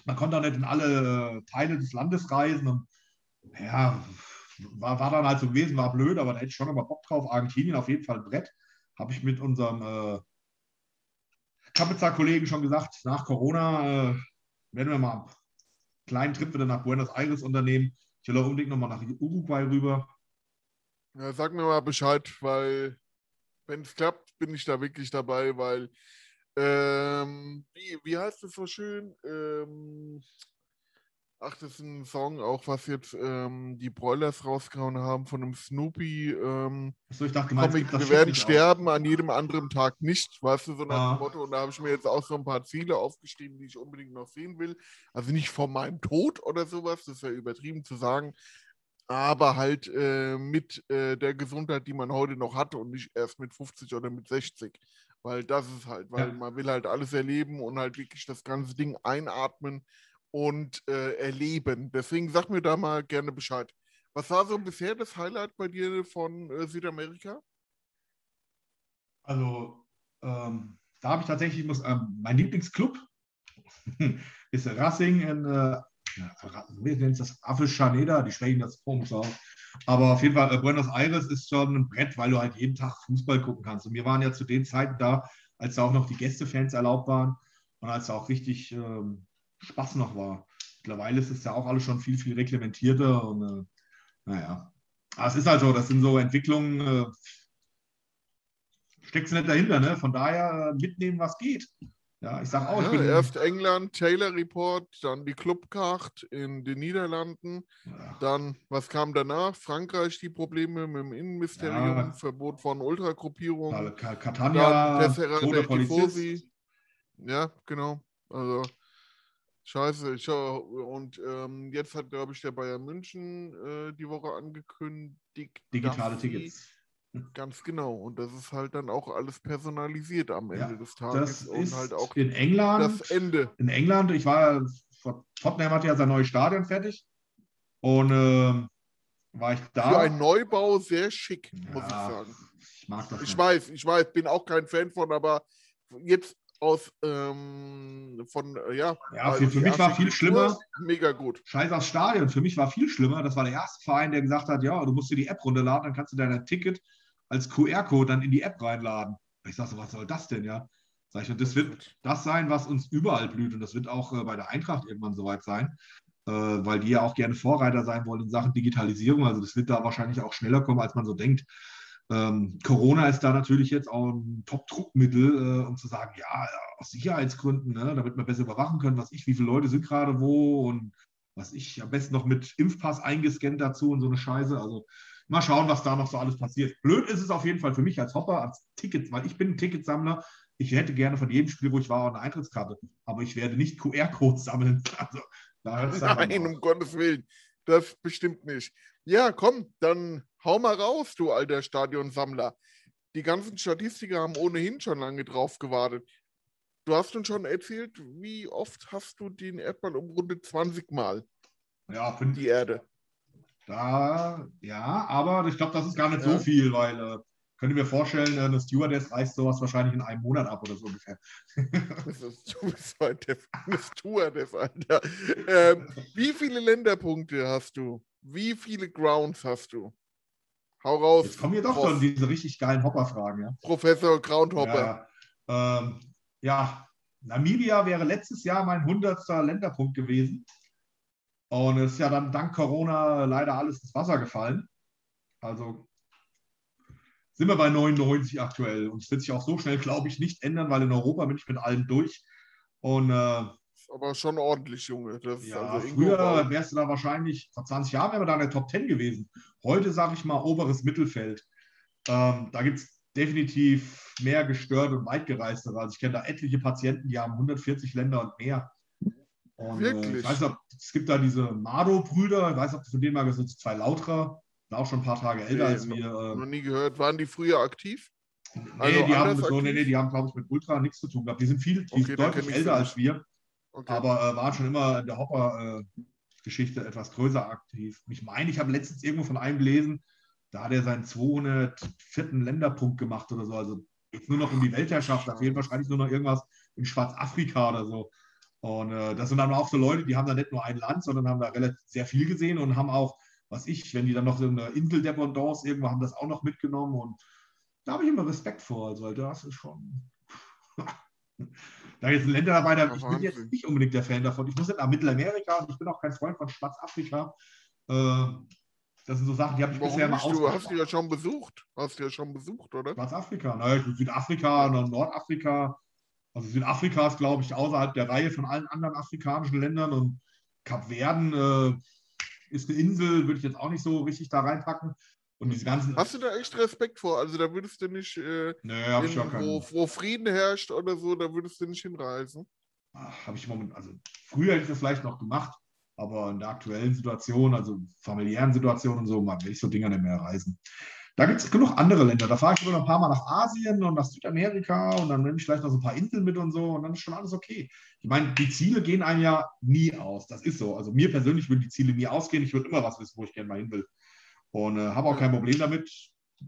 man konnte auch nicht in alle Teile des Landes reisen und ja, war, war dann halt so gewesen, war blöd, aber da hätte ich schon noch mal Bock drauf. Argentinien auf jeden Fall Brett. Habe ich mit unserem äh, Kapitzer-Kollegen schon gesagt, nach Corona äh, werden wir mal einen kleinen Trip wieder nach Buenos Aires unternehmen. Ich will auch unbedingt nochmal nach Uruguay rüber. Ja, sag mir mal Bescheid, weil wenn es klappt, bin ich da wirklich dabei, weil ähm, wie, wie heißt es so schön? Ähm, ach, das ist ein Song, auch was jetzt ähm, die Broilers rausgehauen haben von einem Snoopy. Ähm, Achso, ich dachte, Comic, wir werden nicht auch? sterben an jedem anderen Tag nicht, weißt du, so nach Ah. dem Motto. Und da habe ich mir jetzt auch so ein paar Ziele aufgeschrieben, die ich unbedingt noch sehen will. Also nicht vor meinem Tod oder sowas, das wäre übertrieben zu sagen, aber halt äh, mit äh, der Gesundheit, die man heute noch hat und nicht erst mit 50 oder mit 60. Weil das ist halt, weil Ja. man will halt alles erleben und halt wirklich das ganze Ding einatmen und äh, erleben. Deswegen sag mir da mal gerne Bescheid. Was war so bisher das Highlight bei dir von äh, Südamerika? Also, ähm, da habe ich tatsächlich, muss, ähm, mein Lieblingsclub ist Racing in, äh, wie nennt das? Avellaneda, die sprechen das komisch aus. Aber auf jeden Fall, äh, Buenos Aires ist schon ein Brett, weil du halt jeden Tag Fußball gucken kannst. Und wir waren ja zu den Zeiten da, als da auch noch die Gästefans erlaubt waren und als da auch richtig ähm, Spaß noch war. Mittlerweile ist es ja auch alles schon viel, viel reglementierter und äh, naja. Aber es ist halt so, das sind so Entwicklungen, äh, steckst du nicht dahinter, ne? Von daher mitnehmen, was geht. Ja, ich sage auch, ich ja, bin erst England, Taylor Report, dann die Clubcard in den Niederlanden. Ja, Dann, was kam danach? Frankreich die Probleme mit dem Innenministerium, Ja. Verbot von Ultragruppierungen. Catania, Tessera. Tifosi. Ja, genau. Also, scheiße. Ich, und ähm, jetzt hat, glaube ich, der Bayern München äh, die Woche angekündigt. Digitale Tickets. Ganz genau. Und das ist halt dann auch alles personalisiert am Ja, Ende des Tages. Das und ist halt auch in England. das Ende. in England, ich war, Tottenham hatte ja sein neues Stadion fertig. Und ähm, war ich da. Für einen Neubau sehr schick, muss ich Ja, sagen. Ich mag das. Ich nicht. weiß, ich weiß, bin auch kein Fan von, aber jetzt aus ähm, von, äh, ja. Ja, für, für mich war viel schlimmer. Mega gut. Scheiß aufs Stadion. Für mich war viel schlimmer. Das war der erste Verein, der gesagt hat: Ja, du musst dir die App runterladen, dann kannst du dein Ticket als QR-Code dann in die App reinladen. Ich sage so, was soll das denn, ja? Sag ich, und das wird das sein, was uns überall blüht. Und das wird auch äh, bei der Eintracht irgendwann soweit sein, äh, weil die ja auch gerne Vorreiter sein wollen in Sachen Digitalisierung. Also das wird da wahrscheinlich auch schneller kommen, als man so denkt. Ähm, Corona ist da natürlich jetzt auch ein Top-Druckmittel, äh, um zu sagen, ja, aus Sicherheitsgründen, ne, damit wir besser überwachen können, was ich, wie viele Leute sind gerade wo und was ich am besten noch mit Impfpass eingescannt dazu und so eine Scheiße. Also mal schauen, was da noch so alles passiert. Blöd ist es auf jeden Fall für mich als Hopper, als Ticket, weil ich bin ein Ticketsammler. Ich hätte gerne von jedem Spiel, wo ich war, auch eine Eintrittskarte. Aber ich werde nicht QR-Codes sammeln. Also, da Nein, um Gottes Willen. Das bestimmt nicht. Ja, komm, dann hau mal raus, du alter Stadionsammler. Die ganzen Statistiker haben ohnehin schon lange drauf gewartet. Du hast uns schon erzählt, wie oft hast du den Erdball umrundet? 20 Mal, Ja, fünf, die Erde. Da, ja, aber ich glaube, das ist gar nicht Ja. so viel, weil äh, könnt ihr mir vorstellen, äh, eine Stewardess reißt sowas wahrscheinlich in einem Monat ab oder so ungefähr. Das ist, eine Stewardess, Alter. Ähm, wie viele Länderpunkte hast du? Wie viele Grounds hast du? Hau raus. Jetzt kommen hier doch Prof. schon diese richtig geilen Hopper-Fragen. Ja? Professor Groundhopper. Ja, ähm, ja, Namibia wäre letztes Jahr mein 100. Länderpunkt gewesen. Und es ist ja dann dank Corona leider alles ins Wasser gefallen. Also sind wir bei 99 aktuell. Und es wird sich auch so schnell, glaube ich, nicht ändern, weil in Europa bin ich mit allen durch. Und äh, Aber schon ordentlich, Junge. Ja, also früher wärst du da wahrscheinlich, vor 20 Jahren wären wir da in der Top 10 gewesen. Heute sage ich mal oberes Mittelfeld. Ähm, da gibt es definitiv mehr gestört und weitgereistere. Also ich kenne da etliche Patienten, die haben 140 Länder und mehr. Und, Äh, Wirklich? ich weiß nicht, ob, es gibt da diese Mado-Brüder, ich weiß nicht, ob du von denen mal gehört hast, zwei Lauterer, sind auch schon ein paar Tage älter Nee, als wir. noch Äh, nie gehört. Waren die früher aktiv? nee, also die haben so, nee, nee, die haben, glaube ich, mit Ultra nichts zu tun gehabt. Die sind viel, die Okay, sind deutlich älter als wir. Okay. aber äh, war schon immer in der Hopper-Geschichte etwas größer aktiv. Ich meine, ich habe letztens irgendwo von einem gelesen, da hat er seinen 204. Länderpunkt gemacht oder so. Also jetzt nur noch um die Weltherrschaft. Da fehlt wahrscheinlich nur noch irgendwas in Schwarzafrika oder so. Und äh, das sind dann auch so Leute, die haben da nicht nur ein Land, sondern haben da relativ sehr viel gesehen und haben auch, was ich, wenn die dann noch so eine Inseldependance irgendwo haben das auch noch mitgenommen. Und da habe ich immer Respekt vor. Also das ist schon. Da jetzt Länder dabei, da, ich bin jetzt nicht unbedingt der Fan davon. Ich muss nicht nach Mittelamerika und ich bin auch kein Freund von Schwarzafrika. Äh, das sind so Sachen, die habe ich Warum bisher mal nicht? Du hast die ja schon besucht. Hast du ja schon besucht, oder? Schwarzafrika, naja, ich bin Südafrika, Nordafrika. Also Südafrika ist, glaube ich, außerhalb der Reihe von allen anderen afrikanischen Ländern und Kap Verden äh, ist eine Insel, würde ich jetzt auch nicht so richtig da reinpacken. Und diese ganzen. Hast du da echt Respekt vor? Also da würdest du nicht, äh, ich in, wo, wo Frieden herrscht oder so, da würdest du nicht hinreisen. habe ich momentan, also früher hätte ich das vielleicht noch gemacht, aber in der aktuellen Situation, also familiären Situation und so, man will ich so Dinger nicht mehr reisen. Da gibt es genug andere Länder. Da fahre ich immer noch ein paar Mal nach Asien und nach Südamerika und dann nehme ich vielleicht noch so ein paar Inseln mit und so und dann ist schon alles okay. Ich meine, die Ziele gehen einem ja nie aus. Das ist so. Also mir persönlich würden die Ziele nie ausgehen. Ich würde immer was wissen, wo ich gerne mal hin will. Und äh, habe auch kein Problem damit,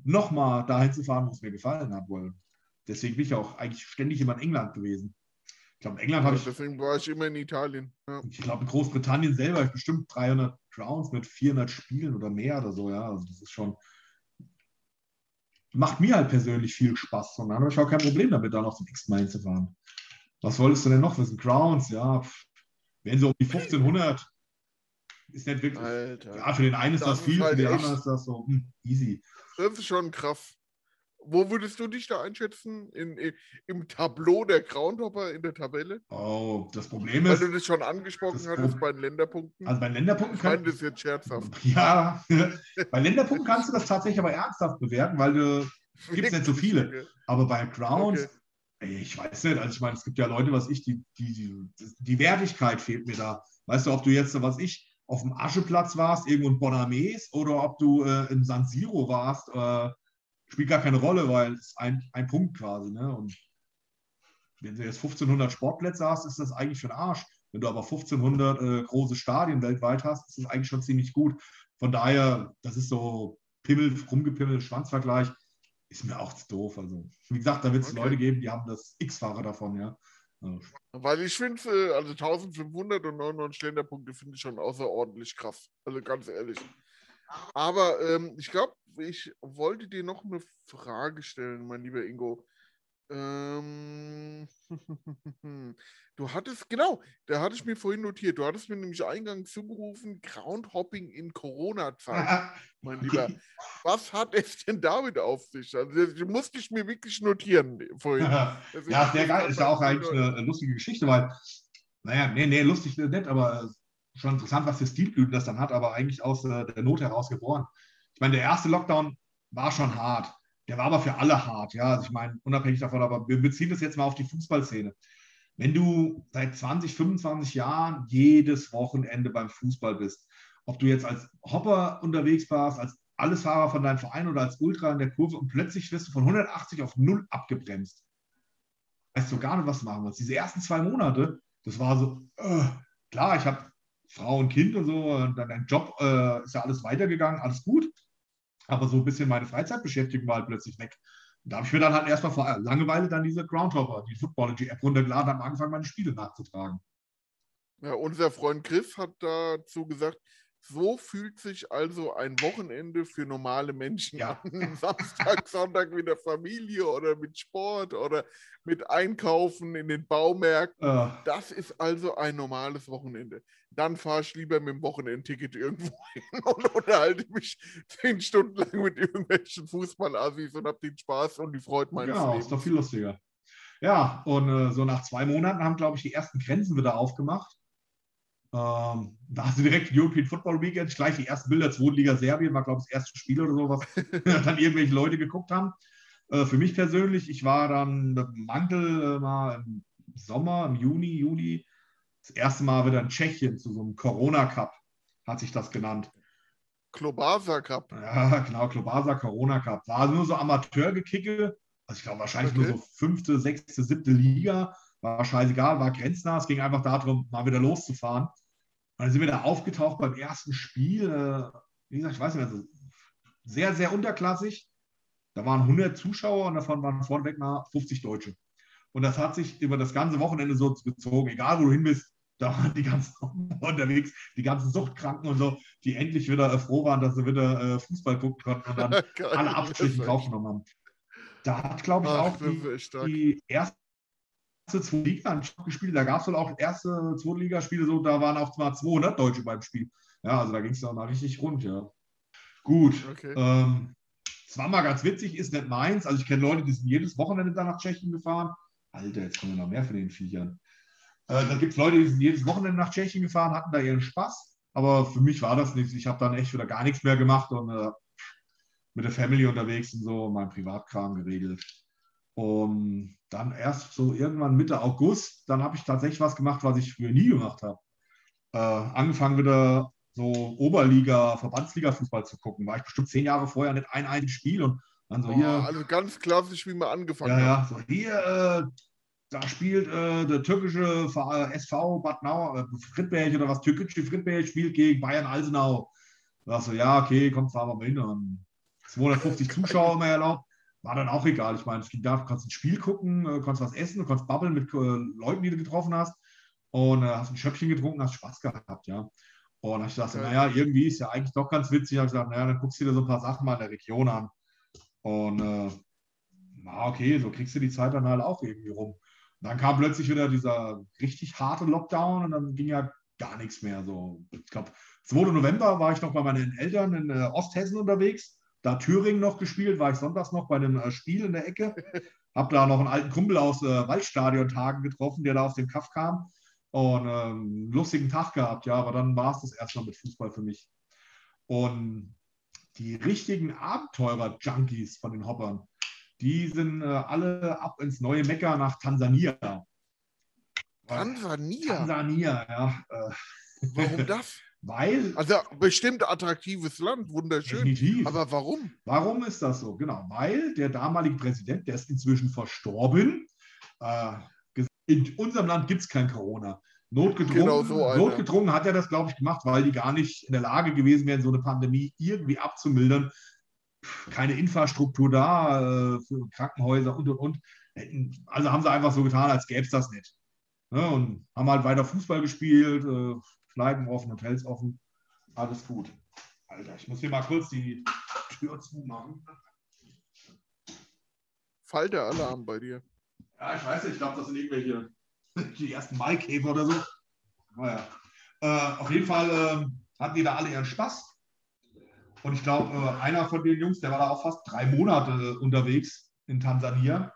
nochmal dahin zu fahren, wo es mir gefallen hat. Weil deswegen bin ich auch eigentlich ständig immer in England gewesen. Ich glaube, in England habe ich deswegen war ich immer in Italien. Ja. ich glaube, in Großbritannien selber ist bestimmt 300 Crowns mit 400 Spielen oder mehr oder so, ja. Also das ist schon, macht mir halt persönlich viel Spaß. Und dann habe ich auch kein Problem damit, da noch zum x Mal hinzufahren. Was wolltest du denn noch wissen? Crowns, ja, wären so um die 1500. Ist nicht wirklich, Alter. ja, für den einen ist Das das, ist viel, halt für den anderen ist das so hm, easy. Das ist schon krass. Wo würdest du dich da einschätzen? In, in, Im Tableau der Groundhopper in der Tabelle? Oh, das Problem Weil ist, du das schon angesprochen das hattest bei den Länderpunkten. also bei Länderpunkten ich meine kann, das jetzt scherzhaft. ja, bei Länderpunkten kannst du das tatsächlich aber ernsthaft bewerten, weil du Gibt's nicht so viele. Aber bei Crowns, Okay. ey, ich weiß nicht, also ich meine, es gibt ja Leute, was ich, die, die, die, die Wertigkeit fehlt mir da. Weißt du, ob du jetzt, was ich, auf dem Ascheplatz warst, irgendwo in Bonames, oder ob du äh, in San Siro warst, äh, spielt gar keine Rolle, weil es ist ein, ein Punkt quasi. Ne? Und wenn du jetzt 1500 Sportplätze hast, ist das eigentlich für den Arsch. Wenn du aber 1500 äh, große Stadien weltweit hast, ist das eigentlich schon ziemlich gut. Von daher, das ist so Pimmel, rumgepimmel, Schwanzvergleich, ist mir auch zu doof. Also, wie gesagt, da wird es Okay. Leute geben, die haben das X-Fache davon, ja. Also, Weil ich finde, äh, also 1599 Länderpunkte finde ich schon außerordentlich krass. Also ganz ehrlich. Aber ähm, ich glaube, ich wollte dir noch eine Frage stellen, mein lieber Ingo. Ähm, du hattest, genau, da hatte ich mir vorhin notiert, du hattest mir nämlich eingangs zugerufen, Groundhopping in Corona-Zeit, mein Lieber. Was hat es denn damit auf sich? Also, das musste ich mir wirklich notieren vorhin. Also, ja, sehr geil. Ist ja auch eigentlich eine, lustige Geschichte, weil, naja, nee, nee, lustig nicht, aber äh, schon interessant, was für Stilblüten das dann hat, aber eigentlich aus äh, der Not heraus geboren. Ich meine, der erste Lockdown war schon hart. Der war aber für alle hart, ja. Also ich meine, unabhängig davon, aber wir beziehen das jetzt mal auf die Fußballszene. Wenn du seit 20, 25 Jahren jedes Wochenende beim Fußball bist, ob du jetzt als Hopper unterwegs warst, als Allesfahrer von deinem Verein oder als Ultra in der Kurve und plötzlich wirst du von 180 auf 0 abgebremst. Weißt du gar nicht, was du machen willst. Diese ersten zwei Monate, das war so, äh, klar, ich habe Frau und Kind und so, und dann dein Job äh, ist ja alles weitergegangen, alles gut. Aber so ein bisschen meine Freizeitbeschäftigung war halt plötzlich weg. Und da habe ich mir dann halt erstmal vor Langeweile dann diese Groundhopper, die Footballogy-App runtergeladen habe angefangen, meine Spiele nachzutragen. Ja, unser Freund Chris hat dazu gesagt, So fühlt sich also ein Wochenende für normale Menschen Ja. an. Samstag, Sonntag mit der Familie oder mit Sport oder mit Einkaufen in den Baumärkten. Äh, Das ist also ein normales Wochenende. Dann fahre ich lieber mit dem Wochenendticket irgendwo hin und unterhalte mich zehn Stunden lang mit irgendwelchen Fußballassis und habe den Spaß und die Freude meines genau, Lebens. ist doch viel lustiger. Ja, und äh, so nach zwei Monaten haben, glaube ich, die ersten Grenzen wieder aufgemacht. Ähm, da hast du direkt European Football Weekend, gleich die ersten Bilder, Zweitliga Serbien, war, glaube ich, das erste Spiel oder so, was dann irgendwelche Leute geguckt haben. Äh, für mich persönlich, ich war dann mit dem Mantel äh, mal im Sommer, im Juni, Juli, das erste Mal wieder in Tschechien zu so einem Corona-Cup, hat sich das genannt. Klobasa Cup. Ja, genau, Klobasa Corona Cup. War nur so Amateurgekicke. Also ich glaube wahrscheinlich Okay. nur so fünfte, sechste, siebte Liga. War scheißegal, war grenznah. Es ging einfach darum, mal wieder loszufahren. Dann sind wir da aufgetaucht beim ersten Spiel. Äh, wie gesagt, ich weiß nicht mehr, so sehr, sehr unterklassig. Da waren 100 Zuschauer und davon waren vorneweg mal 50 Deutsche. Und das hat sich über das ganze Wochenende so gezogen. Egal, wo du hin bist, da waren die ganzen unterwegs, die ganzen Suchtkranken und so, die endlich wieder äh, froh waren, dass sie wieder äh, Fußball gucken konnten und dann Geil, alle Abstriche draufgenommen haben. Da hat, glaube ich, auch die, die erste zweite Liga gespielt. Da gab es wohl auch erste zweite Ligaspiele, so, da waren auch mal 200 Deutsche beim Spiel. Ja, also da ging es dann mal richtig rund, ja. Gut. Okay. Ähm, es war mal ganz witzig, ist nicht meins. Also ich kenne Leute, die sind jedes Wochenende da nach Tschechien gefahren. Alter, jetzt kommen noch mehr von den Viechern. Äh, dann gibt es Leute, die sind jedes Wochenende nach Tschechien gefahren, hatten da ihren Spaß. Aber für mich war das nichts. Ich habe dann echt wieder gar nichts mehr gemacht und äh, mit der Family unterwegs und so mein Privatkram geregelt. Und dann erst so irgendwann Mitte August, dann habe ich tatsächlich was gemacht, was ich früher nie gemacht habe. Äh, angefangen wieder so Oberliga, Verbandsliga-Fußball zu gucken. War ich bestimmt zehn Jahre vorher nicht ein einziges Spiel und dann so Oh, hier. also ganz klassisch, wie wir angefangen Ja, haben. ja, so hier, äh, da spielt äh, der türkische Ver- SV Bad Nau, äh, Friedberg oder was, türkische Friedberg spielt gegen Bayern Alsenau. Da so, ja, okay, komm, fahren wir mal hin. Und 250 Zuschauer immer erlaubt. War dann auch egal. Ich meine, es ging da, du kannst ein Spiel gucken, äh, kannst was essen, du kannst babbeln mit äh, Leuten, die du getroffen hast. Und äh, hast ein Schöppchen getrunken, hast Spaß gehabt, ja. Und ich dachte, Geil. naja, irgendwie ist ja eigentlich doch ganz witzig. Ich habe gesagt, naja, dann guckst du dir so ein paar Sachen mal in der Region an. Und äh, na okay, so kriegst du die Zeit dann halt auch irgendwie rum. Und dann kam plötzlich wieder dieser richtig harte Lockdown und dann ging ja gar nichts mehr. So, ich glaube, 2. November war ich noch bei meinen Eltern in äh, Osthessen unterwegs. Da Thüringen noch gespielt, war ich sonntags noch bei einem äh, Spiel in der Ecke. Hab da noch einen alten Kumpel aus äh, Waldstadion-Tagen getroffen, der da aus dem Kaff kam. Und ähm, einen lustigen Tag gehabt, ja, aber dann war es das erstmal mit Fußball für mich. Und die richtigen Abenteurer-Junkies von den Hoppern, die sind äh, alle ab ins neue Mekka nach Tansania. Tansania. Tansania, ja. Äh, Warum das? Weil, Also bestimmt attraktives Land, wunderschön. definitiv. Aber warum? Warum ist das so? Genau, weil der damalige Präsident, der ist inzwischen verstorben. Äh, in unserem Land gibt es kein Corona. Notgedrungen, Genau so notgedrungen hat er das, glaube ich, gemacht, weil die gar nicht in der Lage gewesen wären, so eine Pandemie irgendwie abzumildern. Keine Infrastruktur da äh, für Krankenhäuser und und und. Also haben sie einfach so getan, als gäbe es das nicht. Ne? Und haben halt weiter Fußball gespielt, äh, Kneipen offen, Hotels offen. Alles gut. Alter, ich muss hier mal kurz die Tür zumachen. Falteralarm bei dir. Ja, ich weiß nicht, ich glaube, das sind irgendwelche die ersten Maikäfer oder so. Naja. Äh, auf jeden Fall ähm, hatten die da alle ihren Spaß. Und ich glaube, äh, einer von den Jungs, der war da auch fast drei Monate äh, unterwegs in Tansania.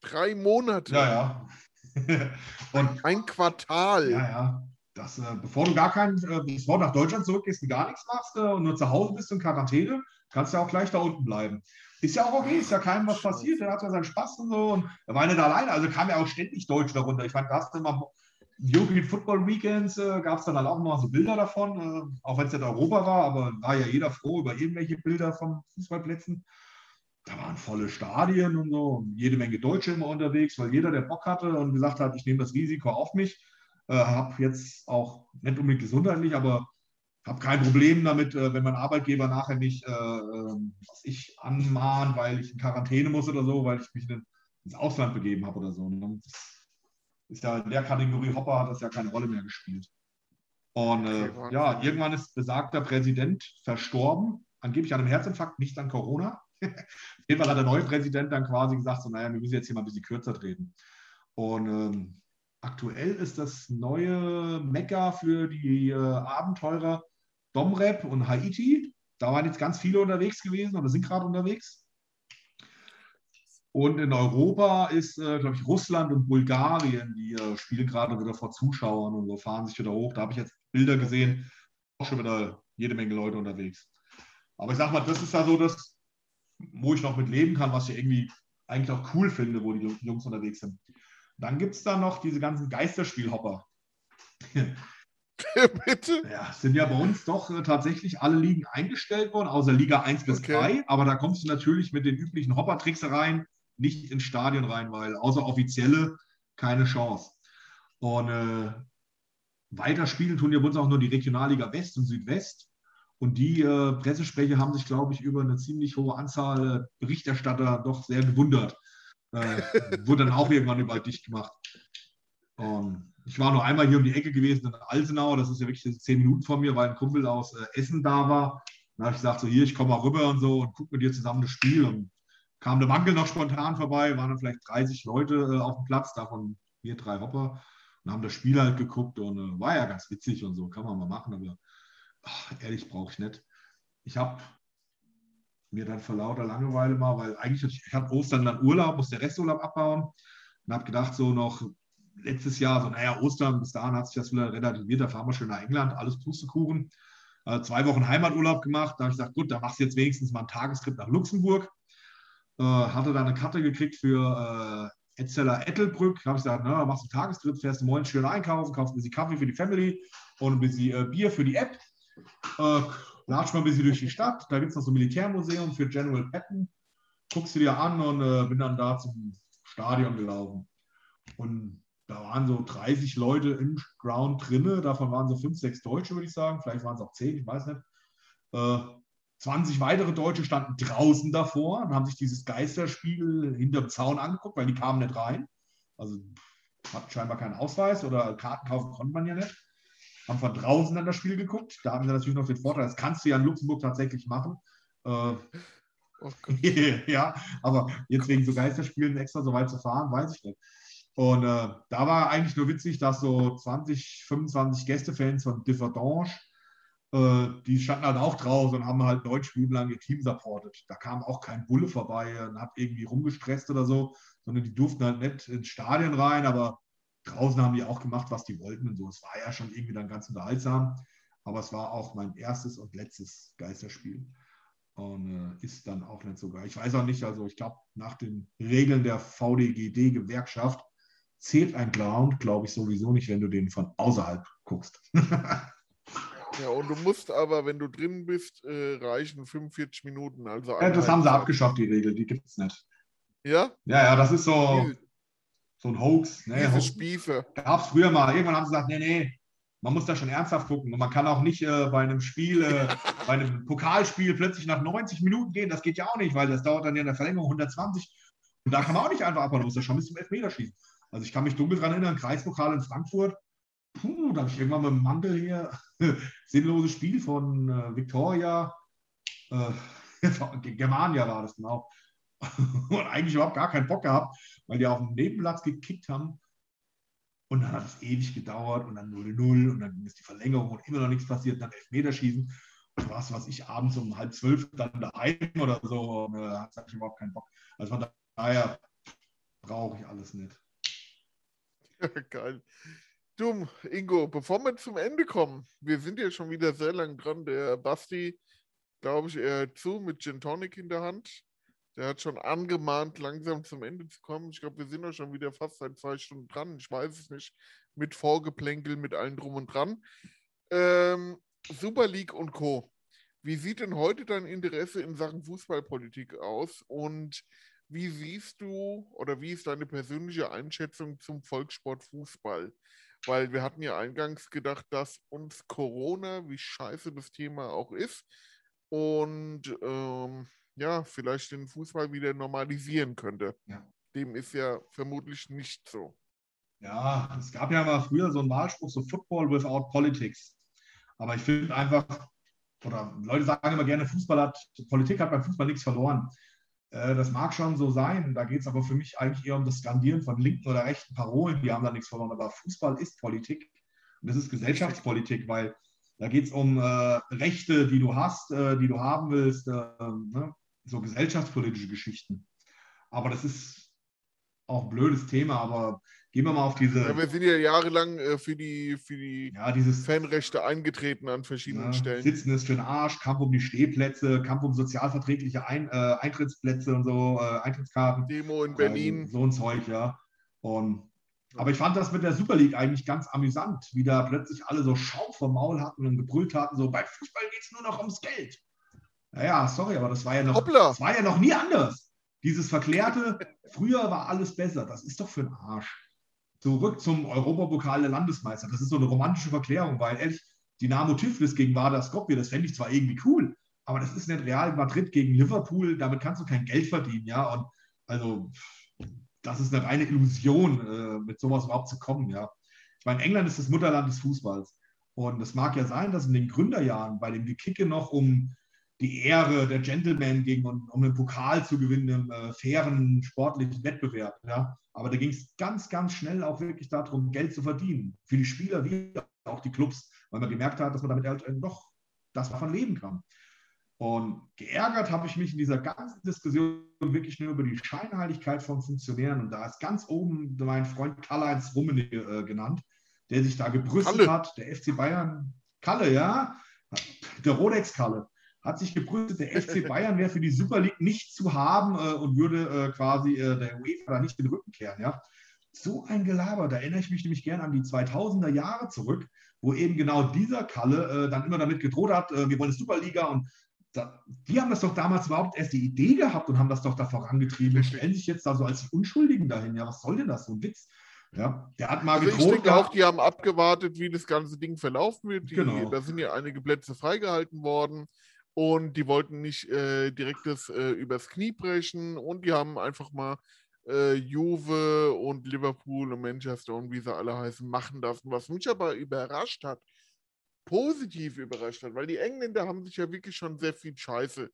Drei Monate. Ja, ja. Und Ein Quartal. ja, ja. Das, äh, bevor du gar kein, äh, bevor du nach Deutschland zurückgehst und gar nichts machst äh, und nur zu Hause bist in Quarantäne, kannst du ja auch gleich da unten bleiben. Ist ja auch okay, ist ja keinem was passiert, der hat ja seinen Spaß und so und er war nicht alleine, also kam ja auch ständig Deutsch darunter. Ich fand, da hast du immer European Football Weekends, äh, gab es dann halt auch mal so Bilder davon, äh, auch wenn es nicht Europa war, aber war ja jeder froh über irgendwelche Bilder von Fußballplätzen. Da waren volle Stadien und so, und jede Menge Deutsche immer unterwegs, weil jeder, der Bock hatte und gesagt hat, ich nehme das Risiko auf mich, äh, habe jetzt auch nicht unbedingt gesundheitlich, aber habe kein Problem damit, äh, wenn mein Arbeitgeber nachher mich, äh, ähm, was ich anmahnt, weil ich in Quarantäne muss oder so, weil ich mich in, ins Ausland begeben habe oder so. Ne? Ist ja in der Kategorie Hopper hat das ja keine Rolle mehr gespielt. Und äh, ja, irgendwann ist besagter Präsident verstorben, angeblich an einem Herzinfarkt, nicht an Corona. Auf jeden Fall hat der neue Präsident dann quasi gesagt, so, naja, wir müssen jetzt hier mal ein bisschen kürzer treten. Und ähm, aktuell ist das neue Mekka für die äh, Abenteurer Domrep und Haiti. Da waren jetzt ganz viele unterwegs gewesen oder sind gerade unterwegs. Und in Europa ist, äh, glaube ich, Russland und Bulgarien, die äh, spielen gerade wieder vor Zuschauern und so fahren sich wieder hoch. Da habe ich jetzt Bilder gesehen, auch schon wieder jede Menge Leute unterwegs. Aber ich sag mal, das ist ja so das, wo ich noch mit leben kann, was ich irgendwie eigentlich auch cool finde, wo die Jungs unterwegs sind. Dann gibt es da noch diese ganzen Geisterspielhopper. Bitte? Ja, sind ja bei uns doch äh, tatsächlich alle Ligen eingestellt worden, außer Liga 1 bis Okay. 3. Aber da kommst du natürlich mit den üblichen Hoppertricksereien nicht ins Stadion rein, weil außer offizielle keine Chance. Und äh, weiter spielen tun ja bei uns auch nur die Regionalliga West und Südwest. Und die äh, Pressesprecher haben sich, glaube ich, über eine ziemlich hohe Anzahl äh, Berichterstatter doch sehr gewundert. Äh, wurde dann auch irgendwann überall dicht gemacht. Und ich war nur einmal hier um die Ecke gewesen in Alsenau, das ist ja wirklich zehn Minuten von mir, weil ein Kumpel aus äh, Essen da war. Dann habe ich gesagt, so hier, ich komme mal rüber und so und gucke mit dir zusammen das Spiel. Und kam der Wankel noch spontan vorbei, waren dann vielleicht 30 Leute äh, auf dem Platz, davon wir drei Hopper und haben das Spiel halt geguckt und äh, war ja ganz witzig und so, kann man mal machen, aber ach, ehrlich brauche ich nicht. Ich habe mir dann vor lauter Langeweile mal, weil eigentlich ich, hatte Ostern dann Urlaub, musste Resturlaub abbauen und habe gedacht, so noch letztes Jahr, so naja, Ostern, bis dahin hat sich das wieder relativiert, da fahren wir schön nach England, alles Pustekuchen. Äh, zwei Wochen Heimaturlaub gemacht, da habe ich gesagt, gut, da machst du jetzt wenigstens mal einen Tagestrip nach Luxemburg. Äh, hatte da eine Karte gekriegt für äh, Etzeler Ettelbrück. Habe ich gesagt, na, machst du einen Tagestrip, fährst du morgens schön einkaufen, kaufst ein bisschen Kaffee für die Family und ein bisschen äh, Bier für die App. Äh, latsch mal ein bisschen durch die Stadt. Da gibt es noch so ein Militärmuseum für General Patton. Guckst du dir an und äh, bin dann da zum Stadion gelaufen. Und da waren so 30 Leute im Ground drinne. Davon waren so fünf, sechs Deutsche, würde ich sagen. Vielleicht waren es auch zehn, ich weiß nicht. Äh, 20 weitere Deutsche standen draußen davor und haben sich dieses Geisterspiel hinterm Zaun angeguckt, weil die kamen nicht rein. Also hatten scheinbar keinen Ausweis oder Karten kaufen konnte man ja nicht. Haben von draußen dann das Spiel geguckt. Da haben sie natürlich noch den Vorteil, das kannst du ja in Luxemburg tatsächlich machen. Äh, Oh Gott. ja, aber jetzt wegen so Geisterspielen extra so weit zu fahren, weiß ich nicht. Und äh, da war eigentlich nur witzig, dass so 20, 25 Gästefans von Differdange, äh, die standen halt auch draußen und haben halt neun Spiele lang ihr Team supportet. Da kam auch kein Bulle vorbei und hat irgendwie rumgestresst oder so, sondern die durften halt nicht ins Stadion rein, aber draußen haben die auch gemacht, was die wollten und so. Es war ja schon irgendwie dann ganz unterhaltsam, aber es war auch mein erstes und letztes Geisterspiel und äh, ist dann auch nicht so geil. Ich weiß auch nicht, also ich glaube, nach den Regeln der VDGD-Gewerkschaft zählt ein Ground, glaube ich, sowieso nicht, wenn du den von außerhalb guckst. Ja, und du musst aber, wenn du drin bist, äh, reichen 45 Minuten. Also ja, das haben sie abgeschafft, die Regel, die gibt es nicht. Ja? Ja, ja, das ist so, Diese, so ein Hoax. Diese Hoax Spiefe. gab es früher mal. Irgendwann haben sie gesagt, nee, nee, man muss da schon ernsthaft gucken. Und man kann auch nicht äh, bei einem Spiel, äh, bei einem Pokalspiel plötzlich nach 90 Minuten gehen. Das geht ja auch nicht, weil das dauert dann ja in der Verlängerung 120. Und da kann man auch nicht einfach abhauen, man muss da schon bis zum Elfmeterschießen. Also ich kann mich dunkel dran erinnern, Kreispokal in Frankfurt. Puh, da habe ich irgendwann mit dem Mantel hier sinnloses Spiel von äh, Victoria. Äh, Germania war das genau. Und eigentlich überhaupt gar keinen Bock gehabt, weil die auf dem Nebenplatz gekickt haben. Und dann hat es ewig gedauert und dann 0-0 und dann es die Verlängerung und immer noch nichts passiert, dann Elfmeterschießen. Und was, was ich abends um halb zwölf dann daheim oder so, und, äh, hat ich überhaupt keinen Bock. Also von daher brauche ich alles nicht. Geil. Du, Ingo, bevor wir zum Ende kommen, wir sind ja schon wieder sehr lang dran. Der Basti, glaube ich, er hört zu mit Gin Tonic in der Hand. Der hat schon angemahnt, langsam zum Ende zu kommen. Ich glaube, wir sind auch schon wieder fast seit zwei Stunden dran. Ich weiß es nicht. Mit Vorgeplänkel, mit allem drum und dran. Ähm, Super League und Co. Wie sieht denn heute dein Interesse in Sachen Fußballpolitik aus? Und wie siehst du oder wie ist deine persönliche Einschätzung zum Volkssport Fußball? Weil wir hatten ja eingangs gedacht, dass uns Corona, wie scheiße das Thema auch ist, und ähm, ja, vielleicht den Fußball wieder normalisieren könnte. Ja. Dem ist ja vermutlich nicht so. Ja, es gab ja mal früher so einen Wahlspruch, so Football without Politics. Aber ich finde einfach, oder Leute sagen immer gerne, Fußball hat, Politik hat beim Fußball nichts verloren. Äh, das mag schon so sein. Da geht es aber für mich eigentlich eher um das Skandieren von linken oder rechten Parolen. Die haben da nichts verloren. Aber Fußball ist Politik. Und das ist Gesellschaftspolitik, weil da geht es um äh, Rechte, die du hast, äh, die du haben willst. Äh, ne? So gesellschaftspolitische Geschichten. Aber das ist auch ein blödes Thema. Aber Gehen wir mal auf diese. Ja, wir sind ja jahrelang äh, für die, für die ja, dieses, Fanrechte eingetreten an verschiedenen ja, Stellen. Sitzen ist für den Arsch, Kampf um die Stehplätze, Kampf um sozialverträgliche Ein, äh, Eintrittsplätze und so, äh, Eintrittskarten. Demo in Berlin. Also, so ein Zeug, ja. Und, aber ich fand das mit der Super League eigentlich ganz amüsant, wie da plötzlich alle so Schaum vom Maul hatten und gebrüllt hatten, so bei Fußball geht es nur noch ums Geld. Naja, sorry, aber das war ja noch, das war ja noch nie anders. Dieses verklärte, früher war alles besser. Das ist doch für den Arsch zurück zum Europapokal der Landesmeister. Das ist so eine romantische Verklärung, weil ehrlich, Dynamo Tiflis gegen Vardar Skopje, das fände ich zwar irgendwie cool, aber das ist nicht Real Madrid gegen Liverpool, damit kannst du kein Geld verdienen, ja. Und also, das ist eine reine Illusion, äh, mit sowas überhaupt zu kommen, ja. Ich meine, England ist das Mutterland des Fußballs. Und es mag ja sein, dass in den Gründerjahren, bei dem Gekicke noch um die Ehre der Gentleman ging und um einen Pokal zu gewinnen im äh, fairen sportlichen Wettbewerb. Ja. Aber da ging es ganz, ganz schnell auch wirklich darum, Geld zu verdienen. Für die Spieler wie auch die Clubs, weil man gemerkt hat, dass man damit halt doch das davon leben kann. Und geärgert habe ich mich in dieser ganzen Diskussion wirklich nur über die Scheinheiligkeit von Funktionären. Und da ist ganz oben mein Freund Karl-Heinz Rummenigge äh, genannt, der sich da gebrüstet Kalle. hat, der FC Bayern. Kalle, ja, der Rolex-Kalle hat sich gebrüstet, der FC Bayern wäre für die Super League nicht zu haben äh, und würde äh, quasi äh, der UEFA da nicht den Rücken kehren. Ja? So ein Gelaber, da erinnere ich mich nämlich gerne an die 2000er Jahre zurück, wo eben genau dieser Kalle äh, dann immer damit gedroht hat, äh, wir wollen eine Superliga und da, die haben das doch damals überhaupt erst die Idee gehabt und haben das doch da vorangetrieben und stellen sich jetzt da so als Unschuldigen dahin. Ja, was soll denn das? So ein Witz. Ja, der hat mal also gedroht. Ich denke auch, die haben abgewartet, wie das ganze Ding verlaufen wird. Die, genau. Da sind ja einige Plätze freigehalten worden und die wollten nicht äh, direkt das äh, übers Knie brechen und die haben einfach mal äh, Juve und Liverpool und Manchester und wie sie alle heißen, machen lassen. Was mich aber überrascht hat, positiv überrascht hat, weil die Engländer haben sich ja wirklich schon sehr viel Scheiße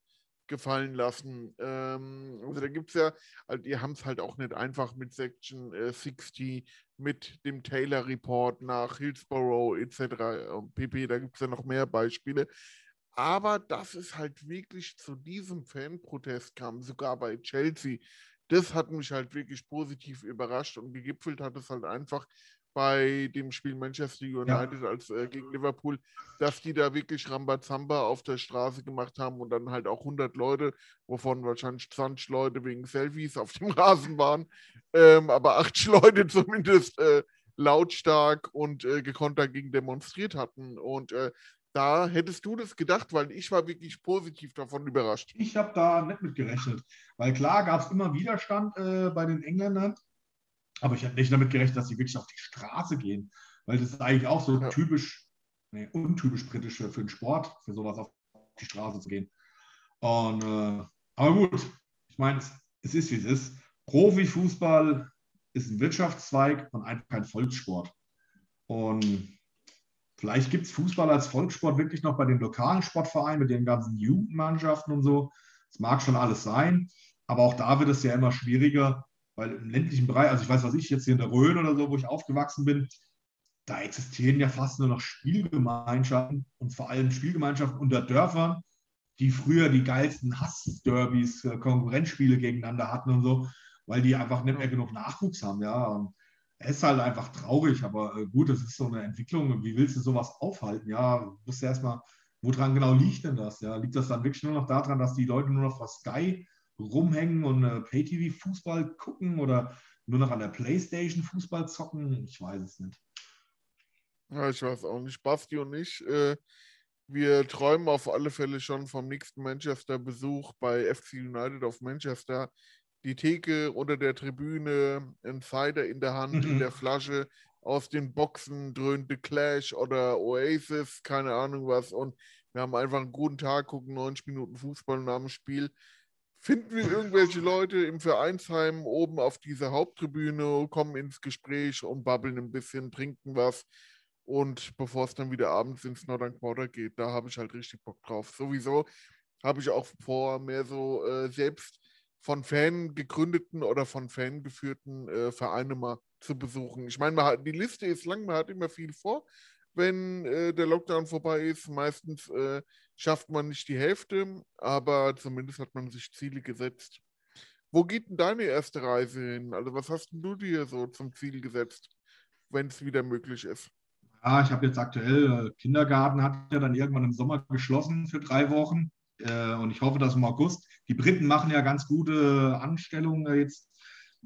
gefallen lassen. Ähm, also da gibt es ja, also die haben es halt auch nicht einfach mit Section äh, 60, mit dem Taylor Report nach Hillsborough etc. Und pp, da gibt es ja noch mehr Beispiele. Aber dass es halt wirklich zu diesem Fanprotest kam, sogar bei Chelsea, das hat mich halt wirklich positiv überrascht und gegipfelt hat es halt einfach bei dem Spiel Manchester United ja. als äh, gegen Liverpool, dass die da wirklich Rambazamba auf der Straße gemacht haben und dann halt auch 100 Leute, wovon wahrscheinlich 20 Leute wegen Selfies auf dem Rasen waren, ähm, aber 80 Leute zumindest äh, lautstark und äh, gekonnt dagegen demonstriert hatten. Und äh, da hättest du das gedacht, weil ich war wirklich positiv davon überrascht. Ich habe da nicht mit gerechnet, weil klar gab es immer Widerstand äh, bei den Engländern, aber ich hätte nicht damit gerechnet, dass sie wirklich auf die Straße gehen, weil das ist eigentlich auch so ja. typisch, nee, untypisch britisch für, für den Sport, für sowas auf die Straße zu gehen. Und, äh, aber gut, ich meine, es, es ist wie es ist. Profifußball ist ein Wirtschaftszweig und einfach kein Volkssport. Und Vielleicht gibt es Fußball als Volkssport wirklich noch bei den lokalen Sportvereinen mit den ganzen Jugendmannschaften und so. Das mag schon alles sein, aber auch da wird es ja immer schwieriger, weil im ländlichen Bereich, also ich weiß, was ich jetzt hier in der Rhön oder so, wo ich aufgewachsen bin, da existieren ja fast nur noch Spielgemeinschaften und vor allem Spielgemeinschaften unter Dörfern, die früher die geilsten Hassderbys, äh, Konkurrenzspiele gegeneinander hatten und so, weil die einfach nicht mehr genug Nachwuchs haben, ja. Und ist halt einfach traurig, aber äh, gut, das ist so eine Entwicklung. Wie willst du sowas aufhalten? Ja, du musst ja erstmal, woran genau liegt denn das? Ja, liegt das dann wirklich nur noch daran, dass die Leute nur noch vor Sky rumhängen und äh, Pay-TV-Fußball gucken oder nur noch an der Playstation Fußball zocken? Ich weiß es nicht. Ja, ich weiß auch nicht. Basti und ich, äh, wir träumen auf alle Fälle schon vom nächsten Manchester-Besuch bei FC United auf Manchester die Theke unter der Tribüne, ein Cider in der Hand, mhm. in der Flasche, aus den Boxen dröhnte Clash oder Oasis, keine Ahnung was. Und wir haben einfach einen guten Tag, gucken 90 Minuten Fußball nach dem Spiel. Finden wir irgendwelche Leute im Vereinsheim oben auf dieser Haupttribüne, kommen ins Gespräch und babbeln ein bisschen, trinken was. Und bevor es dann wieder abends ins Northern Quarter geht, da habe ich halt richtig Bock drauf. Sowieso habe ich auch vor, mehr so äh, selbst von Fan gegründeten oder von Fan geführten äh, Vereine mal zu besuchen. Ich meine, die Liste ist lang, man hat immer viel vor, wenn äh, der Lockdown vorbei ist. Meistens äh, schafft man nicht die Hälfte, aber zumindest hat man sich Ziele gesetzt. Wo geht denn deine erste Reise hin? Also was hast du dir so zum Ziel gesetzt, wenn es wieder möglich ist? Ja, ich habe jetzt aktuell, äh, Kindergarten hat ja dann irgendwann im Sommer geschlossen für drei Wochen. Äh, und ich hoffe, dass im August, die Briten machen ja ganz gute Anstellungen jetzt,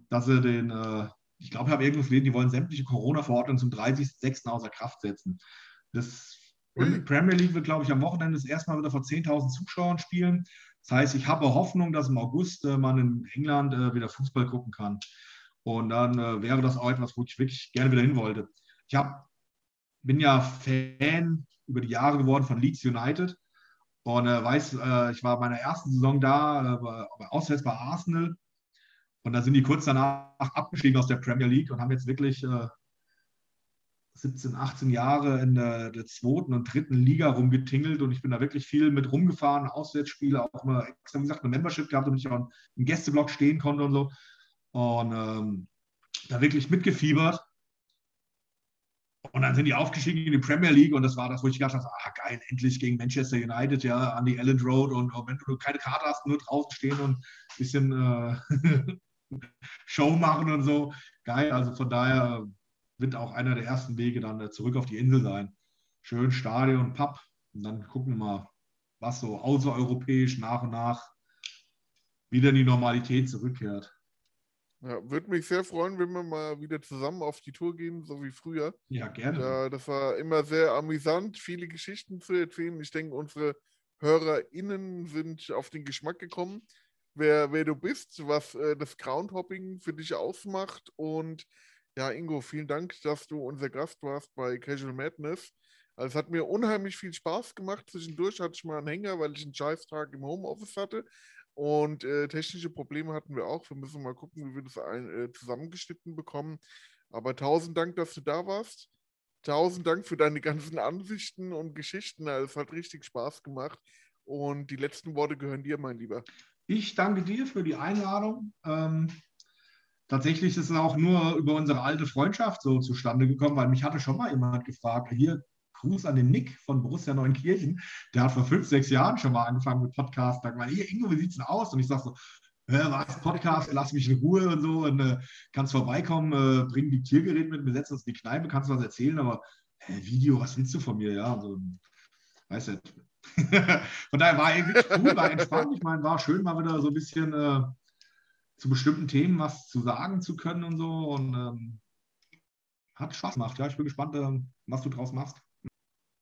dass sie den, äh, ich glaube, ich habe irgendwo gelesen, die wollen sämtliche Corona-Verordnungen zum 30.06. außer Kraft setzen. Das mhm. Premier League wird, glaube ich, am Wochenende das erste Mal wieder vor 10.000 Zuschauern spielen. Das heißt, ich habe Hoffnung, dass im August äh, man in England äh, wieder Fußball gucken kann. Und dann äh, wäre das auch etwas, wo ich wirklich gerne wieder hin wollte. Ich hab, bin ja Fan über die Jahre geworden von Leeds United und äh, weiß, äh, ich war bei meiner ersten Saison da, äh, auswärts bei Arsenal. Und da sind die kurz danach abgestiegen aus der Premier League und haben jetzt wirklich 17, äh, 18 Jahre in der, der, zweiten und dritten Liga rumgetingelt und ich bin da wirklich viel mit rumgefahren, Auswärtsspiele, auch mal extra gesagt eine Membership gehabt, damit ich auch im Gästeblock stehen konnte und so. Und ähm, da wirklich mitgefiebert. Und dann sind die aufgestiegen in die Premier League und das war das, wo ich gedacht habe, ah geil, endlich gegen Manchester United, ja, an die Ellen Road und oh, wenn du keine Karte hast, nur draußen stehen und ein bisschen äh, Show machen und so, geil. Also von daher wird auch einer der ersten Wege dann äh, zurück auf die Insel sein. Schön Stadion, Pub und dann gucken wir mal, was so außereuropäisch nach und nach wieder in die Normalität zurückkehrt. Ja, würde mich sehr freuen, wenn wir mal wieder zusammen auf die Tour gehen, so wie früher. Ja, gerne. Ja, das war immer sehr amüsant, viele Geschichten zu erzählen. Ich denke, unsere HörerInnen sind auf den Geschmack gekommen, wer, wer du bist, was äh, das Groundhopping für dich ausmacht. Und ja, Ingo, vielen Dank, dass du unser Gast warst bei Casual Madness. Also es hat mir unheimlich viel Spaß gemacht. Zwischendurch hatte ich mal einen Hänger, weil ich einen Scheißtag im Homeoffice hatte. Und äh, technische Probleme hatten wir auch. Wir müssen mal gucken, wie wir das ein, äh, zusammengeschnitten bekommen. Aber tausend Dank, dass du da warst. Tausend Dank für deine ganzen Ansichten und Geschichten. Es hat richtig Spaß gemacht. Und die letzten Worte gehören dir, mein Lieber. Ich danke dir für die Einladung. Ähm, tatsächlich ist es auch nur über unsere alte Freundschaft so zustande gekommen, weil mich hatte schon mal jemand gefragt, hier, Gruß an den Nick von Borussia Neunkirchen. Der hat vor fünf, sechs Jahren schon mal angefangen mit Podcast. Da war hier, Ingo, wie sieht es denn aus? Und ich sage so, was, Podcast, lass mich in Ruhe und so und äh, kannst vorbeikommen, äh, bring die Tiergeräte mit, wir setzen uns in die Kneipe, kannst was erzählen, aber äh, Video, was willst du von mir? Ja, so, weißt du. von daher war irgendwie cool, war entspannt. Ich meine, war schön, mal wieder so ein bisschen äh, zu bestimmten Themen was zu sagen zu können und so und ähm, hat Spaß gemacht. Ja, ich bin gespannt, ähm, was du draus machst.